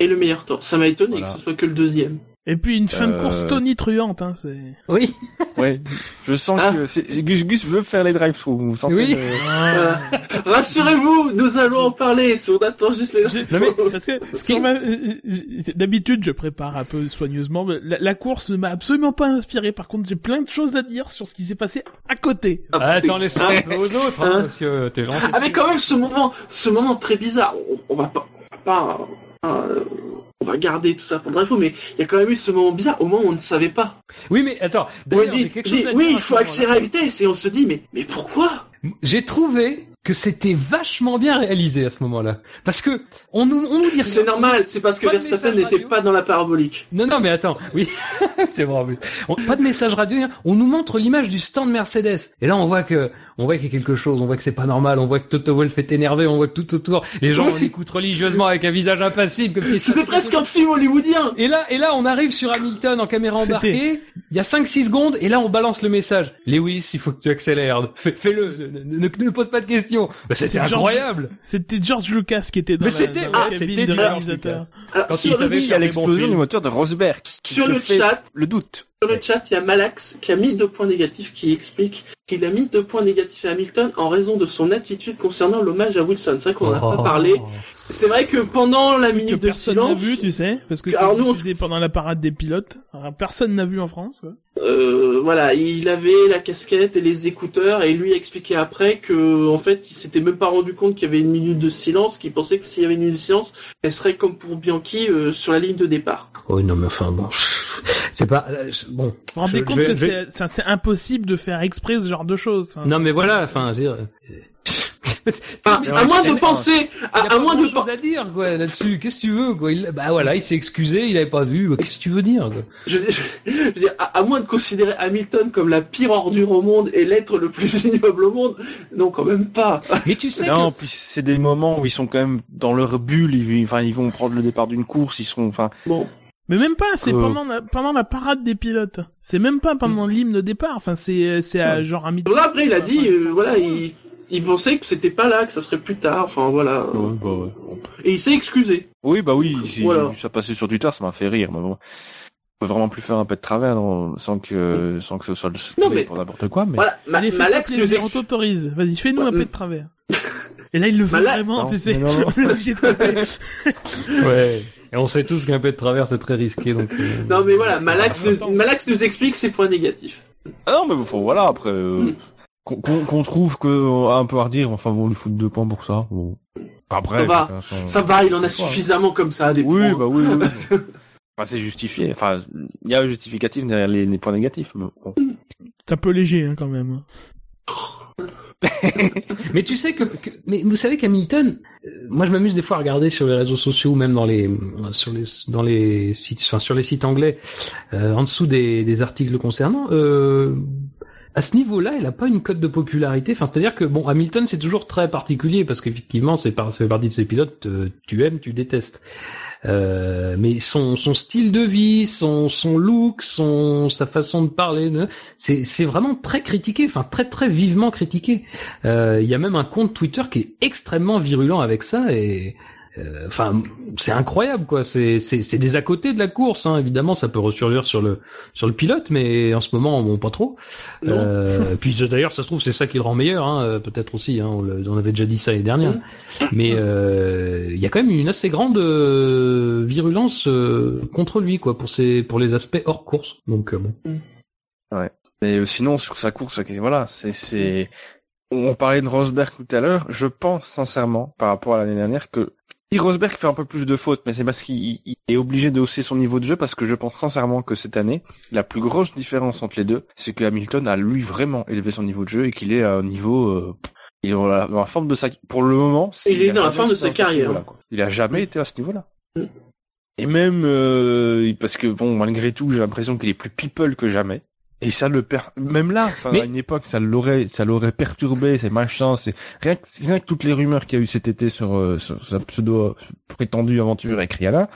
Et le meilleur tour. Ça m'a étonné Voilà. que ce soit que le deuxième. Et puis une fin de Euh, course tonitruante, hein, c'est... Oui. Ouais, je sens Ah. que c'est, Gus Gus veut faire les drive-through. Vous sentez Oui. le- Voilà. Rassurez-vous, nous allons en parler. Si on attend juste les. Non mais parce que ma- euh, d'habitude je prépare un peu soigneusement. mais La, la course ne m'a absolument pas inspiré. Par contre, j'ai plein de choses à dire sur ce qui s'est passé à côté. Ah, Ah, attends, laisse un peu aux autres, hein, Hein monsieur. T'es gentil. Avec quand même ce moment, ce moment très bizarre. On, on va pas, on va pas, euh, on va garder tout ça pour le info, mais il y a quand même eu ce moment bizarre au moment où on ne savait pas. Oui, mais attends. On dit, j'ai quelque dit, chose à oui, il faut accélérer la vitesse et on se dit, mais, mais pourquoi? J'ai trouvé que c'était vachement bien réalisé à ce moment-là. Parce que on nous, on nous dit C'est normal, c'est parce que Verstappen n'était pas dans la parabolique. Non, non, mais attends, oui, c'est vrai. en plus. On- pas de message radio. On nous montre l'image du stand Mercedes. Et là, on voit que, on voit qu'il y a quelque chose. On voit que c'est pas normal. On voit que Toto Wolff est énervé. On voit que tout autour, les gens on écoute religieusement avec un visage impassible, comme si C'était presque un film hollywoodien. Et là, et là, on arrive sur Hamilton en caméra embarquée. Il y a 5-6 secondes, et là, on balance le message. Lewis, il faut que tu accélères. Fais- Fais-le. ne, ne, ne pose pas de questions. Bah, c'était George- incroyable. C'était George Lucas qui était dans Mais la, c'était- dans ah, la c'était cabine de George réalisateur. Alors, Quand sur il le, savait Il y a l'explosion du moteur de Rosberg. Sur le chat. Le doute. Sur le chat, il y a Malax qui a mis deux points négatifs qui explique qu'il a mis deux points négatifs à Hamilton en raison de son attitude concernant l'hommage à Wilson. C'est vrai qu'on n'en a Oh. pas parlé. C'est vrai que pendant la que minute de personne n'a silence, vu, tu sais, parce que Alors c'est nous, on- pendant la parade des pilotes. Alors, personne n'a vu en France. Quoi. euh, voilà, il avait la casquette et les écouteurs et lui a expliqué après que en fait, il s'était même pas rendu compte qu'il y avait une minute de silence, qu'il pensait que s'il y avait une minute de silence, elle serait comme pour Bianchi euh, sur la ligne de départ. Oh non, mais enfin bon, c'est pas euh, bon. Vous vous rendez Je- compte je que je c'est impossible de faire exprès ce genre de choses. Enfin, Non, mais voilà. Enfin, je veux dire. Enfin, Mais à moins de penser, à, moins de grand-chose à dire quoi là-dessus. Qu'ce que tu veux quoi? Il, Bah voilà, il s'est excusé, il avait pas vu. Bah, Qu'est-ce que tu veux dire quoi? Je, je- je veux dire, à, à moins de considérer Hamilton comme la pire ordure au monde et l'être le plus ignoble au monde, non, quand même pas. Mais tu sais Non, que puis c'est des moments où ils sont quand même dans leur bulle. Ils, enfin, ils vont prendre le départ d'une course. Ils sont, enfin, Bon, Mais même pas, c'est Euh. pendant, la, pendant la parade des pilotes. C'est même pas pendant l'hymne de départ. Enfin, c'est c'est à genre à midi. là après il a dit, euh, voilà, il, il pensait que c'était pas là, que ça serait plus tard. Enfin voilà, bah ouais. et il s'est excusé. Oui, bah oui. J'ai Voilà. j'ai vu ça passer sur Twitter, ça m'a fait rire. Mais bon, on peut vraiment plus faire un peu de travers non, sans que, sans que ce soit le Non, mais- pour n'importe quoi. Mais Voilà, Ma- Allez, fais-toi Malax nous plaisir, on t'autorise. Vas-y, fais-nous Ouais, un peu mais- de travers. Et là, il le fait Mala- vraiment, non, tu sais. ouais. Et on sait tous qu'un peu de travers c'est très risqué donc. euh, Non mais voilà, Malax, Ah, nous. Malax nous explique ses points négatifs. ah non, mais bon, voilà. Après, euh, Mm. qu'on qu'on trouve que euh, un peu à redire. Enfin, bon, on lui fout deux points pour ça. Bon. Après, Ça va. son- Ça va, il en a choix. suffisamment comme ça des Oui, points. bah oui. oui, oui. Enfin, c'est justifié. Enfin, il y a un justificatif derrière les, les points négatifs. Mais bon. C'est un peu léger, hein, quand même. Mais tu sais que, que- mais vous savez qu'Hamilton, euh, moi je m'amuse des fois à regarder sur les réseaux sociaux ou même dans les sur les dans les sites enfin sur les sites anglais euh, en dessous des, des articles le concernant euh, à ce niveau-là, il a pas une cote de popularité. Enfin, c'est-à-dire que bon, Hamilton c'est toujours très particulier parce qu'effectivement, c'est par, fait partie de ces pilotes, tu aimes, tu détestes. Euh, mais son, son style de vie, son, son look, son, sa façon de parler, c'est, c'est vraiment très critiqué, enfin très très vivement critiqué. Euh, Il y a même un compte Twitter qui est extrêmement virulent avec ça et euh, enfin c'est incroyable quoi. C'est, c'est, c'est des à côté de la course, hein. évidemment ça peut ressurgir sur le sur le pilote, mais en ce moment bon pas trop. Euh, puis d'ailleurs ça se trouve c'est ça qui le rend meilleur, hein, euh, peut-être aussi. Hein, on, le- on avait déjà dit ça l'année dernière. Mais euh, il y a quand même une assez grande virulence contre lui quoi pour ses pour les aspects hors course. Donc euh, bon. Mais sinon, sur sa course, voilà, c'est, c'est, on parlait de Rosberg tout à l'heure. Je pense sincèrement, par rapport à l'année dernière, que si Rosberg fait un peu plus de fautes, mais c'est parce qu'il il est obligé de hausser son niveau de jeu, parce que je pense sincèrement que cette année, la plus grosse différence entre les deux, c'est que Hamilton a lui vraiment élevé son niveau de jeu et qu'il est à un niveau, euh, il est dans la, dans la forme de sa, pour le moment, c'est- Il est a dans la jamais forme de été sa à ce carrière. Il a jamais été à ce niveau-là. Mm. Et même euh, parce que bon, malgré tout, j'ai l'impression qu'il est plus people que jamais. Et ça le per... même là, Mais- à une époque, ça l'aurait, ça l'aurait perturbé, ces machins, c'est rien que, rien que toutes les rumeurs qu'il y a eu cet été sur, euh, sur sa pseudo prétendue aventure avec Rihanna.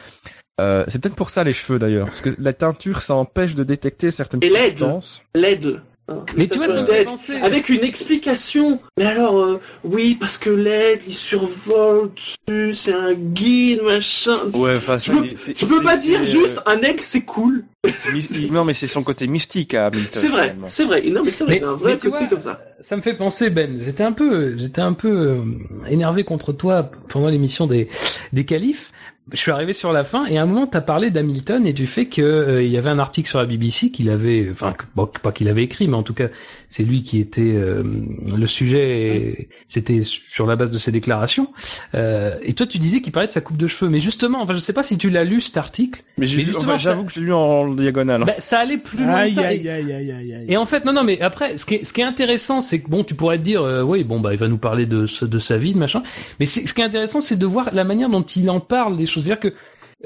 Euh, c'est peut-être pour ça les cheveux d'ailleurs, parce que la teinture, ça empêche de détecter certaines Et l'aide. substances. L'aide. Hein, Mais tu vois ça me. Avec une explication. Mais alors, euh, oui, parce que l'aide, il survole dessus, c'est un guide, machin. Ouais, enfin, Tu peux- Tu pas dire c'est, juste euh, un egg, c'est cool. c'est mystique. Non, mais c'est son côté mystique à Hamilton. C'est vrai, c'est vrai. Non, mais c'est vrai, Mais- il y a un vrai côté vois, comme ça. Ça me fait penser Ben, j'étais un peu j'étais un peu euh, énervé contre toi pendant l'émission des des qualifs je suis arrivé sur la fin et à un moment t'as parlé d'Hamilton et du fait que euh, il y avait un article sur la BBC qu'il avait, enfin bon, pas qu'il avait écrit, mais en tout cas c'est lui qui était euh, le sujet, c'était sur la base de ses déclarations. Euh, et toi tu disais qu'il parlait de sa coupe de cheveux, mais justement, enfin je sais pas si tu l'as lu cet article. Mais justement, enfin, j'avoue que je l'ai lu en diagonale. Bah, ça allait plus loin. Aïe, ça, et- aïe, aïe, aïe, aïe, aïe. et en fait, non, non, mais après, ce qui est, ce qui est intéressant, c'est que bon, tu pourrais te dire, euh, oui, bon, bah, il va nous parler de, de sa vie, de machin. Mais ce qui est intéressant, c'est de voir la manière dont il en parle choses. C'est-à-dire que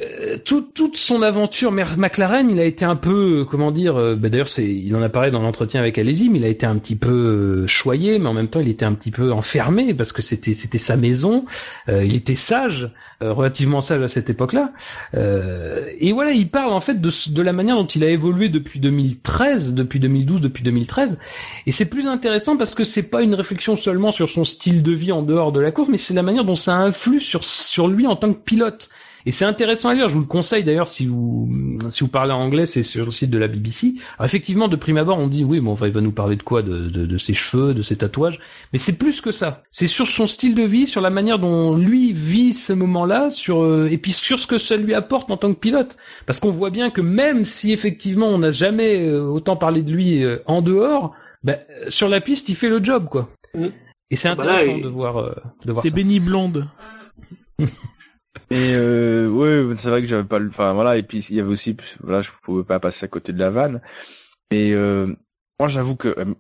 euh, tout- toute son aventure, McLaren, il a été un peu, euh, comment dire, euh, bah, d'ailleurs, il en a parlé dans l'entretien avec Alési, il a été un petit peu euh, choyé, mais en même temps, il était un petit peu enfermé parce que c'était, sa maison. Euh, il était sage, relativement sage à cette époque-là. Et voilà, il parle en fait de, de la manière dont il a évolué depuis 2013, depuis 2012, depuis 2013. Et c'est plus intéressant parce que c'est pas une réflexion seulement sur son style de vie en dehors de la course, mais c'est la manière dont ça influe sur sur lui en tant que pilote. Et c'est intéressant à lire. Je vous le conseille d'ailleurs si vous si vous parlez anglais, c'est sur le site de la BBC. Alors effectivement, de prime abord, on dit oui, bon, enfin, il va nous parler de quoi, de, de, de ses cheveux, de ses tatouages. Mais c'est plus que ça. C'est sur son style de vie, sur la manière dont lui vit ces moments-là, sur euh, et puis sur ce que ça lui apporte en tant que pilote. Parce qu'on voit bien que même si effectivement on n'a jamais euh, autant parlé de lui euh, en dehors, euh, sur la piste il fait le job quoi. Mm. Et c'est Ah bah là, intéressant il- de voir euh, de voir C'est. Benny Blonde. Et euh, ouais, c'est vrai que j'avais pas le, enfin voilà, et puis il y avait aussi, voilà, je pouvais pas passer à côté de la vanne. Mais euh, moi, j'avoue que euh,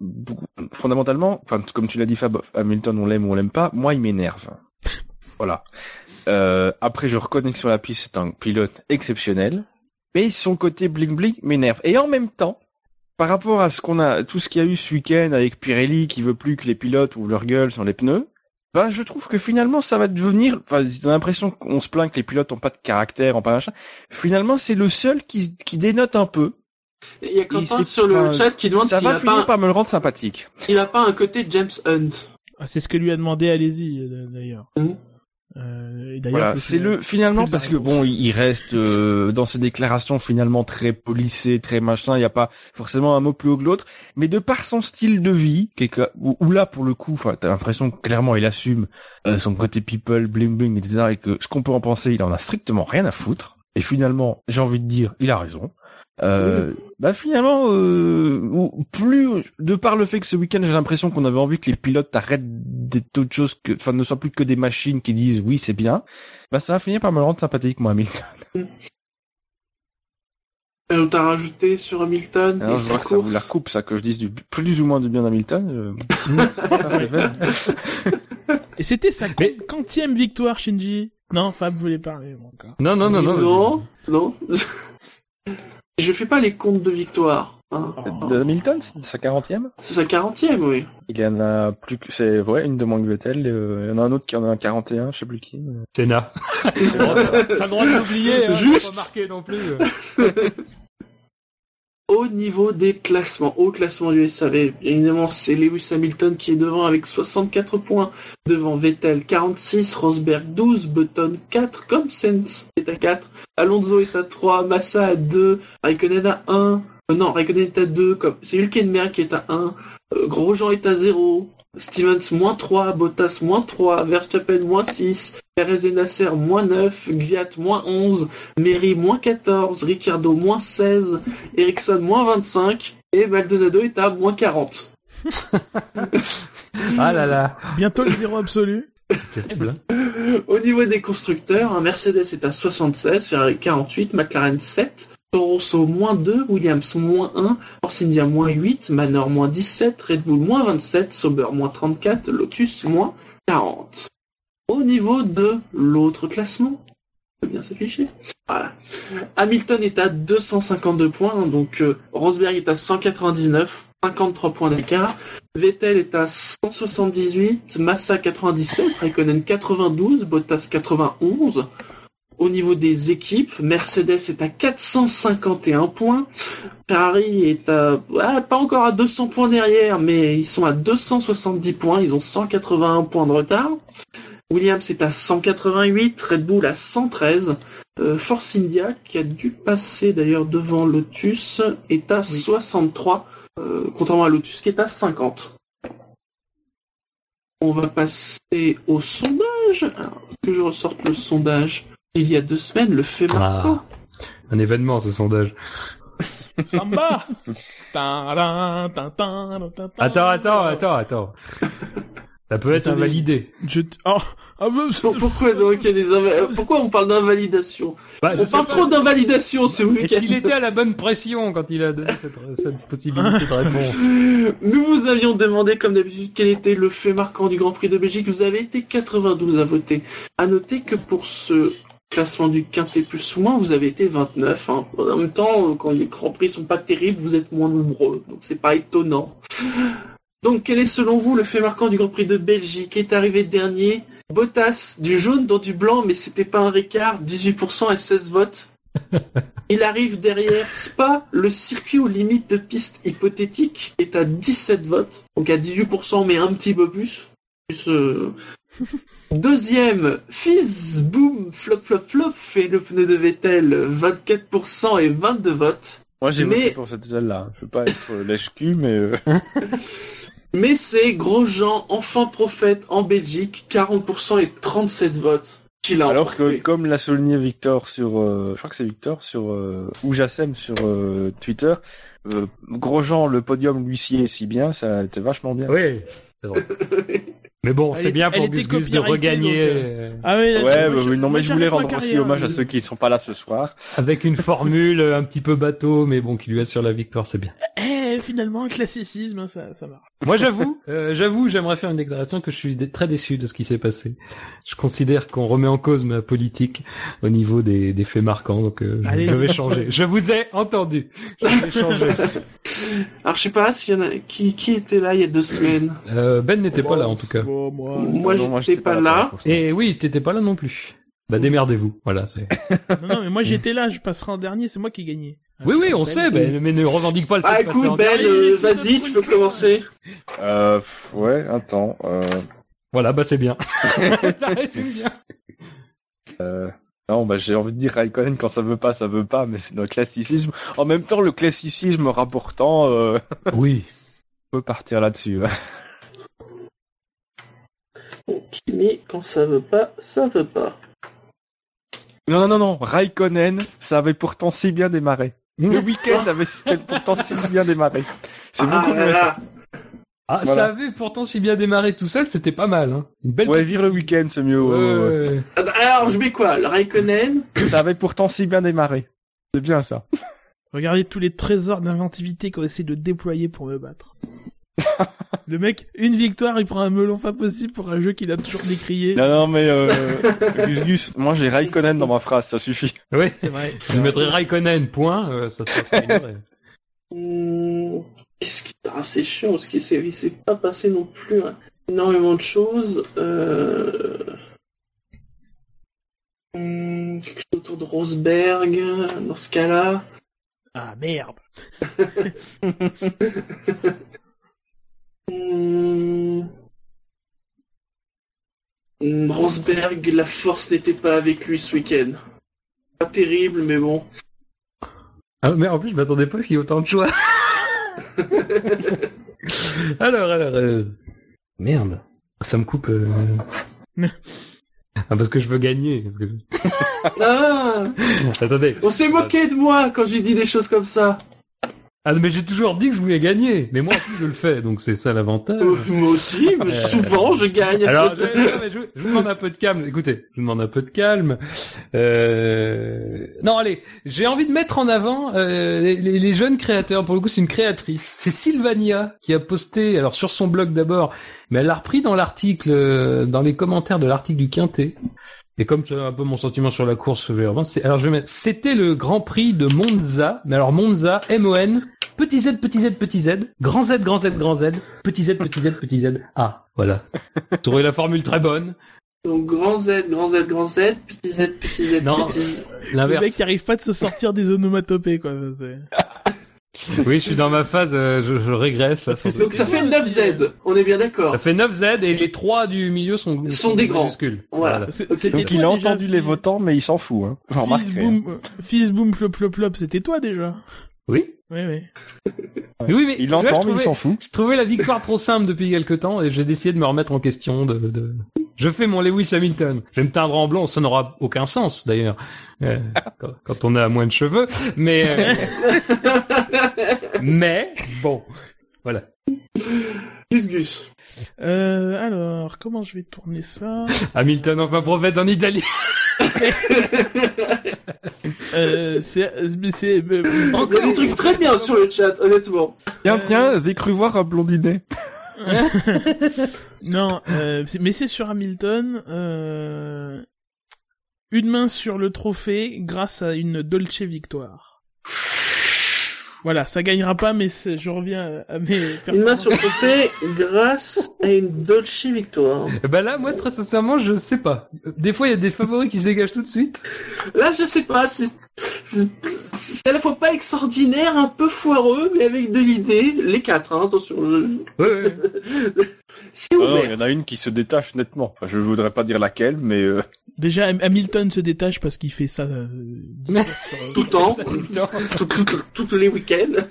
fondamentalement, enfin comme tu l'as dit, Fab, Hamilton, on l'aime ou on l'aime pas. Moi, il m'énerve. voilà. Euh, après, je reconnais que sur la piste, c'est un pilote exceptionnel, mais son côté bling bling m'énerve. Et en même temps, par rapport à ce qu'on a, tout ce qu'il y a eu ce week-end avec Pirelli qui veut plus que les pilotes ouvrent leur gueule sur les pneus, ben, je trouve que finalement, ça va devenir, enfin, j'ai l'impression qu'on se plaint que les pilotes ont pas de caractère, ont pas machin. Finalement, c'est le seul qui, qui dénote un peu. Il y a quelqu'un sur le enfin, chat qui demande Ça va a, finir pas, par me le rendre sympathique. il a pas un côté James Hunt. Ah, c'est ce que lui a demandé Allez-y, euh, d'ailleurs. Mhm. Euh, Voilà, c'est le finalement parce que bon, il reste euh, dans ses déclarations finalement très polissé, très machin. Il n'y a pas forcément un mot plus haut que l'autre, mais de par son style de vie, où là pour le coup, enfin, t'as l'impression que clairement il assume euh, son côté people, bling bling, etc. Et que ce qu'on peut en penser, il en a strictement rien à foutre. Et finalement, j'ai envie de dire, il a raison. Euh, bah finalement, euh, ou- plus de par le fait que ce week-end j'ai l'impression qu'on avait envie que les pilotes arrêtent d'être autre chose que, enfin, ne soient plus que des machines qui disent oui c'est bien. Bah ça va finir par me rendre sympathique moi Hamilton. Alors, t'as rajouté sur Hamilton Alors, et je que ça vous la coupe ça que je dise du plus ou moins du bien d'Hamilton. euh. Et c'était sa Mais- quantième victoire, Shinji. Non, Fab voulait parler bon. Non non non non. non, non. Je fais pas les comptes de victoire. hein. De Hamilton, c'est sa 40e C'est sa 40e, oui. Il y en a plus que c'est ouais une de moins que Vettel. euh, il y en a un autre qui en a un 41, je sais plus qui. mais- Senna. Ça le droit de l'oublier, hein, Juste. pas marquer non plus. Au niveau des classements, au classement du SAV, évidemment, c'est Lewis Hamilton qui est devant avec 64 points. Devant Vettel 46, Rosberg 12, Button 4, comme Sainz est à 4, Alonso est à 3, Massa à 2, Raikkonen à 1, euh, non, Raikkonen est à 2, comme c'est Hülkenberg qui est à 1, euh, Grosjean est à 0, Stevens moins 3, Bottas moins 3, Verstappen moins 6, Perez et Nasser moins 9, Gviat moins 11, Mary moins 14, Ricciardo moins 16, Ericsson moins 25 et Maldonado est à moins 40. Ah là là. Bientôt le zéro absolu. Terrible. hein. Au niveau des constructeurs, Mercedes est à 76, Ferrari 48, McLaren 7, Toro Rosso moins 2, Williams moins 1, Force India moins 8, Manor moins 17, Red Bull moins 27, Sauber moins 34, Lotus moins 40. Au niveau de l'autre classement, bien s'afficher. Voilà. Hamilton est à 252 points, hein, donc euh, Rosberg est à 199, 53 points d'écart. Vettel est à 178, Massa 97, Raikkonen 92, Bottas 91. Au niveau des équipes, Mercedes est à 451 points, Ferrari est à ouais, pas encore à 200 points derrière, mais ils sont à 270 points, ils ont 181 points de retard. Williams est à 188, Red Bull à 113, euh, Force India qui a dû passer d'ailleurs devant Lotus est à 63, euh, contrairement à Lotus qui est à 50. On va passer au sondage. Alors, que je ressorte le sondage. Il y a deux semaines, le fait Marco. Ah, un événement, ce sondage. Samba. Attends, attends, attends, attends. Ça peut être invalidé. Je t- oh, ah, mais c'est- Pour- Pourquoi donc il y a des inva- Pourquoi on parle d'invalidation Bah, On parle pas. trop d'invalidation ce Est-ce week-end. qu'il était à la bonne pression quand il a donné cette, cette possibilité de réponse Nous vous avions demandé, comme d'habitude, quel était le fait marquant du Grand Prix de Belgique. Vous avez été 92 à voter. À noter que pour ce classement du Quintet plus ou moins, vous avez été 29. hein. En même temps, quand les Grands Prix sont pas terribles, vous êtes moins nombreux. Donc c'est pas étonnant. Donc quel est selon vous le fait marquant du Grand Prix de Belgique? Qui est arrivé dernier Bottas, du jaune dans du blanc, mais c'était pas un Ricard, 18% et 16 votes. Il arrive derrière Spa, le circuit aux limites de piste hypothétique est à 17 votes, donc à 18% mais un petit peu plus. Plus, euh, Deuxième, Fizz Boom Flop Flop Flop fait le pneu de Vettel, 24% et 22 votes. Moi, j'ai Mais- voté pour cette celle-là. Je veux pas être euh, lèche-cul, mais euh, Mais c'est Grosjean, enfant prophète en Belgique, 40% et 37 votes qu'il a alors que, comme l'a souligné Victor sur, euh, je crois que c'est Victor sur euh, ou Jassem sur euh, Twitter, euh, Grosjean, le podium l'huissier si bien, ça a été vachement bien. Oui, vrai. Mais bon, c'est est- bien pour Gus Gus de regagner donc, euh, Ah oui, là, Ouais, moi, bah je- oui, non, moi, mais je voulais rendre aussi hommage à je- ceux qui ne sont pas là ce soir. avec une formule un petit peu bateau, mais bon, qui lui assure la victoire, c'est bien. Eh, finalement, un classicisme, hein, ça, ça marche. Moi, j'avoue, euh, j'avoue, j'aimerais faire une déclaration que je suis très déçu de ce qui s'est passé. Je considère qu'on remet en cause ma politique au niveau des, des faits marquants, donc euh, je- Allez, je vais changer. Je vous ai entendu. Je vais changer. Alors je sais pas s'il y en a qui, qui était là il y a deux semaines. Euh, ben n'était pas là, en tout cas. Bon, moi, Moi j'étais pas là. Et oui, t'étais pas là non plus. Bah démerdez-vous, voilà. non, non, mais moi j'étais là, je passerai en dernier, c'est moi qui ai gagné. Oui, oui, on Ben, sait, ben, mais ne revendique pas le fait Ah de passer en écoute Ben, euh, vas-y, tu peux commencer. Euh, ouais, attends. Euh, Voilà, bah c'est bien. Ça résume bien. euh, non, bah j'ai envie de dire Raikkonen quand ça veut pas, ça veut pas, mais c'est notre classicisme. En même temps, le classicisme rapportant, euh, Oui. on peut partir là-dessus. Ok, mais quand ça veut pas, ça veut pas. Non, non, non, non, Raikkonen, ça avait pourtant si bien démarré. Le week-end avait pourtant si bien démarré. C'est Ah beaucoup mieux ça. Ah, Voilà. ça avait pourtant si bien démarré tout seul, c'était pas mal. Hein. Une belle. Ouais, vire le week-end, c'est mieux. ouais, ouais, ouais. Ouais. Alors je mets quoi? Le Raikkonen? Ça avait pourtant si bien démarré. C'est bien ça. Regardez tous les trésors d'inventivité qu'on essaie de déployer pour me battre. Le mec, une victoire, il prend un melon pas possible pour un jeu qu'il a toujours décrié. Non, non, mais euh, Gus Gus, moi j'ai Raikkonen dans ma phrase, ça suffit. Oui. C'est vrai. Je mettrais Raikkonen, point, euh, ça serait. Hmm, Qu'est-ce qui... Ah, c'est chiant parce qu'il s'est il s'est pas passé non plus hein, énormément de choses. Euh... hmm, quelque chose autour de Rosberg, dans ce cas-là. Ah merde. Rosberg, la force n'était pas avec lui ce week-end. Pas terrible, mais bon. Ah, mais en plus, je m'attendais pas à ce qu'il y ait autant de choix. alors, alors, euh... merde. Ça me coupe. euh. ah, parce que je veux gagner. Ah Attendez. On s'est moqué de moi quand j'ai dit des choses comme ça. Ah, mais j'ai toujours dit que je voulais gagner. Mais moi, plus, je le fais, donc c'est ça l'avantage. Euh, moi aussi, mais Euh, souvent je gagne. Alors, je, non, mais je, je vous demande un peu de calme. Écoutez, je vous demande un peu de calme. Euh... Non, allez, j'ai envie de mettre en avant euh, les, les- les jeunes créateurs. Pour le coup, c'est une créatrice. C'est Sylvania qui a posté, alors sur son blog d'abord, mais elle l'a repris dans l'article, euh, dans les commentaires de l'article du Quintet. Et comme c'est un peu mon sentiment sur la course, je vais Alors je vais mettre. C'était le Grand Prix de Monza. Mais alors Monza, M-O-N, petit Z, petit Z, petit Z, grand Z, grand Z, grand Z, petit Z, petit Z, petit Z. Ah, voilà. Trouvé la formule très bonne. Donc grand Z, grand Z, grand Z, petit Z, petit Z, Non. petit Z. Le L'inverse. mec qui arrive pas de se sortir des onomatopées, quoi. Oui, je suis dans ma phase, euh, je, je régresse. Là, sans. Donc ça fait 9 Z, on est bien d'accord. Ça fait 9 Z et les 3 du milieu sont, Sont des grands. Voilà. C'était Donc il a entendu les votants, mais il s'en fout. Hein. Fils remarquerai, hein. boom, euh, Fils boom flop flop flop, c'était toi déjà. Oui. Oui, oui. Mais oui, mais Il vois, je mais il s'en fout. Je trouvais la victoire trop simple depuis quelque temps et j'ai décidé de me remettre en question. De, de... Je fais mon Lewis Hamilton. Je vais me teindre en blond, ça n'aura aucun sens d'ailleurs euh, quand, quand on a moins de cheveux. Mais euh, mais bon, voilà. Gus Gus. Euh, alors, comment je vais tourner ça? Hamilton enfin prophète en Italie. euh, C'est... euh, a des trucs très bien sur le chat, honnêtement. Tiens, tiens, j'ai cru voir un blondinet. non, euh, mais c'est sur Hamilton. Euh... Une main sur le trophée grâce à une Dolce victoire. Voilà, ça gagnera pas, mais je reviens à mes Une main performances. sur le trophée grâce à une Dolce Victoire. Ben là, moi très sincèrement, je sais pas. Des fois, il y a des favoris qui se dégagent tout de suite. Là, je sais pas, c'est à la fois pas extraordinaire, un peu foireux, mais avec de l'idée. Les quatre, hein, attention. Ouais, ouais. C'est Oh, il y en a une qui se détache nettement. Enfin, je voudrais pas dire laquelle, mais euh, Déjà, Ham- Hamilton se détache parce qu'il fait ça euh, sur, euh, Tout le temps, Tout tous les week-ends.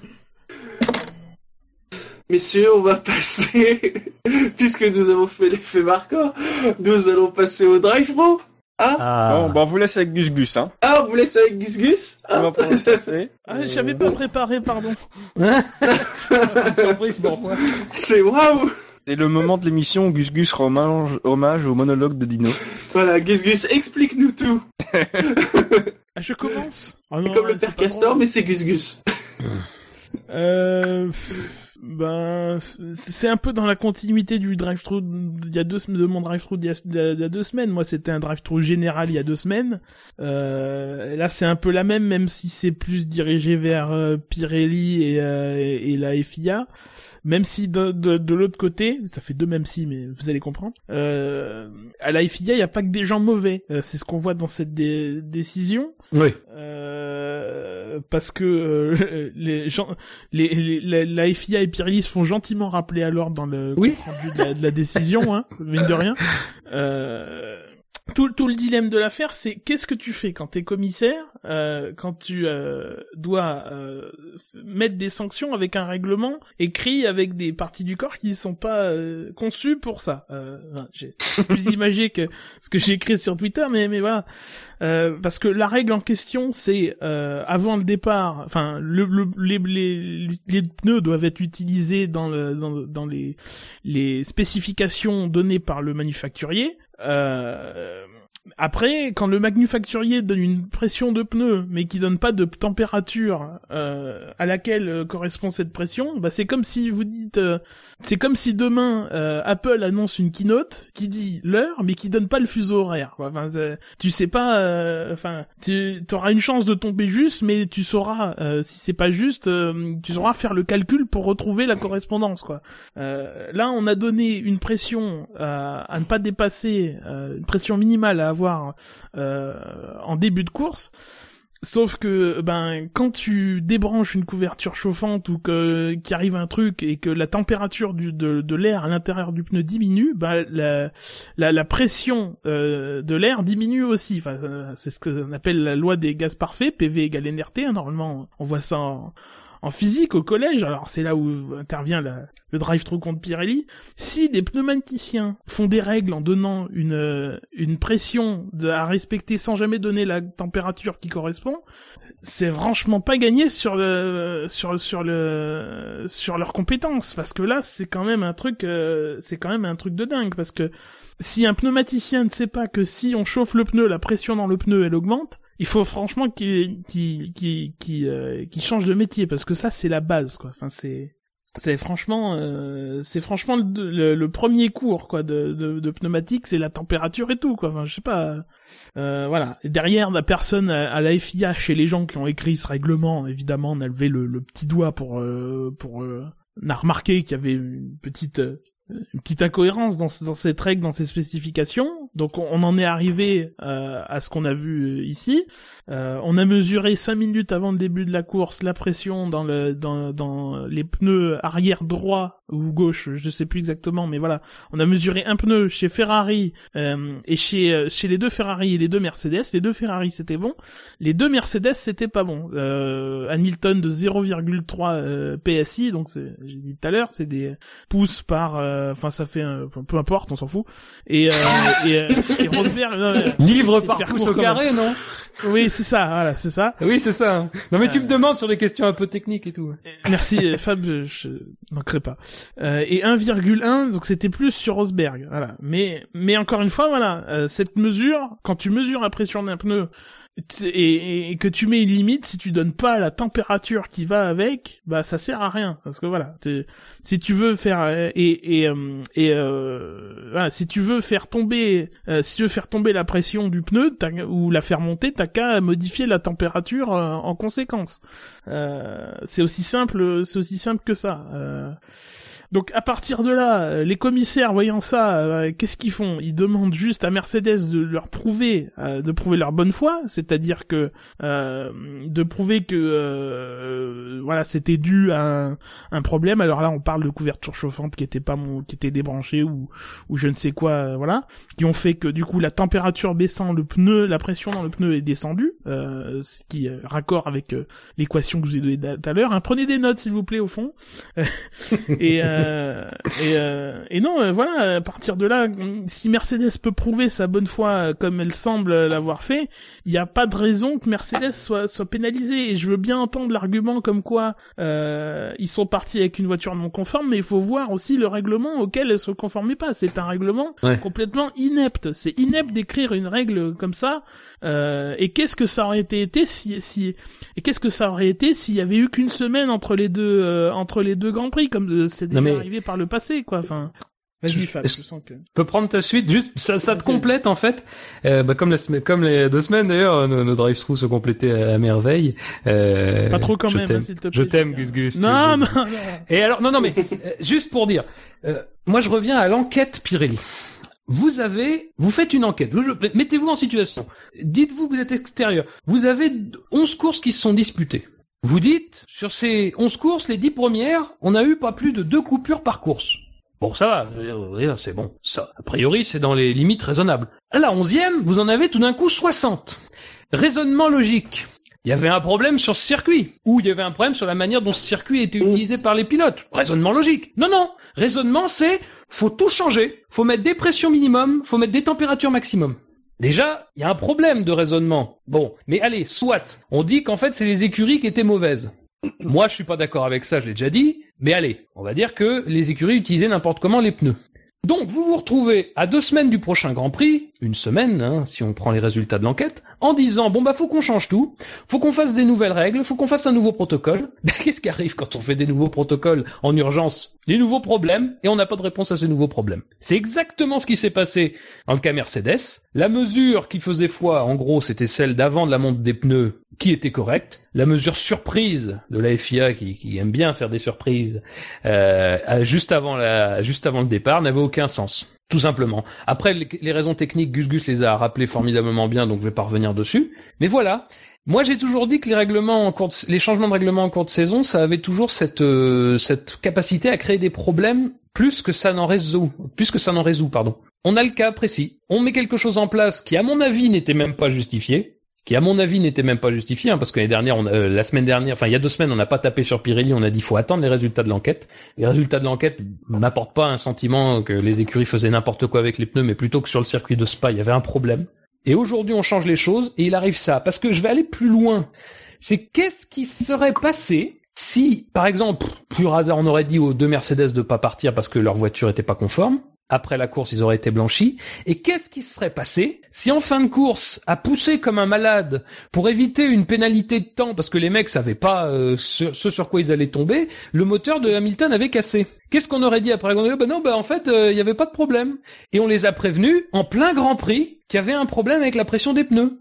Messieurs, on va passer, puisque nous avons fait l'effet marquant, nous allons passer au drive-thru. Ah, Ah. bon, bah, on vous laisse avec Gus Gus, hein. ah, vous laissez avec Gus Gus? On ah. va prendre un café. Ah, j'avais pas préparé, pardon. C'est une surprise pour moi. C'est waouh C'est le moment de l'émission où Gus Gus rend hommage, hommage au monologue de Dino. Voilà, Gus Gus, explique-nous tout. Ah, je commence? C'est non, comme le père Castor, mais c'est Gus Gus. Euh, pff, ben, c'est un peu dans la continuité du drive-thru il y a deux de mon drive-thru d'il y, a- y deux semaines. Moi, c'était un drive-thru général il y a deux semaines. Euh, là, c'est un peu la même, même si c'est plus dirigé vers euh, Pirelli et, euh, et, et la FIA. Même si de, de, de l'autre côté, ça fait deux même si, mais vous allez comprendre. Euh, à la FIA, il n'y a pas que des gens mauvais. C'est ce qu'on voit dans cette dé- décision. Oui. Euh, parce que euh, les gens, les, les- la, la FIA et Pirelli se font gentiment rappeler à l'ordre dans le Oui. compte rendu de la, de la décision, hein, mine de rien. Euh, tout, tout le dilemme de l'affaire, c'est qu'est-ce que tu fais quand t'es commissaire, euh, quand tu euh, dois euh, mettre des sanctions avec un règlement écrit avec des parties du corps qui sont pas euh, conçues pour ça. Euh, enfin, j'ai plus imagé que ce que j'ai écrit sur Twitter, mais mais voilà. Euh, parce que la règle en question, c'est euh, avant le départ, enfin, le, le- les, les, les pneus doivent être utilisés dans, le, dans, dans les, les spécifications données par le manufacturier. Euh, après, quand le manufacturier donne une pression de pneu, mais qui donne pas de température euh, à laquelle euh, correspond cette pression, bah c'est comme si vous dites, euh, c'est comme si demain euh, Apple annonce une keynote qui dit l'heure, mais qui donne pas le fuseau horaire. quoi. Enfin, tu sais pas, euh, enfin, tu auras une chance de tomber juste, mais tu sauras euh, si c'est pas juste, tu sauras faire le calcul pour retrouver la correspondance, quoi. Là, on a donné une pression à ne pas dépasser, une pression minimale avoir euh, en début de course. Sauf que ben quand tu débranches une couverture chauffante ou que qu'il arrive un truc et que la température de, de l'air à l'intérieur du pneu diminue, ben la, la, la pression euh, de l'air diminue aussi. Enfin, euh, c'est ce qu'on appelle la loi des gaz parfaits, PV égale NRT. hein, normalement, on voit ça en, en physique au collège. Alors c'est là où intervient le drive-thru contre Pirelli. Si des pneumaticiens font des règles en donnant une euh, une pression à respecter sans jamais donner la température qui correspond, c'est franchement pas gagné sur le sur sur le sur leurs compétences parce que là c'est quand même un truc euh, c'est quand même un truc de dingue parce que si un pneumaticien ne sait pas que si on chauffe le pneu la pression dans le pneu elle augmente il faut franchement qu'il qu'il qu'il qu'il euh, change de métier parce que ça c'est la base quoi enfin c'est c'est franchement, euh, c'est franchement le, le- premier cours quoi de, de, pneumatique, c'est la température et tout quoi. Enfin, je sais pas. Euh, voilà. Derrière, la personne à, la FIA, chez les gens qui ont écrit ce règlement, évidemment, on a levé le, petit doigt pour euh, pour euh, on a remarqué qu'il y avait une petite euh, une petite incohérence dans, dans cette règle, dans ces spécifications. Donc on, en est arrivé euh, à ce qu'on a vu euh, ici. Euh, on a mesuré 5 minutes avant le début de la course la pression dans le dans, dans les pneus arrière droit ou gauche, je sais plus exactement, mais voilà, on a mesuré un pneu chez Ferrari euh, et chez euh, chez les deux Ferrari et les deux Mercedes. Les deux Ferrari c'était bon, les deux Mercedes c'était pas bon. Euh, Hamilton de 0,3 euh, PSI, donc j'ai dit tout à l'heure, c'est des pouces par, enfin ça fait un, peu importe, on s'en fout. Et euh, et, euh, et Rosberg, non, euh, Livre par pouce au carré, non Oui, c'est ça, voilà, c'est ça. Oui, c'est ça. Non, mais tu Euh. me demandes sur des questions un peu techniques et tout. Merci euh, Fab, je, je manquerai pas. Euh, et 1,1, donc c'était plus sur Rosberg, voilà. Mais mais encore une fois, voilà, euh, cette mesure, quand tu mesures la pression d'un pneu et, et que tu mets une limite, si tu donnes pas la température qui va avec, bah ça sert à rien, parce que voilà, si tu veux faire euh, et et euh, et euh, voilà, si tu veux faire tomber, euh, si tu veux faire tomber la pression du pneu ou la faire monter, t'as qu'à modifier la température euh, en conséquence. C'est aussi simple, c'est aussi simple que ça. Donc à partir de là, euh, les commissaires voyant ça, euh, qu'est-ce qu'ils font? Ils demandent juste à Mercedes de leur prouver, euh, de prouver leur bonne foi, c'est-à-dire que euh, de prouver que euh, voilà c'était dû à un, un problème. Alors là, on parle de couverture chauffante qui était pas mon, qui était débranchée ou ou je ne sais quoi, voilà, qui ont fait que du coup la température baissant, le pneu, la pression dans le pneu est descendue, euh, ce qui raccord avec l'équation que je vous ai donnée tout à l'heure. Hein, prenez des notes s'il vous plaît au fond. et euh, et, euh, et non, euh, voilà, à partir de là, si Mercedes peut prouver sa bonne foi euh, comme elle semble l'avoir fait, il n'y a pas de raison que Mercedes soit soit pénalisée. Et je veux bien entendre l'argument comme quoi euh, ils sont partis avec une voiture non conforme, mais il faut voir aussi le règlement auquel elle se conformait pas. C'est un règlement Ouais. complètement inepte. C'est inepte d'écrire une règle comme ça. Euh, et qu'est-ce que ça aurait été, été si, si et qu'est-ce que ça aurait été s'il y avait eu qu'une semaine entre les deux euh, entre les deux grands prix comme c'est déjà mais- arrivé par le passé quoi. Enfin, vas-y Fab, je sens que. Je peux prendre ta suite juste ça, ça te complète en fait euh, bah, comme la comme les deux semaines d'ailleurs nos, nos drive-through se complétaient à, merveille euh, Pas trop quand même, hein, s'il te plaît. je t'aime. Gus Gus Non, non, non. et alors non non mais euh, juste pour dire euh, moi je reviens à l'enquête Pirelli vous avez, vous faites une enquête. Vous- Mettez-vous en situation. Dites-vous que vous êtes extérieur. Vous avez 11 courses qui se sont disputées. Vous dites, sur ces 11 courses, les 10 premières, on a eu pas plus de deux coupures par course. Bon, ça va, c'est bon. Ça, a priori, c'est dans les limites raisonnables. À la onzième, vous en avez tout d'un coup 60. Raisonnement logique. Il y avait un problème sur ce circuit, ou il y avait un problème sur la manière dont ce circuit était utilisé par les pilotes. Raisonnement logique. Non, non. Raisonnement, c'est faut tout changer. Faut mettre des pressions minimum, faut mettre des températures maximum. Déjà, il y a un problème de raisonnement. Bon, mais allez, soit. On dit qu'en fait, c'est les écuries qui étaient mauvaises. Moi, je suis pas d'accord avec ça, je l'ai déjà dit. Mais allez, on va dire que les écuries utilisaient n'importe comment les pneus. Donc, vous vous retrouvez à deux semaines du prochain Grand Prix, une semaine, hein, si on prend les résultats de l'enquête, en disant bon bah faut qu'on change tout, faut qu'on fasse des nouvelles règles, faut qu'on fasse un nouveau protocole. Qu'est-ce qui arrive quand on fait des nouveaux protocoles en urgence? Les nouveaux problèmes, et on n'a pas de réponse à ces nouveaux problèmes. C'est exactement ce qui s'est passé le cas Mercedes. La mesure qui faisait foi, en gros, c'était celle d'avant de la monte des pneus, qui était correcte. La mesure surprise de la FIA, qui, qui aime bien faire des surprises, euh, juste avant la, juste avant le départ, n'avait aucun sens. Tout simplement. Après, les, raisons techniques, Gus Gus les a rappelées formidablement bien, donc je vais pas revenir dessus. Mais voilà. Moi, j'ai toujours dit que les règlements en les changements de règlement en cours de saison, ça avait toujours cette, euh, cette capacité à créer des problèmes plus que ça n'en résout, plus que ça n'en résout, pardon. On a le cas précis. On met quelque chose en place qui, à mon avis, n'était même pas justifié qui à mon avis n'était même pas justifié, hein, parce que dernière, on, a- euh, la semaine dernière, enfin il y a deux semaines, on n'a pas tapé sur Pirelli, on a dit faut attendre les résultats de l'enquête. Les résultats de l'enquête n'apportent pas un sentiment que les écuries faisaient n'importe quoi avec les pneus, mais plutôt que sur le circuit de Spa, il y avait un problème. Et aujourd'hui, on change les choses, et il arrive ça, parce que je vais aller plus loin. C'est qu'est-ce qui serait passé si, par exemple, plus hasard, on aurait dit aux deux Mercedes de pas partir parce que leur voiture était pas conforme. Après la course, ils auraient été blanchis. Et qu'est-ce qui se serait passé si en fin de course, à pousser comme un malade pour éviter une pénalité de temps, parce que les mecs savaient pas euh, ce, sur quoi ils allaient tomber, le moteur de Hamilton avait cassé Qu'est-ce qu'on aurait dit après? Dit, bah non, bah en fait, euh, il y avait pas de problème. Et on les a prévenus en plein Grand Prix qu'il y avait un problème avec la pression des pneus.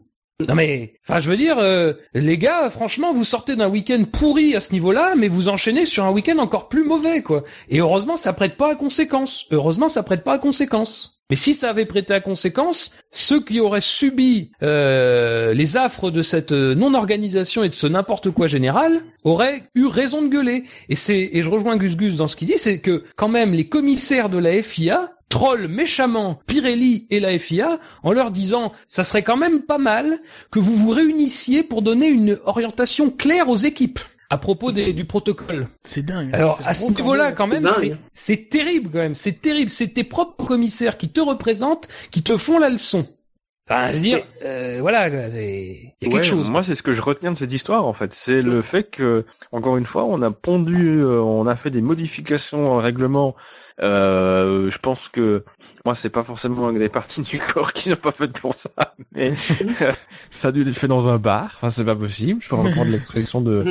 Non mais, enfin, je veux dire, euh, les gars, franchement, vous sortez d'un week-end pourri à ce niveau-là, mais vous enchaînez sur un week-end encore plus mauvais, quoi. Et heureusement, ça prête pas à conséquence. Heureusement, ça prête pas à conséquence. Mais si ça avait prêté à conséquence, ceux qui auraient subi euh, les affres de cette euh, non-organisation et de ce n'importe quoi général auraient eu raison de gueuler. Et c'est et je rejoins Gus Gus dans ce qu'il dit, c'est que quand même les commissaires de la FIA trollent méchamment Pirelli et la FIA en leur disant ça serait quand même pas mal que vous vous réunissiez pour donner une orientation claire aux équipes à propos des- du protocole. C'est dingue. Alors à ce niveau-là, quand même, C'est terrible quand même. C'est terrible. C'est tes propres commissaires qui te représentent, qui te font la leçon. Enfin, je veux dire, euh, voilà, il y a Ouais, quelque chose. Moi, c'est ce que je retiens de cette histoire, en fait. C'est le fait que, encore une fois, on a pondu, euh, on a fait des modifications au règlement. Euh, je pense que, moi, c'est pas forcément des parties du corps qui sont pas faites pour ça, mais ça a dû être fait dans un bar. Enfin, c'est pas possible. Je peux reprendre l'expression de,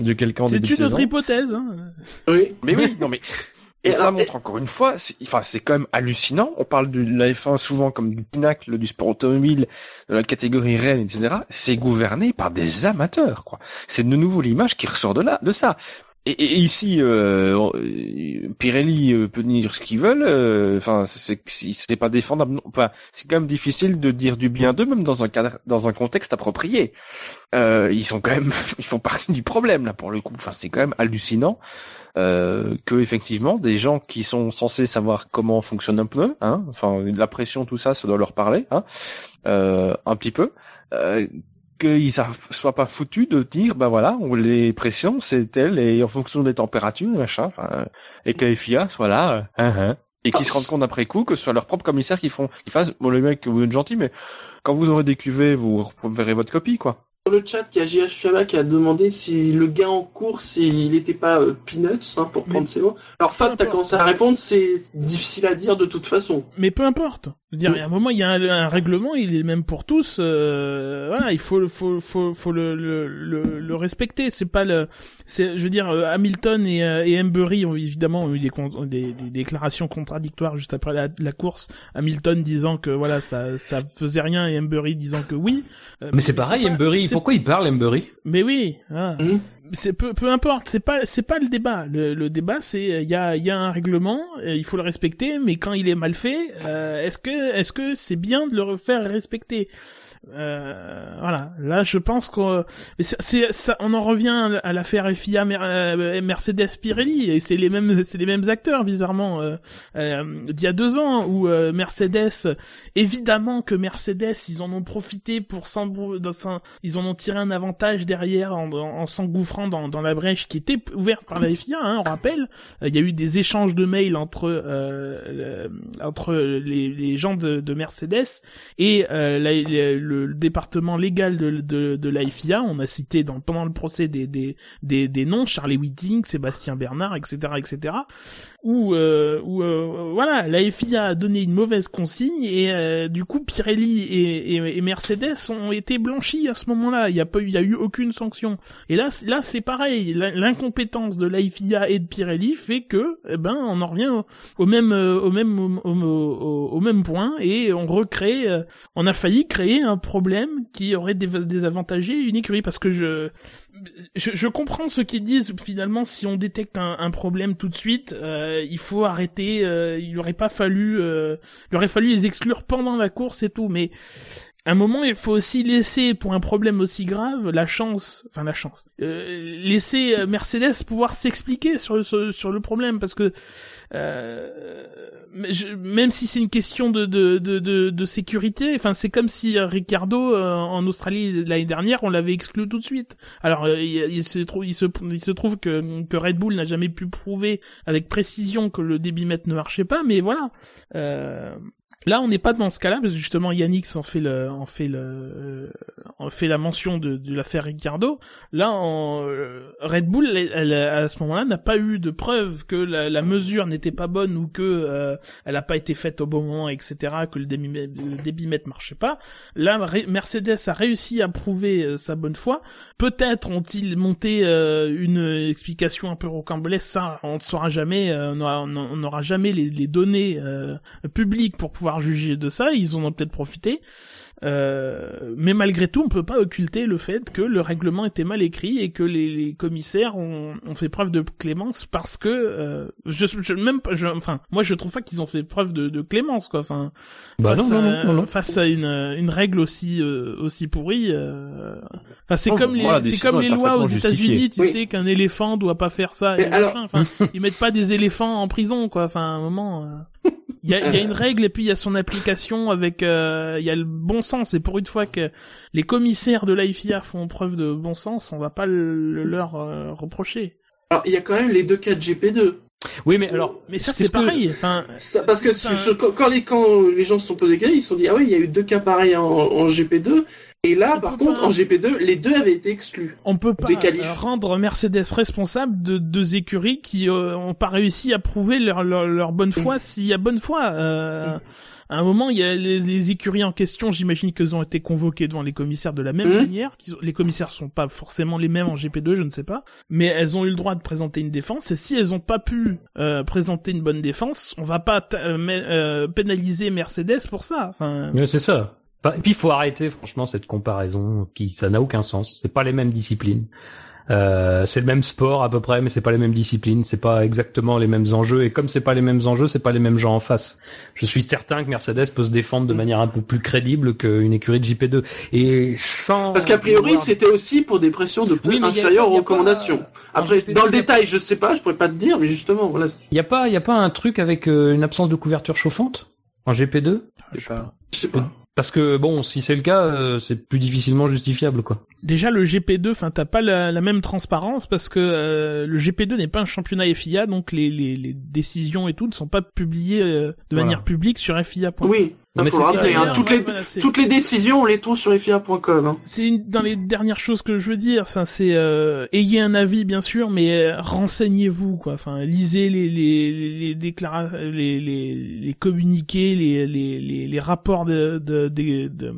de quelqu'un C'est une autre hypothèse. Hein. Oui. Mais oui, non mais. Et, Et ça montre encore une fois, c'est, enfin, c'est quand même hallucinant. On parle de la F1 souvent comme du pinacle du sport automobile, de la catégorie reine, etc. C'est gouverné par des amateurs, quoi. C'est de nouveau l'image qui ressort de là, de ça. Et, et- ici, euh, euh, Pirelli euh, peut dire ce qu'ils veulent. euh, Enfin, c'est, pas défendable. Enfin, c'est quand même difficile de dire du bien d'eux, même dans un cadre, dans un contexte approprié. Euh, ils sont quand même, ils font partie du problème là pour le coup. Enfin, c'est quand même hallucinant que effectivement des gens qui sont censés savoir comment fonctionne un pneu, hein, enfin la pression, tout ça, ça doit leur parler, hein, un petit peu, qu'ils soient pas foutus de dire, bah voilà, on, les pressions c'est tel et en fonction des températures, machin, et que les FIA soient là, euh, hein, hein, et qu'ils se rendent compte après coup que ce soit leurs propres commissaires qui font, qui fassent, bon les mecs, vous êtes gentils, mais quand vous aurez des cuvées, vous verrez votre copie, quoi. Sur le chat, il y a JH Fiaba qui a demandé si le gars en course, il n'était pas euh, Peanuts, hein, pour Mais- prendre ses mots. Alors Fab, t'as commencé à répondre, c'est difficile à dire de toute façon. Mais peu importe. Je veux dire, Oui. à un moment, il y a un, un règlement, il est même pour tous. euh, voilà, il faut, faut, faut, faut le, le, le, le respecter. C'est pas le, c'est, je veux dire, euh, Hamilton et, euh, et Embury ont évidemment eu des, des, des déclarations contradictoires juste après la, la course. Hamilton disant que voilà, ça, ça faisait rien et Embury disant que oui. Euh, Mais c'est pareil, pas- Embury. Pourquoi il parle, Embury Mais oui. ah. Mhm. c'est peu, peu importe, c'est pas c'est pas le débat. Le, le débat c'est il y a il y a un règlement, euh, il faut le respecter, mais quand il est mal fait, euh, est-ce que est-ce que c'est bien de le refaire respecter? euh, voilà, là je pense qu'on c'est- ça on en revient à l'affaire FIA euh, Mercedes Pirelli. Et c'est les mêmes c'est les mêmes acteurs bizarrement euh, euh, d'il y a deux ans où euh, Mercedes évidemment que Mercedes ils en ont profité pour un- ils en ont tiré un avantage derrière en, en s'engouffrant dans, la brèche qui était ouverte par la FIA hein, on rappelle. Euh, il y a eu des échanges de mails entre euh, entre les, gens de, de Mercedes et euh, le département légal de, de, de on a cité dans pendant le procès des des des, des noms Charlie Whiting Sébastien Bernard etc etc où, euh, euh, voilà, la FIA a donné une mauvaise consigne et euh, du coup Pirelli et, Mercedes ont été blanchis à ce moment-là. Il y a pas, eu- il y a eu aucune sanction. Et là, là c'est pareil. L'in- L'incompétence de la FIA et de Pirelli fait que, eh ben, on en revient au, même, euh, au même, au, même point et on recrée. on a failli créer un problème qui aurait désavantagé une écurie parce que je je, je comprends ceux qui disent finalement si on détecte un, un problème tout de suite, euh, il faut arrêter. euh, il aurait pas fallu, euh, il aurait fallu les exclure pendant la course et tout. Mais à un moment, il faut aussi laisser pour un problème aussi grave la chance, enfin la chance, euh, laisser euh, Mercedes pouvoir s'expliquer sur, sur sur le problème parce que mais je- même si c'est une question de de, de, de, de sécurité, enfin c'est comme si euh, Ricardo euh, en Australie l'année dernière on l'avait exclu tout de suite. Alors euh, il, se trouve il se trouve que Red Bull n'a jamais pu prouver avec précision que le débitmètre ne marchait pas, mais voilà. Euh, là on n'est pas dans ce cas-là parce que justement Yannick en fait le en fait le euh, en fait la mention de, de l'affaire Ricardo. Là en euh, Red Bull elle, à ce moment-là n'a pas eu de preuve que la, la mesure n'était pas bonne ou que euh, elle n'a pas été faite au bon moment, etc. Que le débitmètre marchait pas. Là, Mercedes a réussi à prouver euh, sa bonne foi. Peut-être ont-ils monté euh, une explication un peu rocambolesque. Ça, on ne saura jamais. euh, on n'aura- jamais les, les données publiques pour pouvoir juger de ça. Ils en ont peut-être profité. Euh, mais malgré tout, on peut pas occulter le fait que le règlement était mal écrit et que les, les commissaires ont, ont fait preuve de clémence parce que euh, je, je même pas, je, enfin, moi je trouve pas qu'ils ont fait preuve de, de clémence quoi. Enfin, Bah face, non, non, à, non, non. face à une, une règle aussi euh, aussi pourrie. euh, Enfin, c'est Non, comme les c'est comme les lois aux États-Unis, tu Oui. sais qu'un éléphant doit pas faire ça. Et alors- machin. Enfin, ils mettent pas des éléphants en prison quoi. Enfin, à un moment. Euh, Il y, a, il y a une règle et puis il y a son application avec euh, il y a le bon sens et pour une fois que les commissaires de l'AIFIA font preuve de bon sens, on va pas le, leur euh, reprocher. Alors, il y a quand même les deux cas de GP2. Oui, mais alors, Mais ça c'est que- pareil. Enfin, Ça, parce que un- quand les, quand les gens se sont posés des questions, ils se sont dit, ah oui, il y a eu deux cas pareils en, en GP2. Et là, On par contre, pas- en GP2, les deux avaient été exclus. on peut pas rendre Mercedes responsable de deux écuries qui euh, ont pas réussi à prouver leur, leur, leur bonne foi s'il y a bonne foi. Euh, À un moment, il y a les, les écuries en question. J'imagine qu'elles ont été convoquées devant les commissaires de la même Mhm. manière. Les commissaires sont pas forcément les mêmes en GP2, je ne sais pas, mais elles ont eu le droit de présenter une défense. Et si elles ont pas pu euh, présenter une bonne défense, on va pas euh, euh, pénaliser Mercedes pour ça. Enfin, mais c'est ça. Et puis il faut arrêter franchement cette comparaison qui ça n'a aucun sens. C'est pas les mêmes disciplines. Euh, c'est le même sport à peu près, mais c'est pas les mêmes disciplines, c'est pas exactement les mêmes enjeux. Et comme c'est pas les mêmes enjeux, c'est pas les mêmes gens en face. Je suis certain que Mercedes peut se défendre de manière un peu plus crédible qu'une écurie de JP2. Et sans Parce qu'a priori, c'était aussi pour des pressions de peu Oui, inférieures aux pas- recommandations. Après, GP2, dans le détail, je sais pas, je pourrais pas te dire, mais justement, voilà. Il y a pas, il y a pas un truc avec euh, une absence de couverture chauffante en GP2 Je sais pas. Je sais pas. Parce que bon, si c'est le cas, euh, c'est plus difficilement justifiable, quoi. Déjà le GP2, enfin t'as pas la, la même transparence parce que euh, le GP2 n'est pas un championnat FIA, donc les, les, les décisions et tout ne sont pas publiées euh, de Voilà. manière publique sur FIA. Oui, Non, mais ça, rappeler, hein, toutes, les, toutes les décisions, on les trouve sur FIA.com. Hein. C'est une, dans les dernières choses que je veux dire. Enfin, c'est euh, ayez un avis bien sûr, mais euh, renseignez-vous quoi. Enfin, lisez les les les déclara- les, les les communiqués, les les les, les rapports de de, de, de-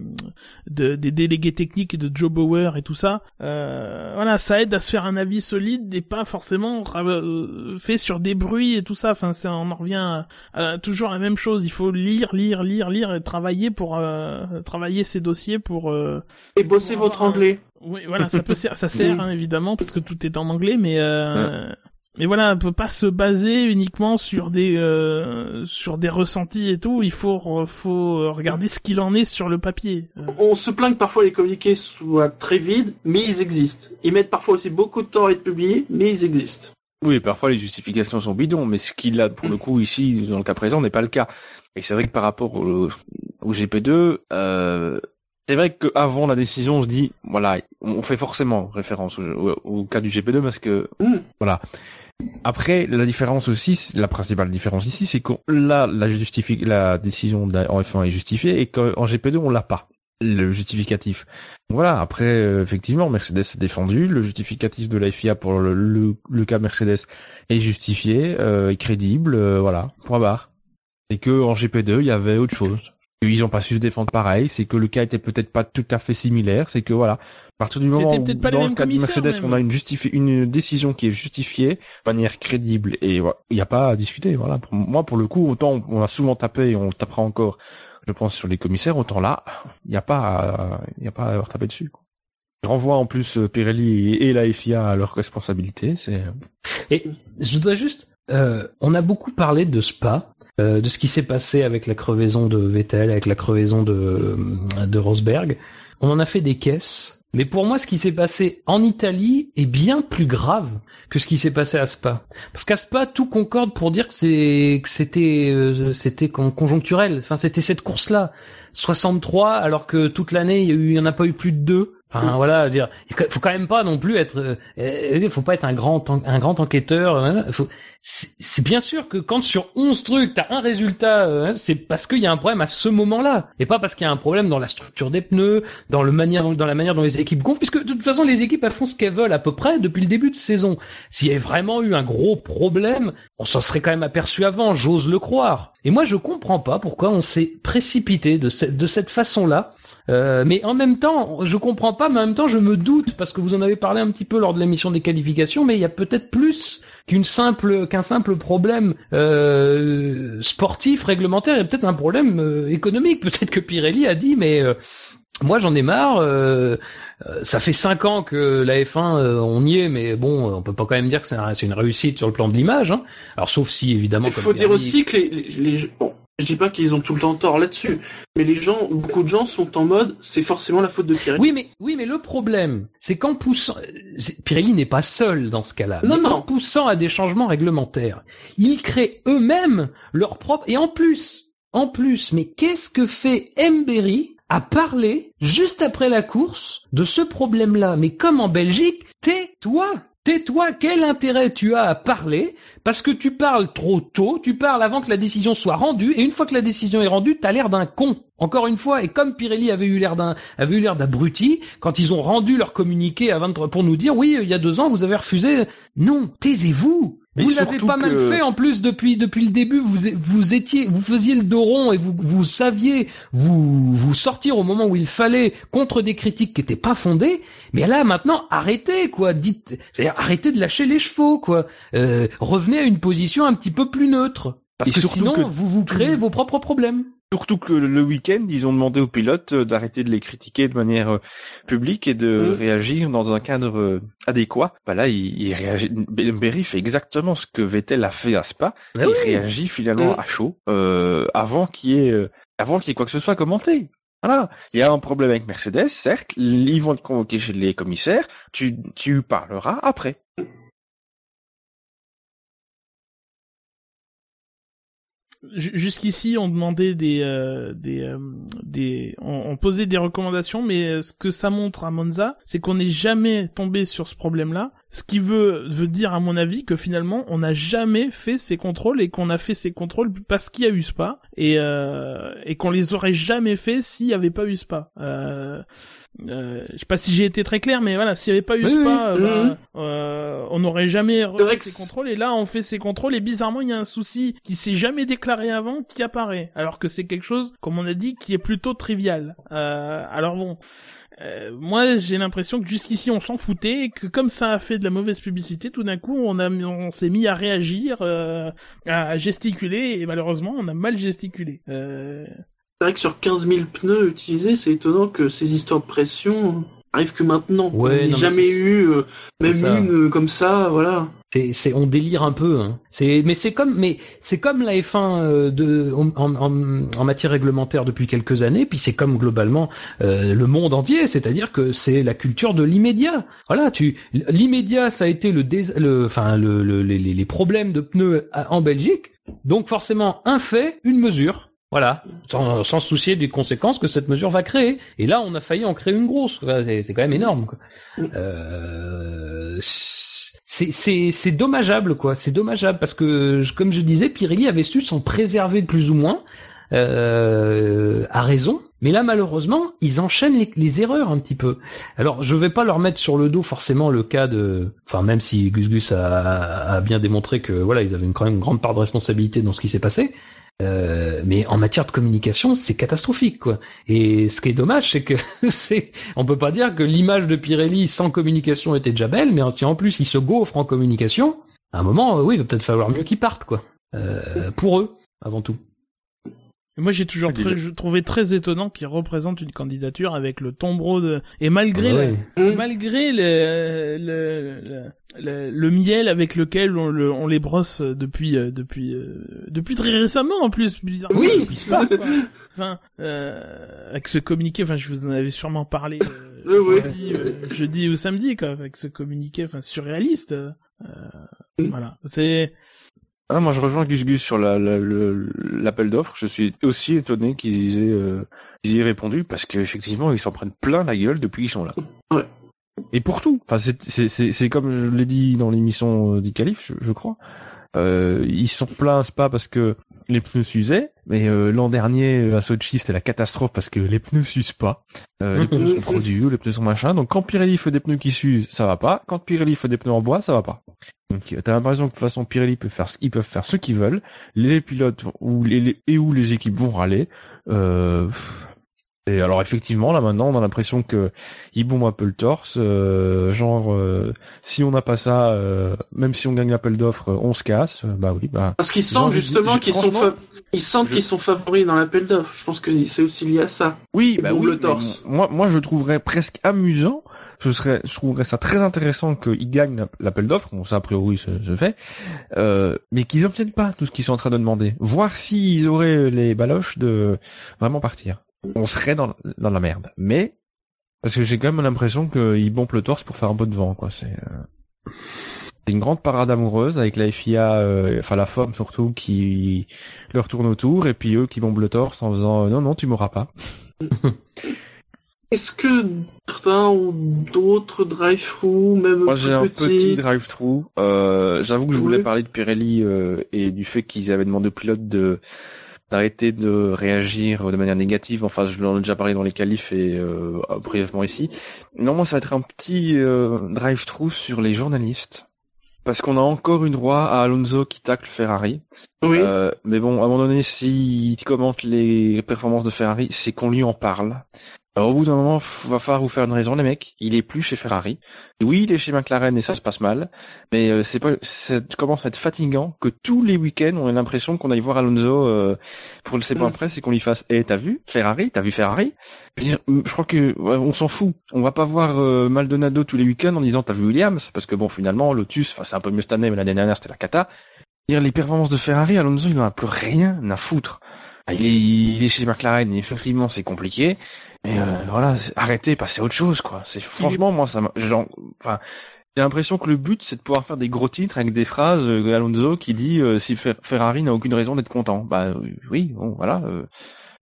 de- des délégués techniques de Joe Bauer et tout ça. Euh, voilà, ça aide à se faire un avis solide et pas forcément euh, fait sur des bruits et tout ça. Enfin, c'est on en revient à, à toujours la même chose. Il faut lire, lire, lire, lire et travailler pour euh, travailler ces dossiers pour euh, Et bossez Pour votre un- anglais. oui, voilà, ça peut ser- ça sert hein, évidemment parce que tout est en anglais, mais euh, mais voilà, on peut pas se baser uniquement sur des euh, sur des ressentis et tout. Il faut faut regarder ce qu'il en est sur le papier. Euh, On se plaint que parfois les communiqués soient très vides, mais ils existent. Ils mettent parfois aussi beaucoup de temps à être publiés, mais ils existent. Oui, parfois les justifications sont bidons, mais ce qu'il a pour le coup ici, dans le cas présent, n'est pas le cas. Et c'est vrai que par rapport au, au GP2, euh, c'est vrai qu'avant la décision, on se dit, voilà, on fait forcément référence au, au- au cas du GP2 parce que, Hmm. voilà. Après, la différence aussi, la principale différence ici, c'est que là, la, justifi- la décision de la, en F1 est justifiée et qu'en GP2, on l'a pas le justificatif. Voilà, après, euh, effectivement, Mercedes s'est défendu, le justificatif de la FIA pour le, le, le cas Mercedes est justifié, euh, est crédible, euh, voilà, point barre. Et que en GP2, il y avait autre chose. Ils ont pas su se défendre pareil, c'est que le cas était peut-être pas tout à fait similaire, c'est que voilà, à partir du moment où pas les dans le cas de Mercedes, même. on a une, justifi- une décision qui est justifiée de manière crédible et voilà, il n'y a pas à discuter. Voilà, pour moi, pour le coup, autant on a souvent tapé et on tapera encore, je pense, sur les commissaires, autant là, il n'y a pas, à- il a pas à leur taper dessus. quoi. Je renvoie en plus euh, Pirelli et la FIA à leurs responsabilités. C'est Et je voudrais juste, euh, on a beaucoup parlé de Spa, de ce qui s'est passé avec la crevaison de Vettel, avec la crevaison de, de Rosberg. On en a fait des caisses. Mais pour moi, ce qui s'est passé en Italie est bien plus grave que ce qui s'est passé à Spa. Parce qu'à Spa, tout concorde pour dire que c'était euh, c'était con- conjoncturel. Enfin, c'était cette course-là. 63, alors que toute l'année, il y, a eu- il y en a pas eu plus de deux. Enfin, voilà, dire, faut quand même pas non plus être, euh, euh, faut pas être un grand, un grand enquêteur. euh, faut- c'est c'est bien sûr que quand sur 11 trucs, t'as un résultat, euh, c'est parce qu'il y a un problème à ce moment-là, et pas parce qu'il y a un problème dans la structure des pneus, dans le manière, dans la manière dont les équipes gonflent, puisque de toute façon, les équipes elles font ce qu'elles veulent à peu près depuis le début de saison. S'il y avait vraiment eu un gros problème, on s'en serait quand même aperçu avant, j'ose le croire. Et moi, je comprends pas pourquoi on s'est précipité de cette, de cette façon-là. Euh, mais en même temps, je comprends pas mais en même temps, je me doute parce que vous en avez parlé un petit peu lors de l'émission des qualifications, mais il y a peut-être plus qu'une simple qu'un simple problème euh, sportif réglementaire. Il y a peut-être un problème euh, économique. Peut-être que Pirelli a dit, mais euh, moi j'en ai marre. euh, ça fait cinq ans que la F1 euh, on y est, mais bon, on peut pas quand même dire que c'est un- une réussite sur le plan de l'image. Hein. Alors sauf si évidemment. Il comme faut dire aussi que les, les, les- bon, je dis pas qu'ils ont tout le temps tort là-dessus, mais les gens, beaucoup de gens sont en mode, c'est forcément la faute de Pirelli. Oui, mais oui, mais le problème, c'est qu'en poussant, Pirelli n'est pas seul dans ce cas-là. Non, non. En poussant à des changements réglementaires, ils créent eux-mêmes leur propre. Et en plus, en plus, mais qu'est-ce que fait Embery à parler juste après la course de ce problème-là? Mais comme en Belgique, tais-toi. Tais-toi, quel intérêt tu as à parler Parce que tu parles trop tôt, tu parles avant que la décision soit rendue, et une fois que la décision est rendue, t'as l'air d'un con. Encore une fois, et comme Pirelli avait eu l'air d'un, avait eu l'air d'abruti, quand ils ont rendu leur communiqué à 23 pour nous dire, oui, il y a deux ans, vous avez refusé. Non, taisez-vous. Vous l'avez pas mal fait en plus depuis depuis le début. Vous vous étiez, vous faisiez le dos rond et vous vous saviez vous vous sortir au moment où il fallait contre des critiques qui étaient pas fondées. Mais là maintenant, arrêtez quoi. Dites, c'est-à-dire arrêtez de lâcher les chevaux quoi. Euh, revenez à une position un petit peu plus neutre. Parce Et que sinon, que- vous vous créez vos propres problèmes. Surtout que le week-end, ils ont demandé aux pilotes euh, d'arrêter de les critiquer de manière euh, publique et de Mm. réagir dans un cadre euh, adéquat. Bah là, il, il réagit. Berry fait exactement ce que Vettel a fait à Spa. Il oui. réagit finalement Mm. à chaud euh, avant qu'il y ait avant qu'il y ait quoi que ce soit commenté. Voilà, il y a un problème avec Mercedes, certes, ils vont te convoquer chez les commissaires, tu tu parleras après. Jusqu'ici, on demandait des, euh, des, euh, des, on, posait des recommandations, mais euh, ce que ça montre à Monza, c'est qu'on n'est jamais tombé sur ce problème-là. Ce qui veut, veut dire, à mon avis, que finalement, on n'a jamais fait ces contrôles et qu'on a fait ces contrôles parce qu'il y a eu Spa et, euh, et qu'on les aurait jamais fait s'il n'y avait pas eu Spa. Euh, je sais pas si j'ai été très clair, mais voilà, s'il n'y avait pas eu Oui, Spa, oui. bah, euh, on n'aurait jamais refait que ces contrôles. Et là on fait ces contrôles et bizarrement il y a un souci qui s'est jamais déclaré avant qui apparaît. Alors que c'est quelque chose comme on a dit qui est plutôt trivial. Euh, alors bon euh, moi j'ai l'impression que jusqu'ici on s'en foutait et que comme ça a fait de la mauvaise publicité tout d'un coup on a on s'est mis à réagir euh, à gesticuler et malheureusement on a mal gesticulé. Euh, C'est vrai que sur 15 000 pneus utilisés, c'est étonnant que ces histoires de pression arrivent que maintenant. Ouais, Il n'y a non, mais jamais eu, euh, même une euh, comme ça, voilà. C'est, c'est, on délire un peu. Hein. C'est, mais c'est comme, mais c'est comme la F1 euh, de, en, en, en matière réglementaire depuis quelques années. Puis c'est comme globalement euh, le monde entier. C'est-à-dire que c'est la culture de l'immédiat. Voilà, tu, l'immédiat, ça a été le, dés- le, enfin, le, le- les, les problèmes de pneus en Belgique. Donc forcément, un fait, une mesure. Voilà, sans, sans se soucier des conséquences que cette mesure va créer. Et là, on a failli en créer une grosse. C'est, quand même énorme. Quoi. Euh, c'est, c'est, c'est dommageable, quoi. C'est dommageable parce que, comme je disais, Pirelli avait su s'en préserver plus ou moins, euh, à raison. Mais là, malheureusement, ils enchaînent les, les erreurs un petit peu. Alors, je vais pas leur mettre sur le dos forcément le cas de, enfin, même si Gus Gus a, a bien démontré que voilà, ils avaient une, quand même une grande part de responsabilité dans ce qui s'est passé. Euh, mais en matière de communication, c'est catastrophique, quoi. Et ce qui est dommage, c'est que c'est, on peut pas dire que l'image de Pirelli sans communication était déjà belle, mais si en plus il se gaufre en communication, à un moment, oui, il va peut-être falloir mieux qu'ils partent, quoi. Euh, pour eux, avant tout. Et moi, j'ai toujours trouvé très étonnant qu'il représente une candidature avec le tombereau de... Et malgré, Ouais. la- Hum. malgré le, le, le, le- le miel avec lequel on, le- on les brosse depuis, euh, depuis, euh, depuis très récemment en plus, bizarrement. Oui. Enfin, euh, avec ce communiqué, enfin, je vous en avais sûrement parlé euh, Oui, jeudi, euh, jeudi ou samedi, quoi, avec ce communiqué, enfin, surréaliste. euh, voilà, c'est... Ah, moi, je rejoins Gus Gus sur la- la- le- l'appel d'offres. Je suis aussi étonné qu'ils aient, euh, aient répondu parce qu'effectivement, ils s'en prennent plein la gueule depuis qu'ils sont là. Ouais. Et pour tout. Enfin, c'est comme je l'ai dit dans l'émission euh, d'Icalif, je, je crois. Euh, ils sont pleins, c'est pas parce que les pneus s'usaient, mais euh, l'an dernier à Sochi c'était la catastrophe parce que les pneus s'usent pas. Euh, les pneus sont trop durs, les pneus sont machin. Donc quand Pirelli fait des pneus qui s'usent, ça va pas. Quand Pirelli fait des pneus en bois, ça va pas. Donc euh, t'as l'impression que de toute façon Pirelli peut faire, ils peuvent faire ce qu'ils veulent. Les pilotes vont- ou les, les- et où les équipes vont râler. Et alors effectivement, là maintenant, on a l'impression que ils bombent un peu le torse. euh, genre, euh, si on n'a pas ça, euh, même si on gagne l'appel d'offres, on se casse. Bah oui, bah. Parce qu'ils sentent justement qu'ils sont, fa- ils sentent je- qu'ils sont favoris dans l'appel d'offres. Je pense que c'est aussi lié à ça. Oui, bah oui. le torse. Moi, moi, je trouverais presque amusant. Je serais, je trouverais ça très intéressant qu'ils gagnent la- l'appel d'offres. Bon, ça a priori fait, euh, mais qu'ils obtiennent pas tout ce qu'ils sont en train de demander. Voir s'ils auraient les baloches de vraiment partir. On serait dans, dans la merde. Mais parce que j'ai quand même l'impression qu'ils bombent le torse pour faire un peu de vent, quoi. C'est euh, c'est une grande parade amoureuse avec la FIA, euh, enfin la femme surtout, qui leur tourne autour et puis eux qui bombent le torse en faisant euh, non non tu m'auras pas. Est-ce que certains ou d'autres drive-through, même Moi j'ai un petit drive-through. Euh, J'avoue que je voulais Oui. parler de Pirelli euh, et du fait qu'ils avaient demandé aux pilotes de d'arrêter de réagir de manière négative. Enfin, je l'en ai déjà parlé dans les qualifs et euh, brièvement ici. Non, moi ça va être un petit euh, drive-through sur les journalistes. Parce qu'on a encore une droit à Alonso qui tacle Ferrari. Oui. Euh, mais bon, à un moment donné, s'il commente les performances de Ferrari, c'est qu'on lui en parle. Alors au bout d'un moment, va falloir vous faire une raison, les mecs. Il est plus chez Ferrari. Oui, il est chez McLaren et ça se passe mal. Mais euh, c'est pas, ça commence à être fatigant que tous les week-ends, on ait l'impression qu'on aille voir Alonso euh, pour le ses points Mm. presse et qu'on lui fasse, eh, t'as vu Ferrari, t'as vu Ferrari? Je hum, je crois que ouais, on s'en fout. On va pas voir euh, Maldonado tous les week-ends en disant t'as vu Williams, parce que bon, finalement, Lotus, enfin c'est un peu mieux cette année, mais l'année dernière c'était la cata. Dire les performances de Ferrari, Alonso, il en a plus rien à foutre. Ah, Il est, il est chez McLaren, et effectivement, c'est compliqué. Mais euh, voilà, arrêtez, passez à autre chose, quoi. C'est franchement, moi, ça, enfin, j'ai l'impression que le but, c'est de pouvoir faire des gros titres avec des phrases euh, Alonso qui dit euh, si Fer- Ferrari n'a aucune raison d'être content. Bah euh, oui, bon, voilà.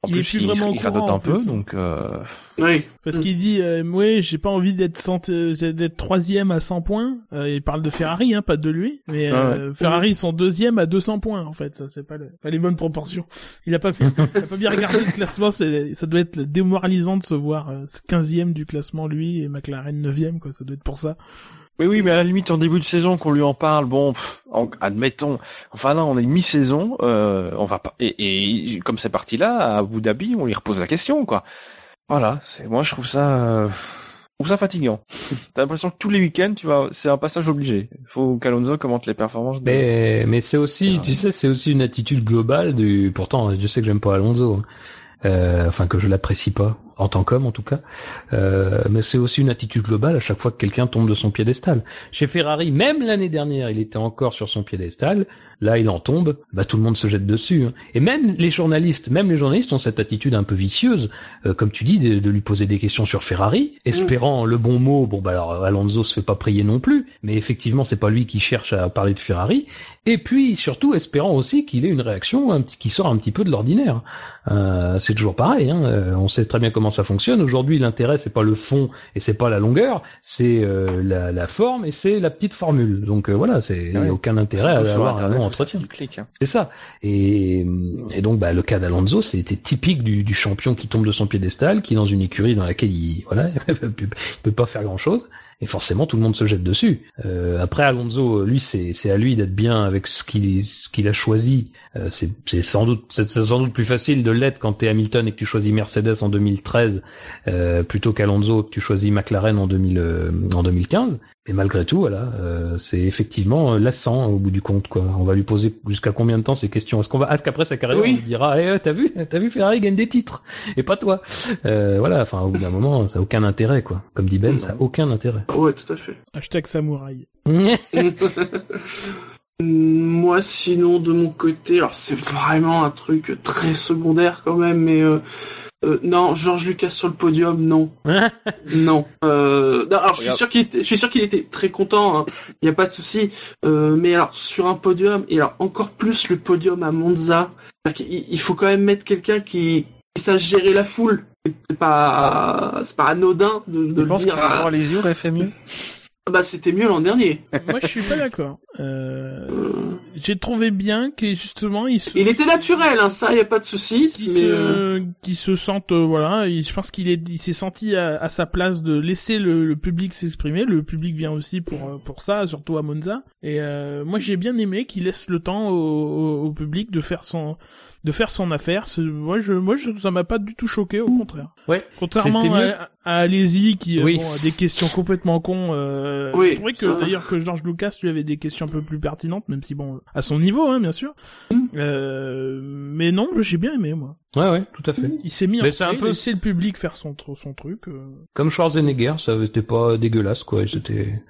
En Il est plus, plus il, vraiment au il radote un peu, plus. donc. Euh... Oui. Parce Mm. qu'il dit, euh, ouais, j'ai pas envie d'être cent- euh, d'être troisième à 100 points. Euh, il parle de Ferrari, hein, pas de lui. Mais Ah euh, Ferrari sont deuxième à 200 points, en fait. Ça, c'est pas, le- pas les bonnes proportions. Il a pas fait, il a pas bien regardé le classement. C'est, ça doit être démoralisant de se voir euh, 15e du classement lui et McLaren 9e, quoi. Ça doit être pour ça. Mais oui, mais à la limite, en début de saison, qu'on lui en parle, bon, pff, en- admettons. Enfin là, on est mi-saison, euh, on va pas. Et, et comme c'est parti là, à Abu Dhabi, on lui repose la question, quoi. Voilà. C'est moi, je trouve ça, euh, je trouve ça fatigant. T'as l'impression que tous les week-ends, tu vas, c'est un passage obligé. Faut qu'Alonso commente les performances. De... Mais, mais c'est aussi, Ah. tu sais, c'est aussi une attitude globale du, pourtant, je sais que j'aime pas Alonso, hein. Euh, enfin que je l'apprécie pas en tant qu'homme en tout cas, euh, mais c'est aussi une attitude globale à chaque fois que quelqu'un tombe de son piédestal. Chez Ferrari, même l'année dernière, il était encore sur son piédestal. Là, il en tombe, bah tout le monde se jette dessus. hein. Et même les journalistes, même les journalistes ont cette attitude un peu vicieuse, euh, comme tu dis, de, de lui poser des questions sur Ferrari, espérant le bon mot. Bon, bah alors Alonso se fait pas prier non plus, mais effectivement, c'est pas lui qui cherche à parler de Ferrari. Et puis surtout, espérant aussi qu'il ait une réaction un petit, qui sort un petit peu de l'ordinaire. Euh, c'est toujours pareil. Hein. euh, On sait très bien comment ça fonctionne. Aujourd'hui, l'intérêt c'est pas le fond et c'est pas la longueur, c'est euh, la, la forme et c'est la petite formule. Donc euh, voilà, c'est Ouais. aucun intérêt à avoir un long entretien. hein. C'est ça. Et, et donc, bah, le cas d'Alonso, c'était typique du, du champion qui tombe de son piédestal, qui est dans une écurie dans laquelle il, voilà, il peut pas faire grand chose. Et forcément, tout le monde se jette dessus. Euh, après, Alonso, lui, c'est, c'est à lui d'être bien avec ce qu'il, ce qu'il a choisi. Euh, c'est, c'est sans doute, c'est, c'est sans doute plus facile de l'être quand t'es Hamilton et que tu choisis Mercedes en 2013 euh, plutôt qu'Alonso que tu choisis McLaren en 2000, euh, en 2015. Et malgré tout, voilà, euh, c'est effectivement euh, lassant au bout du compte. Quoi. On va lui poser jusqu'à combien de temps ces questions? Est-ce qu'on va, est-ce qu'après sa carrière, Oui. on lui dira, eh, t'as vu, t'as vu, Ferrari gagne des titres et pas toi? Euh, voilà, enfin, au bout d'un moment, ça a aucun intérêt, quoi. Comme dit Ben, ça a aucun intérêt. Ouais, tout à fait. Hashtag samouraï. Moi, sinon, de mon côté, alors c'est vraiment un truc très secondaire quand même, mais euh, euh, non, Georges Lucas sur le podium, non, non. Euh, non, alors je suis sûr qu'il était, je suis sûr qu'il était très content, il n'y a pas de souci. Euh, mais alors sur un podium et alors encore plus le podium à Monza, il faut quand même mettre quelqu'un qui, qui sache gérer la foule. C'est pas, c'est pas anodin de, de Je le pense dire. à- Alesi aurait fait mieux? Bah c'était mieux l'an dernier. Moi, je suis pas d'accord. Euh, j'ai trouvé bien que justement il se, Il était naturel, hein, ça, y a pas de souci. qui mais, euh, se, qui se sentent, euh, voilà, je pense qu'il est, il s'est senti à, à sa place de laisser le, le public s'exprimer. Le public vient aussi pour euh, pour ça, surtout à Monza. Et euh, moi, j'ai bien aimé qu'il laisse le temps au, au, au public de faire son de faire son affaire. Moi, je, moi, je, ça m'a pas du tout choqué, au contraire. Ouais. Contrairement à, à Alési qui Oui. bon, a des questions complètement cons. Euh, Oui, je trouvais ça. que d'ailleurs que George Lucas lui avait des questions un peu plus pertinentes, même si bon, à son niveau, hein, bien sûr. Mm. Euh, mais non, j'ai bien aimé moi. Ouais, ouais, tout à fait. Il s'est mis Mais en c'est un peu- laisser le public faire son tr- son truc. euh. Comme Schwarzenegger, ça c'était pas dégueulasse quoi. C'était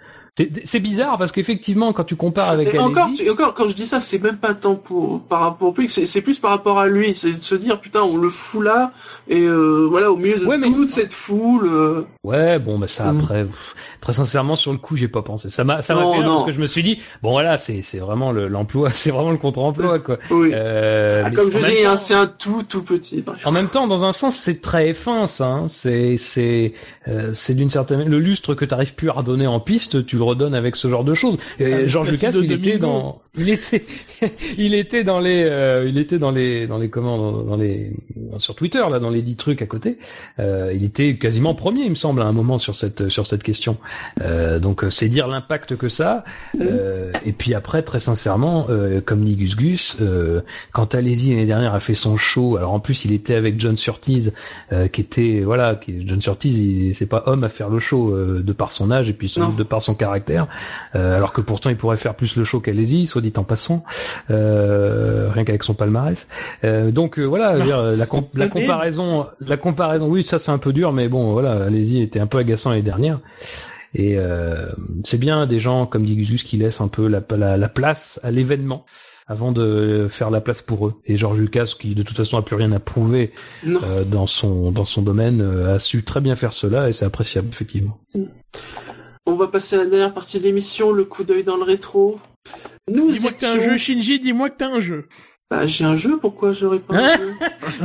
c'est bizarre parce qu'effectivement quand tu compares avec Et encore, tu- quand je dis ça, c'est même pas tant pour par rapport au public, c'est plus par rapport à lui. C'est de se dire putain, on le fout là et euh, voilà au milieu de Ouais, mais- toute cette foule. euh, Ouais, bon, bah ça Mm. après, pff, très sincèrement sur le coup, j'ai pas pensé. Ça m'a, ça m'a fait rire non. parce que je me suis dit, bon voilà, c'est, c'est vraiment le- l'emploi, c'est vraiment le contre-emploi quoi. oui. Euh, Ah, mais comme je dis, temps- hein, c'est un tout tout petit. En même temps, dans un sens, c'est très fin, ça. Hein. C'est, c'est, c'est d'une certaine le lustre que t'arrives plus à redonner en piste, tu le redonnes avec ce genre de choses. Avec George Lucas, il était dans, il était, il était dans les, euh, il était dans les, dans les comment, dans, dans les, sur Twitter là, dans les dix trucs à côté. Euh, il était quasiment premier, il me semble, à un moment sur cette, sur cette question. Euh, donc c'est dire l'impact que ça. Euh, et puis après, très sincèrement, comme dit Gus Gus, quand Alési l'année dernière a fait son show, alors en plus il était avec John Surtees, qui était voilà, qui, John Surtees, c'est pas homme à faire le show de par son âge et puis sans doute de par son caractère, euh, alors que pourtant il pourrait faire plus le show qu'Alési, soit dit en passant, euh, rien qu'avec son palmarès. Euh, donc voilà, dire, la, com- la Mais- comparaison, la comparaison, oui, ça c'est un peu dur, mais bon, voilà, Alési était un peu agaçant l'année dernière. Et c'est bien des gens comme dit Gus qui laissent un peu la, la, la place à l'événement avant de faire la place pour eux. Et George Lucas, qui de toute façon a plus rien à prouver euh, dans son dans son domaine, euh, a su très bien faire cela et c'est appréciable effectivement. On va passer à la dernière partie de l'émission, le coup d'œil dans le rétro. Nous Dis-moi que t'as un jeu, Shinji. Dis-moi que t'as un jeu. Bah, j'ai un jeu, pourquoi j'aurais pas un jeu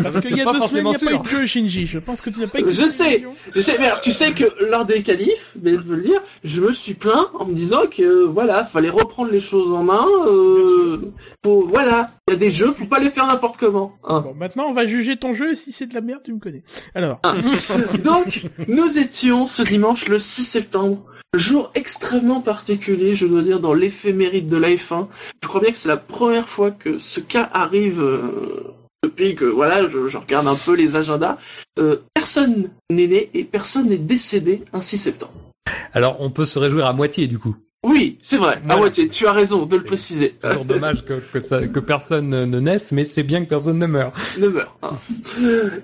Parce qu'il y a Pas deux semaines, il n'y a forcément pas eu de jeu, Shinji. Je pense que tu n'as pas eu de Je jeu, sais. Shinji. Je sais, mais alors, tu sais que lors des qualifs, mais je veux le dire, je me suis plaint en me disant que voilà, fallait reprendre les choses en main. Euh, faut, voilà, il y a des jeux, faut pas les faire n'importe comment. hein. Bon, maintenant, on va juger ton jeu et si c'est de la merde, tu me connais. Alors, Ah. Donc, nous étions ce dimanche le 6 septembre, jour extrêmement particulier, je dois dire, dans l'éphéméride de la F1. Je crois bien que c'est la première fois que ce cas arrive euh, depuis que voilà, je, regarde un peu les agendas. Euh, personne n'est né et personne n'est décédé un 6 septembre. Alors on peut se réjouir à moitié du coup. Oui, c'est vrai. Voilà. Ah ouais, tu as raison de le préciser. C'est toujours dommage que, que, ça- que personne ne, naisse, mais c'est bien que personne ne meure. ne hein.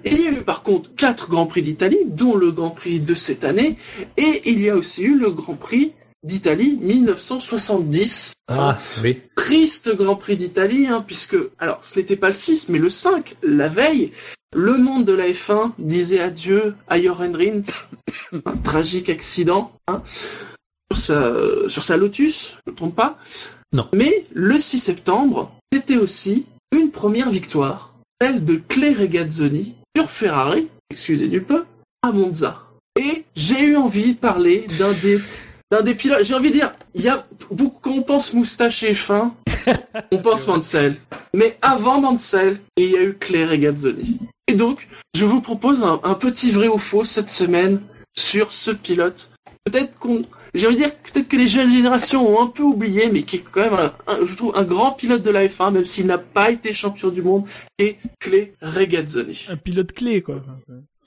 Et il y a eu par contre quatre Grands Prix d'Italie, dont le Grand Prix de cette année, et il y a aussi eu le Grand Prix d'Italie 1970. Ah oui. Triste Grand Prix d'Italie, hein, puisque, alors ce n'était pas le 6, mais le 5, la veille, le monde de la F1 disait adieu à Jochen Rindt, un tragique accident, hein, sur sa, sur sa Lotus, je ne me trompe pas. Non. Mais le 6 septembre, c'était aussi une première victoire, celle de Clay Regazzoni sur Ferrari, excusez du peu, à Monza. Et j'ai eu envie de parler d'un des d'un des pilotes. J'ai envie de dire, il y a beaucoup quand on pense moustache et fin, on pense Mansell. Mais avant Mansell, il y a eu Clay Regazzoni. Et donc, je vous propose un, un petit vrai ou faux cette semaine sur ce pilote. Peut-être qu'on, j'ai envie de dire, peut-être que les jeunes générations ont un peu oublié, mais qui est quand même, un, un- je trouve, un grand pilote de la F1, même s'il n'a pas été champion du monde, et Clay Regazzoni. un pilote clé, quoi.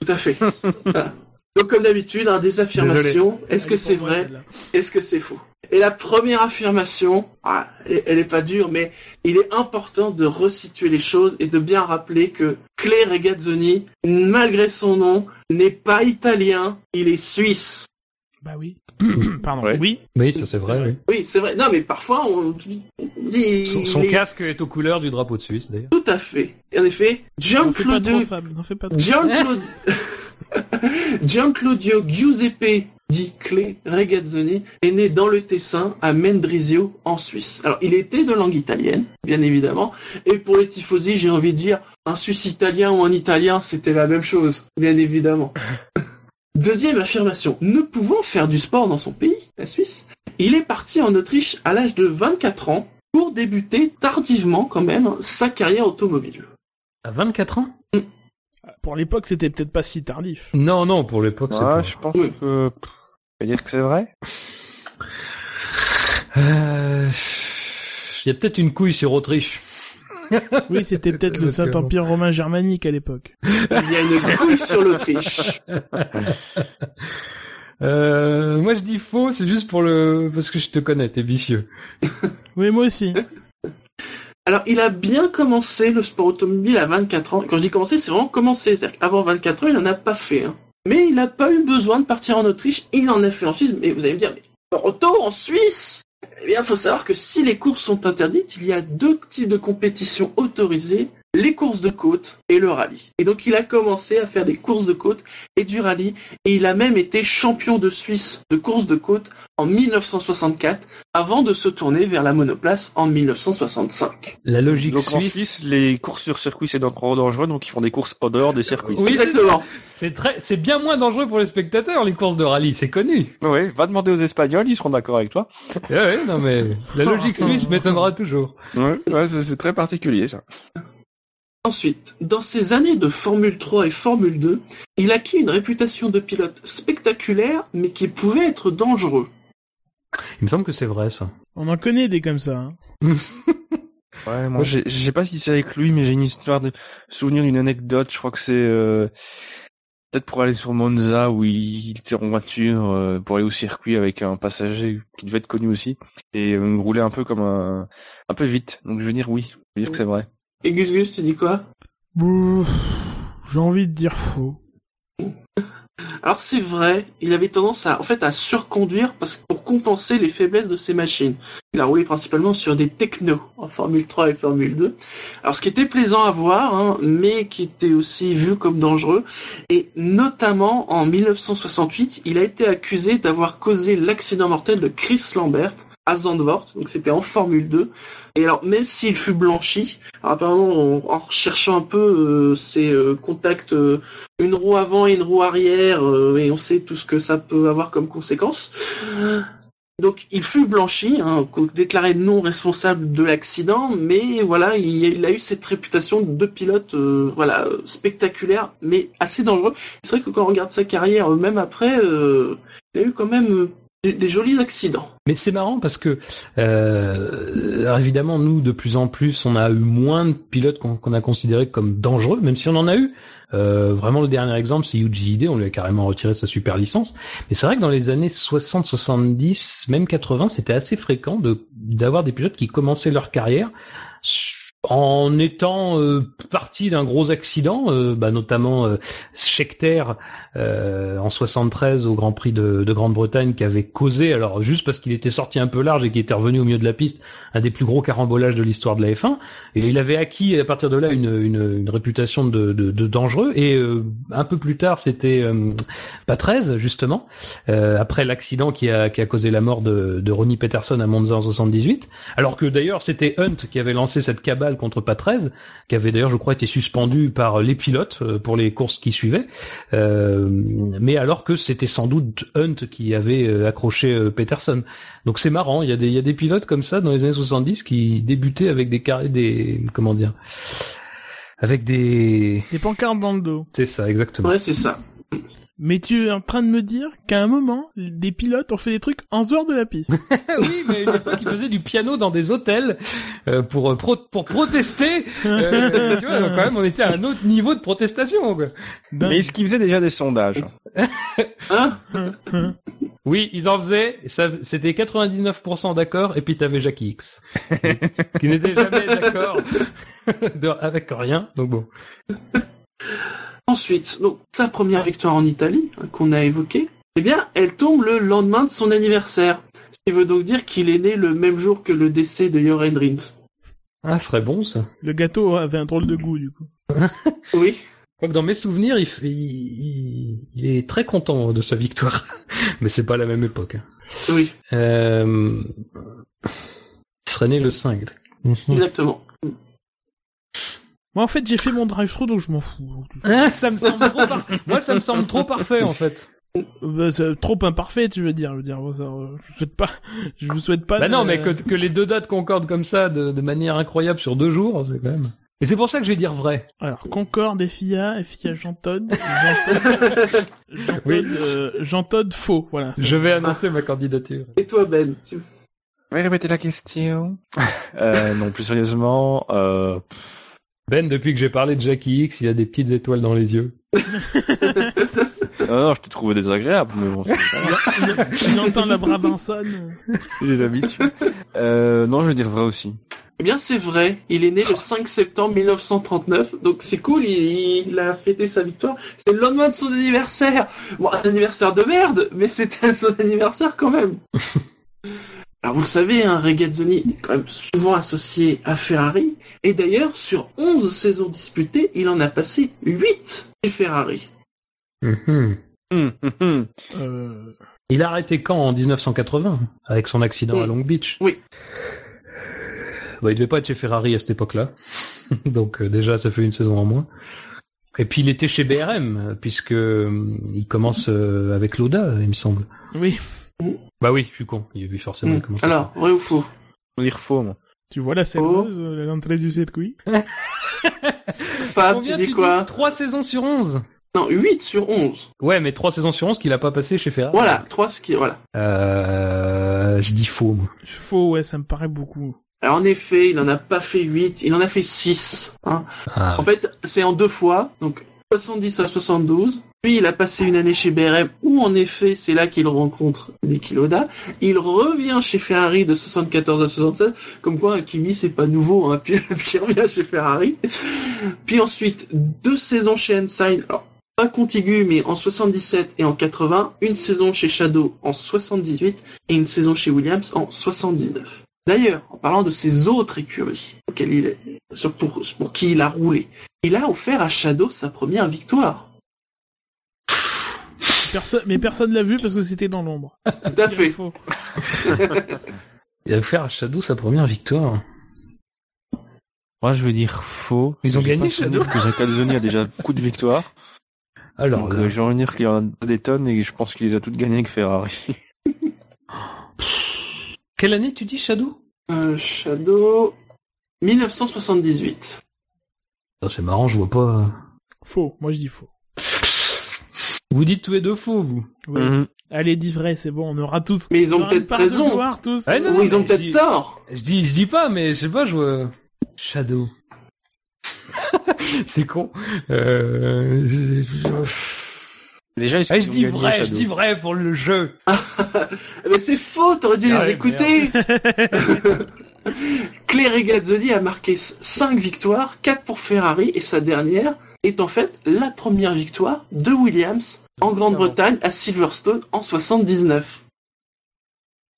Tout à fait. Voilà. Donc, comme d'habitude, hein, des affirmations. Est-ce que c'est vrai? Est-ce que c'est faux? Et la première affirmation, ah, elle, elle est pas dure, mais il est important de resituer les choses et de bien rappeler que Clay Regazzoni, malgré son nom, n'est pas italien, il est suisse. Bah oui. Pardon. Ouais. Oui. Oui, ça c'est vrai. oui. Oui, c'est vrai. Non, mais parfois, on dit... Son, casque est aux couleurs du drapeau de Suisse d'ailleurs. Tout à fait. Et en effet, trop. Gianclaude... Gianclodio Giuseppe dit Clay Regazzoni est né dans le Tessin à Mendrisio en Suisse. Alors il était de langue italienne, bien évidemment, et pour les tifosi, j'ai envie de dire un Suisse italien ou un italien, c'était la même chose, bien évidemment. Deuxième affirmation, ne pouvant faire du sport dans son pays, la Suisse, il est parti en Autriche à l'âge de 24 ans pour débuter tardivement quand même sa carrière automobile. À 24 ans? Pour l'époque, c'était peut-être pas si tardif. Non, non, pour l'époque, c'est Ouais, pas... je pense Oui. que... pff, Je vais dire que c'est vrai. Euh, Il y a peut-être une couille sur Autriche. Oui, c'était peut-être le Saint-Empire romain germanique à l'époque. Il y a une couille sur l'Autriche. Euh, moi, je dis faux, c'est juste pour le... Parce que je te connais, t'es vicieux. Oui, moi aussi. Alors, il a bien commencé le sport automobile à 24 ans. Quand je dis commencer, c'est vraiment commencer. C'est-à-dire qu'avant 24 ans, il n'en a pas fait. hein. Mais il n'a pas eu besoin de partir en Autriche. Il en a fait en Suisse. Mais vous allez me dire, mais sport auto en Suisse? Eh bien, il faut savoir que si les courses sont interdites, il y a deux types de compétitions autorisées. Les courses de côte et le rallye. Et donc il a commencé à faire des courses de côte et du rallye. Et il a même été champion de Suisse de courses de côte en 1964 avant de se tourner vers la monoplace en 1965. La logique Donc en suisse... Suisse, les courses sur circuit, c'est encore dangereux, donc ils font des courses en dehors des circuits. Oui, c'est Exactement. C'est très, c'est bien moins dangereux pour les spectateurs, les courses de rallye, c'est connu. Ouais, va demander aux Espagnols, ils seront d'accord avec toi. Ouais, ouais, non mais, la logique suisse m'étonnera toujours. Ouais, ouais c'est très particulier ça. Ensuite, dans ses années de Formule 3 et Formule 2, il acquit une réputation de pilote spectaculaire, mais qui pouvait être dangereux. Il me semble que c'est vrai, ça. On en connaît des comme ça. hein. Ouais, moi, je sais pas si c'est avec lui, mais j'ai une histoire de souvenir d'une anecdote. Je crois que c'est euh, peut-être pour aller sur Monza où il, il était en voiture euh, pour aller au circuit avec un passager qui devait être connu aussi et euh, roulait un peu comme un un peu vite. Donc je veux dire oui, je veux dire que c'est vrai. Et Gus Gus, tu dis quoi? J'ai envie de dire faux. Alors c'est vrai, il avait tendance à, en fait, à surconduire parce que pour compenser les faiblesses de ses machines. Il a roulé principalement sur des technos en Formule 3 et Formule 2. Alors ce qui était plaisant à voir, hein, mais qui était aussi vu comme dangereux. Et notamment en 1968, il a été accusé d'avoir causé l'accident mortel de Chris Lambert à Zandvoort, donc c'était en Formule 2. Et alors même s'il fut blanchi, apparemment en, recherchant un peu euh, ses euh, contacts euh, une roue avant et une roue arrière, euh, et on sait tout ce que ça peut avoir comme conséquence. Donc il fut blanchi, hein, déclaré non responsable de l'accident, mais voilà, il, a eu cette réputation de pilote, euh, voilà, euh, spectaculaire, mais assez dangereux. C'est vrai que quand on regarde sa carrière, euh, même après, euh, il a eu quand même euh, des, jolis accidents. Mais c'est marrant parce que, euh, alors évidemment, nous, de plus en plus, on a eu moins de pilotes qu'on a considérés comme dangereux, même si on en a eu. Euh, vraiment, le dernier exemple, c'est Yuji on lui a carrément retiré sa super licence. Mais c'est vrai que dans les années 60, 70, même 80, c'était assez fréquent d'avoir des pilotes qui commençaient leur carrière en étant euh, partie d'un gros accident, euh, bah, notamment euh, Scheckter euh, en 73 au Grand Prix de, de Grande-Bretagne qui avait causé, alors juste parce qu'il était sorti un peu large et qu'il était revenu au milieu de la piste, un des plus gros carambolages de l'histoire de la F1. Et il avait acquis à partir de là une, une, une réputation de, de, de dangereux. Et euh, un peu plus tard, c'était euh, Patrese justement, euh, après l'accident qui a, qui a causé la mort de, de Ronnie Peterson à Monza en 78. Alors que d'ailleurs c'était Hunt qui avait lancé cette contre Patrese, qui avait d'ailleurs je crois été suspendu par les pilotes euh, pour les courses qui suivaient. Euh, mais alors que c'était sans doute Hunt qui avait euh, accroché Peterson. Donc c'est marrant, il y a des il y a des pilotes comme ça dans les années 70 qui débutaient avec des carrés des comment dire avec des Des pancartes dans le dos. c'est ça exactement. Ouais, c'est ça. Mais tu es en train de me dire qu'à un moment, des pilotes ont fait des trucs en dehors de la piste. oui, mais à une époque, ils faisaient du piano dans des hôtels euh, pour euh, pro- pour protester. Euh, tu vois, donc quand même, on était à un autre niveau de protestation. Quoi. Mais est-ce qu'ils faisaient déjà des sondages? Hein? Oui, ils en faisaient. C'était 99% d'accord. Et puis t'avais Jackie X, qui n'était jamais d'accord avec rien. Donc bon. Ensuite, donc, sa première victoire en Italie, hein, qu'on a évoquée, eh bien, elle tombe le lendemain de son anniversaire. Ce qui veut donc dire qu'il est né le même jour que le décès de Joren Rindt. Ah, ce serait bon ça. Le gâteau avait un drôle de goût, du coup. Oui. Quoique dans mes souvenirs, il, fait- il, il- il est très content de sa victoire. Mais c'est pas la même époque. hein. Oui, Euh... Il serait né le 5. Mhm. exactement. Moi, en fait, j'ai fait mon drive-thru, donc je m'en fous. Ah, ça me semble trop par- Moi, ça me semble trop parfait, en fait. Bah, trop imparfait, tu veux dire. Je veux dire, bon, ça, euh, je vous souhaite pas, je vous souhaite pas. Bah de- non, mais que, que les deux dates concordent comme ça de, de manière incroyable sur deux jours, c'est quand même. Et c'est pour ça que je vais dire vrai. Alors, Concorde et FIA, et FIA Jean Todd, Jean Todd, Jean Oui. Todd, euh, Jean Todd faux, voilà. Je vais annoncer ma candidature. Et toi, Ben tu... Oui, répétez la question. euh, non, plus sérieusement, euh, Ben, depuis que j'ai parlé de Jackie X, il a des petites étoiles dans les yeux. non, non, je t'ai trouvé désagréable, mais bon, c'est pas grave. Il entend la Brabinson. il est l'habitude. Euh, non, je vais dire vrai aussi. Eh bien, c'est vrai. Il est né le 5 septembre 1939. Donc, c'est cool. Il, il a fêté sa victoire. C'était le lendemain de son anniversaire. Bon, un anniversaire de merde, mais c'était son anniversaire quand même. Alors, vous le savez, hein, Regazzoni est quand même souvent associé à Ferrari. Et d'ailleurs, sur 11 saisons disputées, il en a passé 8 chez Ferrari. Mhm. Hum, hum, hum. Euh, Il a arrêté quand? En 1980, avec son accident à Long Beach. Oui. Bah, il devait pas être chez Ferrari à cette époque-là. Donc euh, déjà, ça fait une saison en moins. Et puis il était chez BRM, puisque euh, il commence euh, avec Loda, il me semble. oui, Bah oui, je suis con. Il lui forcément. il Hmm. commence Alors, vrai ou faux vais dire faux, moi. tu vois la serveuse à l'entrée du circuit. Fab, tu dis quoi Trois saisons sur 11 Non, 8 sur 11. Ouais, mais trois saisons sur 11 qu'il a pas passé chez Ferrari. Voilà, 3 ce qui... Voilà. Euh, je dis faux, moi. Faux, ouais, ça me paraît beaucoup. Alors, en effet, il en a pas fait 8, il en a fait 6. Hein. Ah. En fait, c'est en deux fois, donc 70 à 72. Puis il a passé une année chez BRM où en effet c'est là qu'il rencontre Niki Loda. Il revient chez Ferrari de 74 à 76, comme quoi Kimi c'est pas nouveau, un pilote qui revient chez Ferrari. Puis ensuite deux saisons chez Ensign, alors pas contigu mais en 77 et en 80, une saison chez Shadow en 78 et une saison chez Williams en 79. D'ailleurs, en parlant de ses autres écuries pour qui il a roulé, il a offert à Shadow sa première victoire. Personne, mais personne l'a vu parce que c'était dans l'ombre. Tout à fait. Faux. Il a fait à Shadow sa première victoire. Moi, je vais dire faux. Ils ont gagné, Shadow que Recazzoni a déjà beaucoup de victoires. Alors, euh, j'ai envie de dire qu'il en a des tonnes et je pense qu'il les a toutes gagnées avec Ferrari. quelle année tu dis Shadow? Euh, Shadow 1978. C'est marrant, je vois pas. Faux. Moi je dis faux. Vous dites tous les deux faux, vous. Oui. Mhm. Allez, dis vrai, c'est bon, on aura tous. Mais ils on ont peut-être raison. gloire, tous. Ah, non, Ou ils ont peut-être tort. Je dis, je dis pas, mais je sais pas, je vois. Shadow. c'est con. Euh... Déjà, est-ce Ah, qu'ils je dis vrai, je dis vrai pour le jeu. Mais c'est faux, t'aurais dû Ah les ouais, écouter. Claire Regazzoni a marqué 5 victoires, 4 pour Ferrari, et sa dernière est en fait la première victoire de Williams en Grande-Bretagne à Silverstone en 79.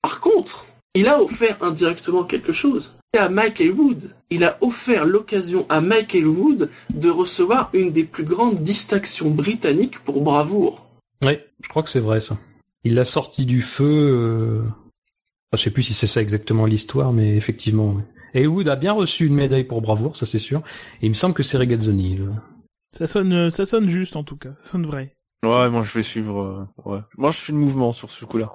Par contre, il a offert indirectement quelque chose. Et à Michael Wood, il a offert l'occasion à Michael Wood de recevoir une des plus grandes distinctions britanniques pour bravoure. Oui, je crois que c'est vrai ça. Il l'a sorti du feu. Euh... enfin, je sais plus si c'est ça exactement l'histoire, mais effectivement. Et Wood a bien reçu une médaille pour bravoure, ça c'est sûr. Et il me semble que c'est Regazzoni. là. Ça sonne, euh, ça sonne juste en tout cas. Ça sonne vrai. Ouais, moi, je vais suivre, euh, ouais. Moi, je suis le mouvement sur ce coup-là.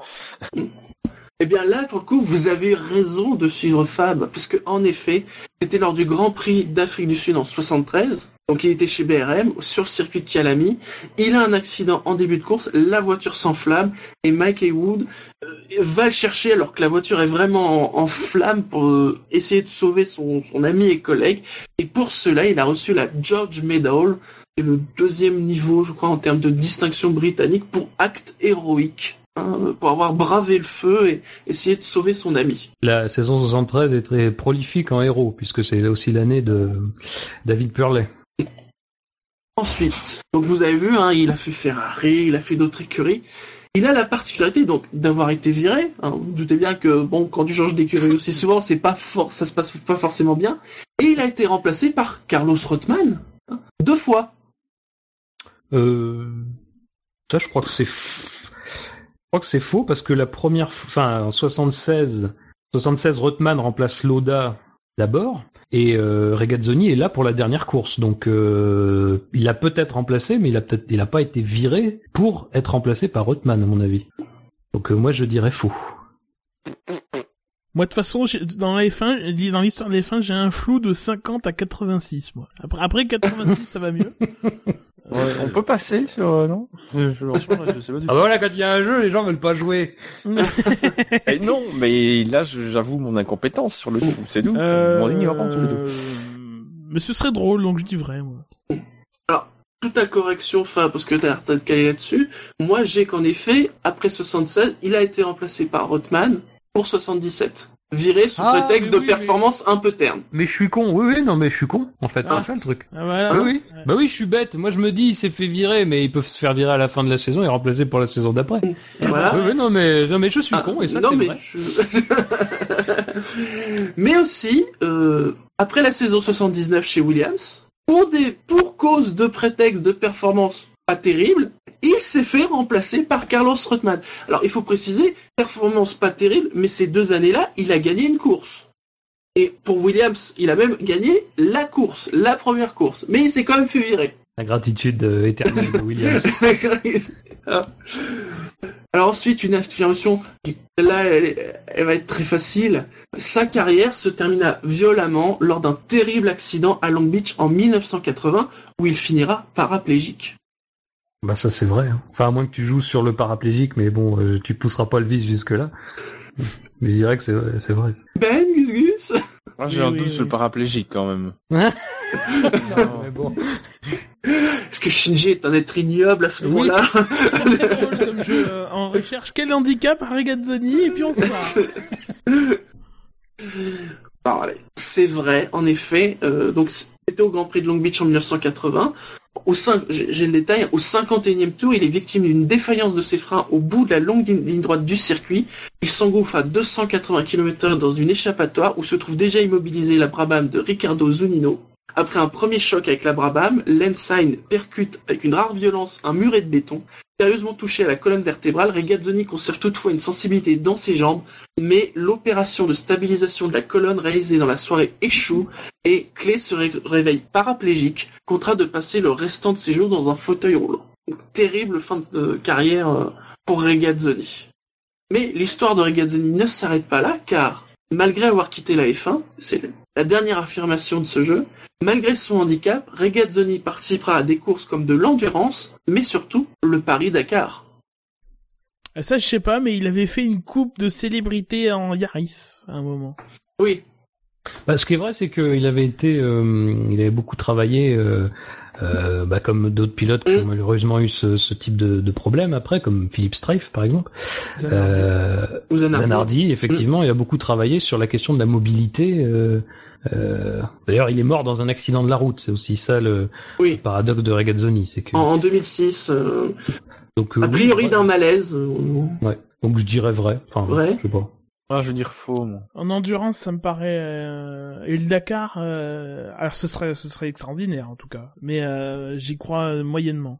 Eh bien là, pour le coup, vous avez raison de suivre Fab, parce que en effet, c'était lors du Grand Prix d'Afrique du Sud en 73. Donc il était chez BRM sur le circuit de Calami. Il a un accident en début de course, la voiture s'enflamme et Mike Haywood euh, va le chercher alors que la voiture est vraiment en, en flamme pour euh, essayer de sauver son, son ami et collègue. Et pour cela, il a reçu la George Medal, qui est le deuxième niveau, je crois, en termes de distinction britannique pour acte héroïque. hein, pour avoir bravé le feu et essayer de sauver son ami. La saison 73 est très prolifique en héros, puisque c'est aussi l'année de David Purley. Ensuite, donc vous avez vu, hein, il a fait Ferrari, il a fait d'autres écuries. Il a la particularité donc d'avoir été viré. hein, vous doutez bien que bon, quand tu changes d'écurie aussi souvent, c'est pas ça se passe pas forcément bien. Et il a été remplacé par Carlos Rothman hein, deux fois. Euh... Ça, je crois que c'est... Je crois que c'est faux, parce que la première... f- Enfin, en 76... 76, Rothman remplace Loda d'abord. Et euh, Regazzoni est là pour la dernière course, donc euh, il a peut-être remplacé, mais il a peut-être, il a pas été viré pour être remplacé par Rotman à mon avis. Donc euh, moi je dirais faux. Moi, de toute façon, dans la F1, dans l'histoire de la F1, j'ai un flou de 50 à 86, moi. Après, après 86, ça va mieux. Ouais, on peut passer sur euh, non? Je, je, je sais pas du Ah bah voilà, quand il y a un jeu, les gens veulent pas jouer. Eh non, mais là, j'avoue mon incompétence sur le coup. C'est tout. Euh, Mon ignorance sur le coup. Mais ce serait drôle, donc je dis vrai, moi. Tout à correction, enfin, parce que t'as l'air de caler là-dessus. Moi, j'ai qu'en effet, après 76, il a été remplacé par Rothman pour 77. Viré sous Ah, prétexte de oui, performance un peu terne. Mais je suis con. Oui, oui, non, mais je suis con. En fait, Ah. c'est ça le truc. Ah, voilà. oui, oui. Ouais. Bah oui, je suis bête. Moi, je me dis, il s'est fait virer, mais ils peuvent se faire virer à la fin de la saison et remplacer pour la saison d'après. Voilà. Oui, oui, non, mais, non, mais je suis Ah, con et ça, c'est mais vrai. je- mais aussi, euh, après la saison 79 chez Williams, pour des, pour cause de prétexte de performance pas terrible, il s'est fait remplacer par Carlos Reutemann. Alors, il faut préciser, performance pas terrible, mais ces deux années-là, il a gagné une course. Et pour Williams, il a même gagné la course, la première course. Mais il s'est quand même fait virer. La gratitude euh, éternelle de Williams. Alors ensuite, une affirmation, qui, là, elle va être très facile. Sa carrière se termina violemment lors d'un terrible accident à Long Beach en 1980, où il finira paraplégique. Bah ça c'est vrai. hein. Enfin à moins que tu joues sur le paraplégique, mais bon, euh, tu pousseras pas le vice jusque là. mais je dirais que c'est vrai. C'est vrai. Ben, Gus Gus Moi, j'ai Oui, un oui, doute oui. sur le paraplégique quand même. Non, mais bon. Est-ce que Shinji est un être ignoble à ce moment-là Très drôle comme jeu. euh, On recherche quel handicap a Regazzoni, et puis on se barre. C'est vrai, en effet. euh, donc, c'était au Grand Prix de Long Beach en 1980. Au 5, j'ai le détail, au 51e tour, il est victime d'une défaillance de ses freins au bout de la longue ligne droite du circuit. Il s'engouffre à 280 km dans une échappatoire où se trouve déjà immobilisé la Brabham de Riccardo Zunino. Après un premier choc avec la Brabham, l'Ensign percute avec une rare violence un muret de béton. Sérieusement touché à la colonne vertébrale, Regazzoni conserve toutefois une sensibilité dans ses jambes, mais l'opération de stabilisation de la colonne réalisée dans la soirée échoue et Clé se ré- réveille paraplégique, contraint de passer le restant de ses jours dans un fauteuil roulant. Donc, terrible fin de carrière euh, pour Regazzoni. Mais l'histoire de Regazzoni ne s'arrête pas là, car malgré avoir quitté la F1, c'est la dernière affirmation de ce jeu, malgré son handicap, Regazzoni participera à des courses comme de l'endurance, mais surtout le Paris-Dakar. Ah, Ça, je sais pas, mais il avait fait une coupe de célébrité en Yaris, à un moment. Oui, Bah, ce qui est vrai, c'est qu'il avait été, euh, il avait beaucoup travaillé, euh, euh, bah, comme d'autres pilotes qui ont Mm. malheureusement eu ce, ce type de, de problème après, comme Philippe Strife par exemple. Zanardi. Euh, effectivement, il a beaucoup travaillé sur la question de la mobilité. Euh, D'ailleurs, il est mort dans un accident de la route. C'est aussi ça le, paradoxe de Regazzoni, c'est que. en, en 2006, euh, Donc, euh, a priori d'un malaise. euh, Ouais. Donc je dirais vrai. Enfin, Vrai je sais pas. Ah, je veux dire faux, moi. En endurance, ça me paraît... euh, Et le Dakar, euh... alors ce serait, ce serait extraordinaire, en tout cas. Mais euh, j'y crois moyennement.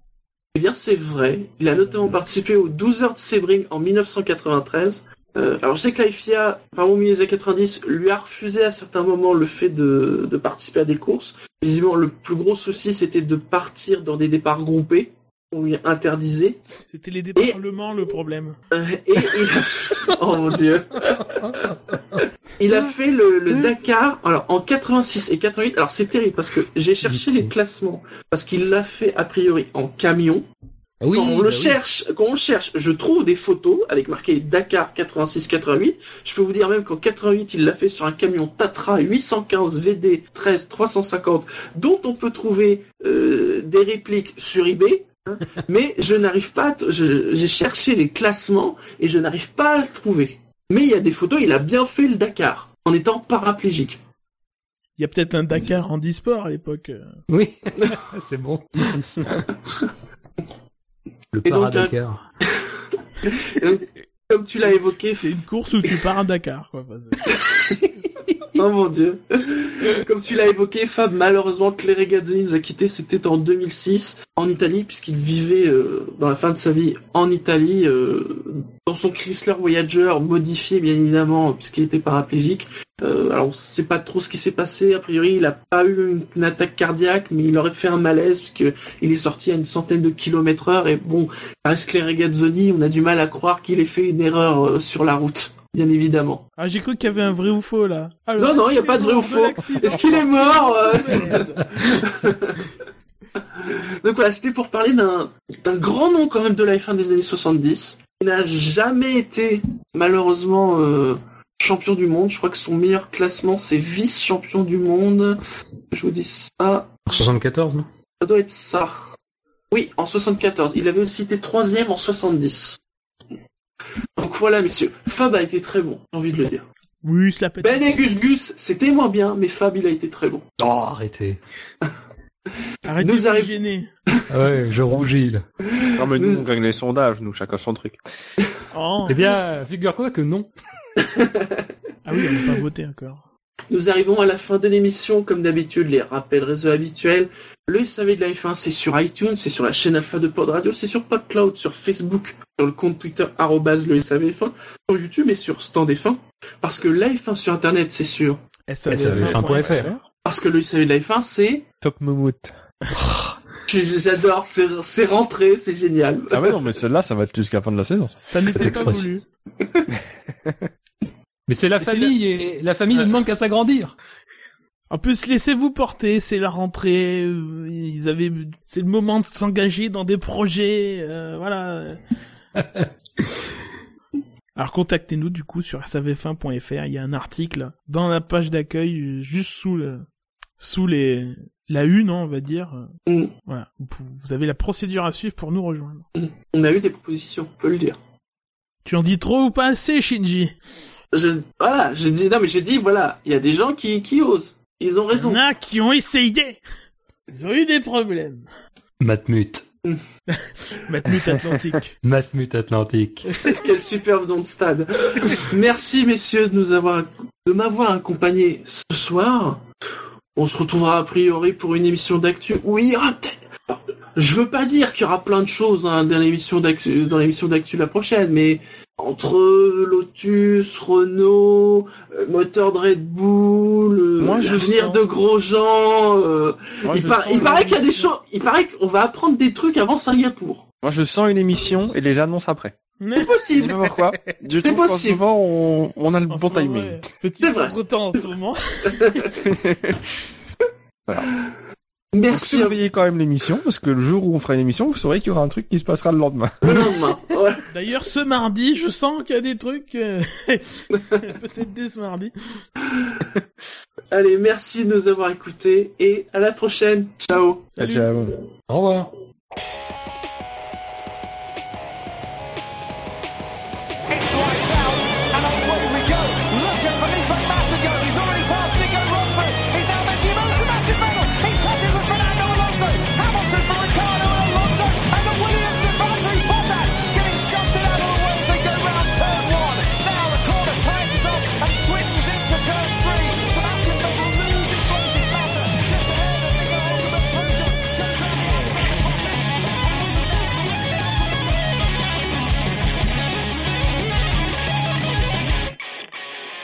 Eh bien, c'est vrai. Il a notamment participé aux 12 heures de Sebring en 1993. Euh, alors, je sais que la FIA, par au milieu des années 90, lui a refusé à certains moments le fait de, de participer à des courses. Visiblement, le plus gros souci, c'était de partir dans des départs groupés. On lui interdisait. C'était les déparlements le problème. Euh, et il a... oh mon dieu. Il a fait le, le Dakar, alors en 86 et 88. Alors c'est terrible parce que j'ai cherché les classements parce qu'il l'a fait a priori en camion. Ah oui, quand on bah le oui. cherche, quand on le cherche, je trouve des photos avec marqué Dakar 86-88. Je peux vous dire même qu'en 88, il l'a fait sur un camion Tatra 815 VD 13 350, dont on peut trouver euh, des répliques sur eBay. hein. Mais je n'arrive pas, j'ai cherché les classements et je n'arrive pas à le trouver. Mais il y a des photos, il a bien fait le Dakar en étant paraplégique. Il y a peut-être un Dakar en e-sport à l'époque. Oui, c'est bon. Le Et donc, Paradakar. Et donc, Comme tu l'as évoqué, C'est une course où tu pars à Dakar, quoi. Oh mon dieu. Comme tu l'as évoqué, Fab, malheureusement, Claire Regazzoni nous a quittés, c'était en 2006, en Italie, puisqu'il vivait euh, dans la fin de sa vie en Italie, euh, dans son Chrysler Voyager modifié bien évidemment puisqu'il était paraplégique. Euh, alors on sait pas trop ce qui s'est passé. A priori, il a pas eu une, attaque cardiaque, mais il aurait fait un malaise puisque il est sorti à une centaine de kilomètres heure. Et bon, reste Claire on a du mal à croire qu'il ait fait une erreur euh, sur la route, bien évidemment. Ah, j'ai cru qu'il y avait un vrai ou faux, là. Alors, Non, non, il y a pas de vrai ou faux. Est-ce qu'il est mort euh Donc voilà, c'était pour parler d'un d'un grand nom quand même de la F1 des années 70. Il n'a jamais été malheureusement euh, champion du monde. Je crois que son meilleur classement c'est vice-champion du monde. Je vous dis ça, 74, non? Ça doit être ça. Oui, en 74. Il avait aussi été troisième en 70. Donc voilà, messieurs. Fab a été très bon, j'ai envie de le dire. Oui, se la pète. Ben et Gus Gus, c'était moins bien, mais Fab, il a été très bon. Oh, arrêtez. Arrêtez nous de arrive- gêner. Ah ouais, je rougis, là. Non, mais Nous- nous, on gagne les sondages, nous, chacun son truc. Oh. Eh bien, figure-toi que non. Ah oui, on n'a pas voté encore. Nous arrivons à la fin de l'émission, comme d'habitude, les rappels réseaux habituels. Le SAV de la F1, c'est sur iTunes, c'est sur la chaîne Alpha de Pod Radio, c'est sur PodCloud, sur Facebook, sur le compte Twitter, arrobase le SAVF1, sur YouTube et sur Stand F1. Parce que la F1 sur Internet, c'est sûr. SAV1.fr. Parce que le SAV de la F1, c'est... Top Moumout. J'adore, c'est rentré, c'est génial. Ah ouais, non, mais celle-là, ça va être jusqu'à la fin de la saison. Ça n'était pas voulu. Mais c'est la famille, et la famille ne demande qu'à s'agrandir. En plus, laissez-vous porter, c'est la rentrée, euh, ils avaient, c'est le moment de s'engager dans des projets, euh, voilà. Alors contactez-nous du coup sur savf1.fr, il y a un article dans la page d'accueil, juste sous le, sous les, la une, on va dire. Mm. Voilà, vous, avez la procédure à suivre pour nous rejoindre. On a eu des propositions, on peut le dire. Tu en dis trop ou pas assez, Shinji? Je, voilà, j'ai dit, non mais j'ai dit, voilà, il y a des gens qui, qui osent. Ils ont Il y raison. en a qui ont essayé Ils ont eu des problèmes. Matmut. Matmut Atlantique. Matmut Atlantique. Quel superbe don de stade. Merci messieurs de nous avoir, de m'avoir accompagné ce soir. On se retrouvera a priori pour une émission d'actu où il y aura peut-être. Alors, Je veux pas dire qu'il y aura plein de choses hein, dans l'émission d'actu, dans l'émission d'actu la prochaine, mais entre Lotus, Renault, euh, moteur de Red Bull, euh, Moi, je l'avenir sens- de Grosjean, euh, Moi, il, je par- sens il paraît qu'il y a des choses, il paraît qu'on va apprendre des trucs avant Singapour. Moi, je sens une émission et les annonces après. C'est Je possible. sais pas pourquoi. Je trouve possible. moment, on, on a le En bon timing. Petit C'est vrai. temps en ce moment. Donc, Merci. Surveillez quand même l'émission, parce que le jour où on fera une émission, vous saurez qu'il y aura un truc qui se passera le lendemain. Le lendemain. Ouais. D'ailleurs, ce mardi, je sens qu'il y a des trucs, euh, peut-être dès ce mardi. Allez, merci de nous avoir écoutés et à la prochaine. Ciao. Salut. Ciao. Au revoir.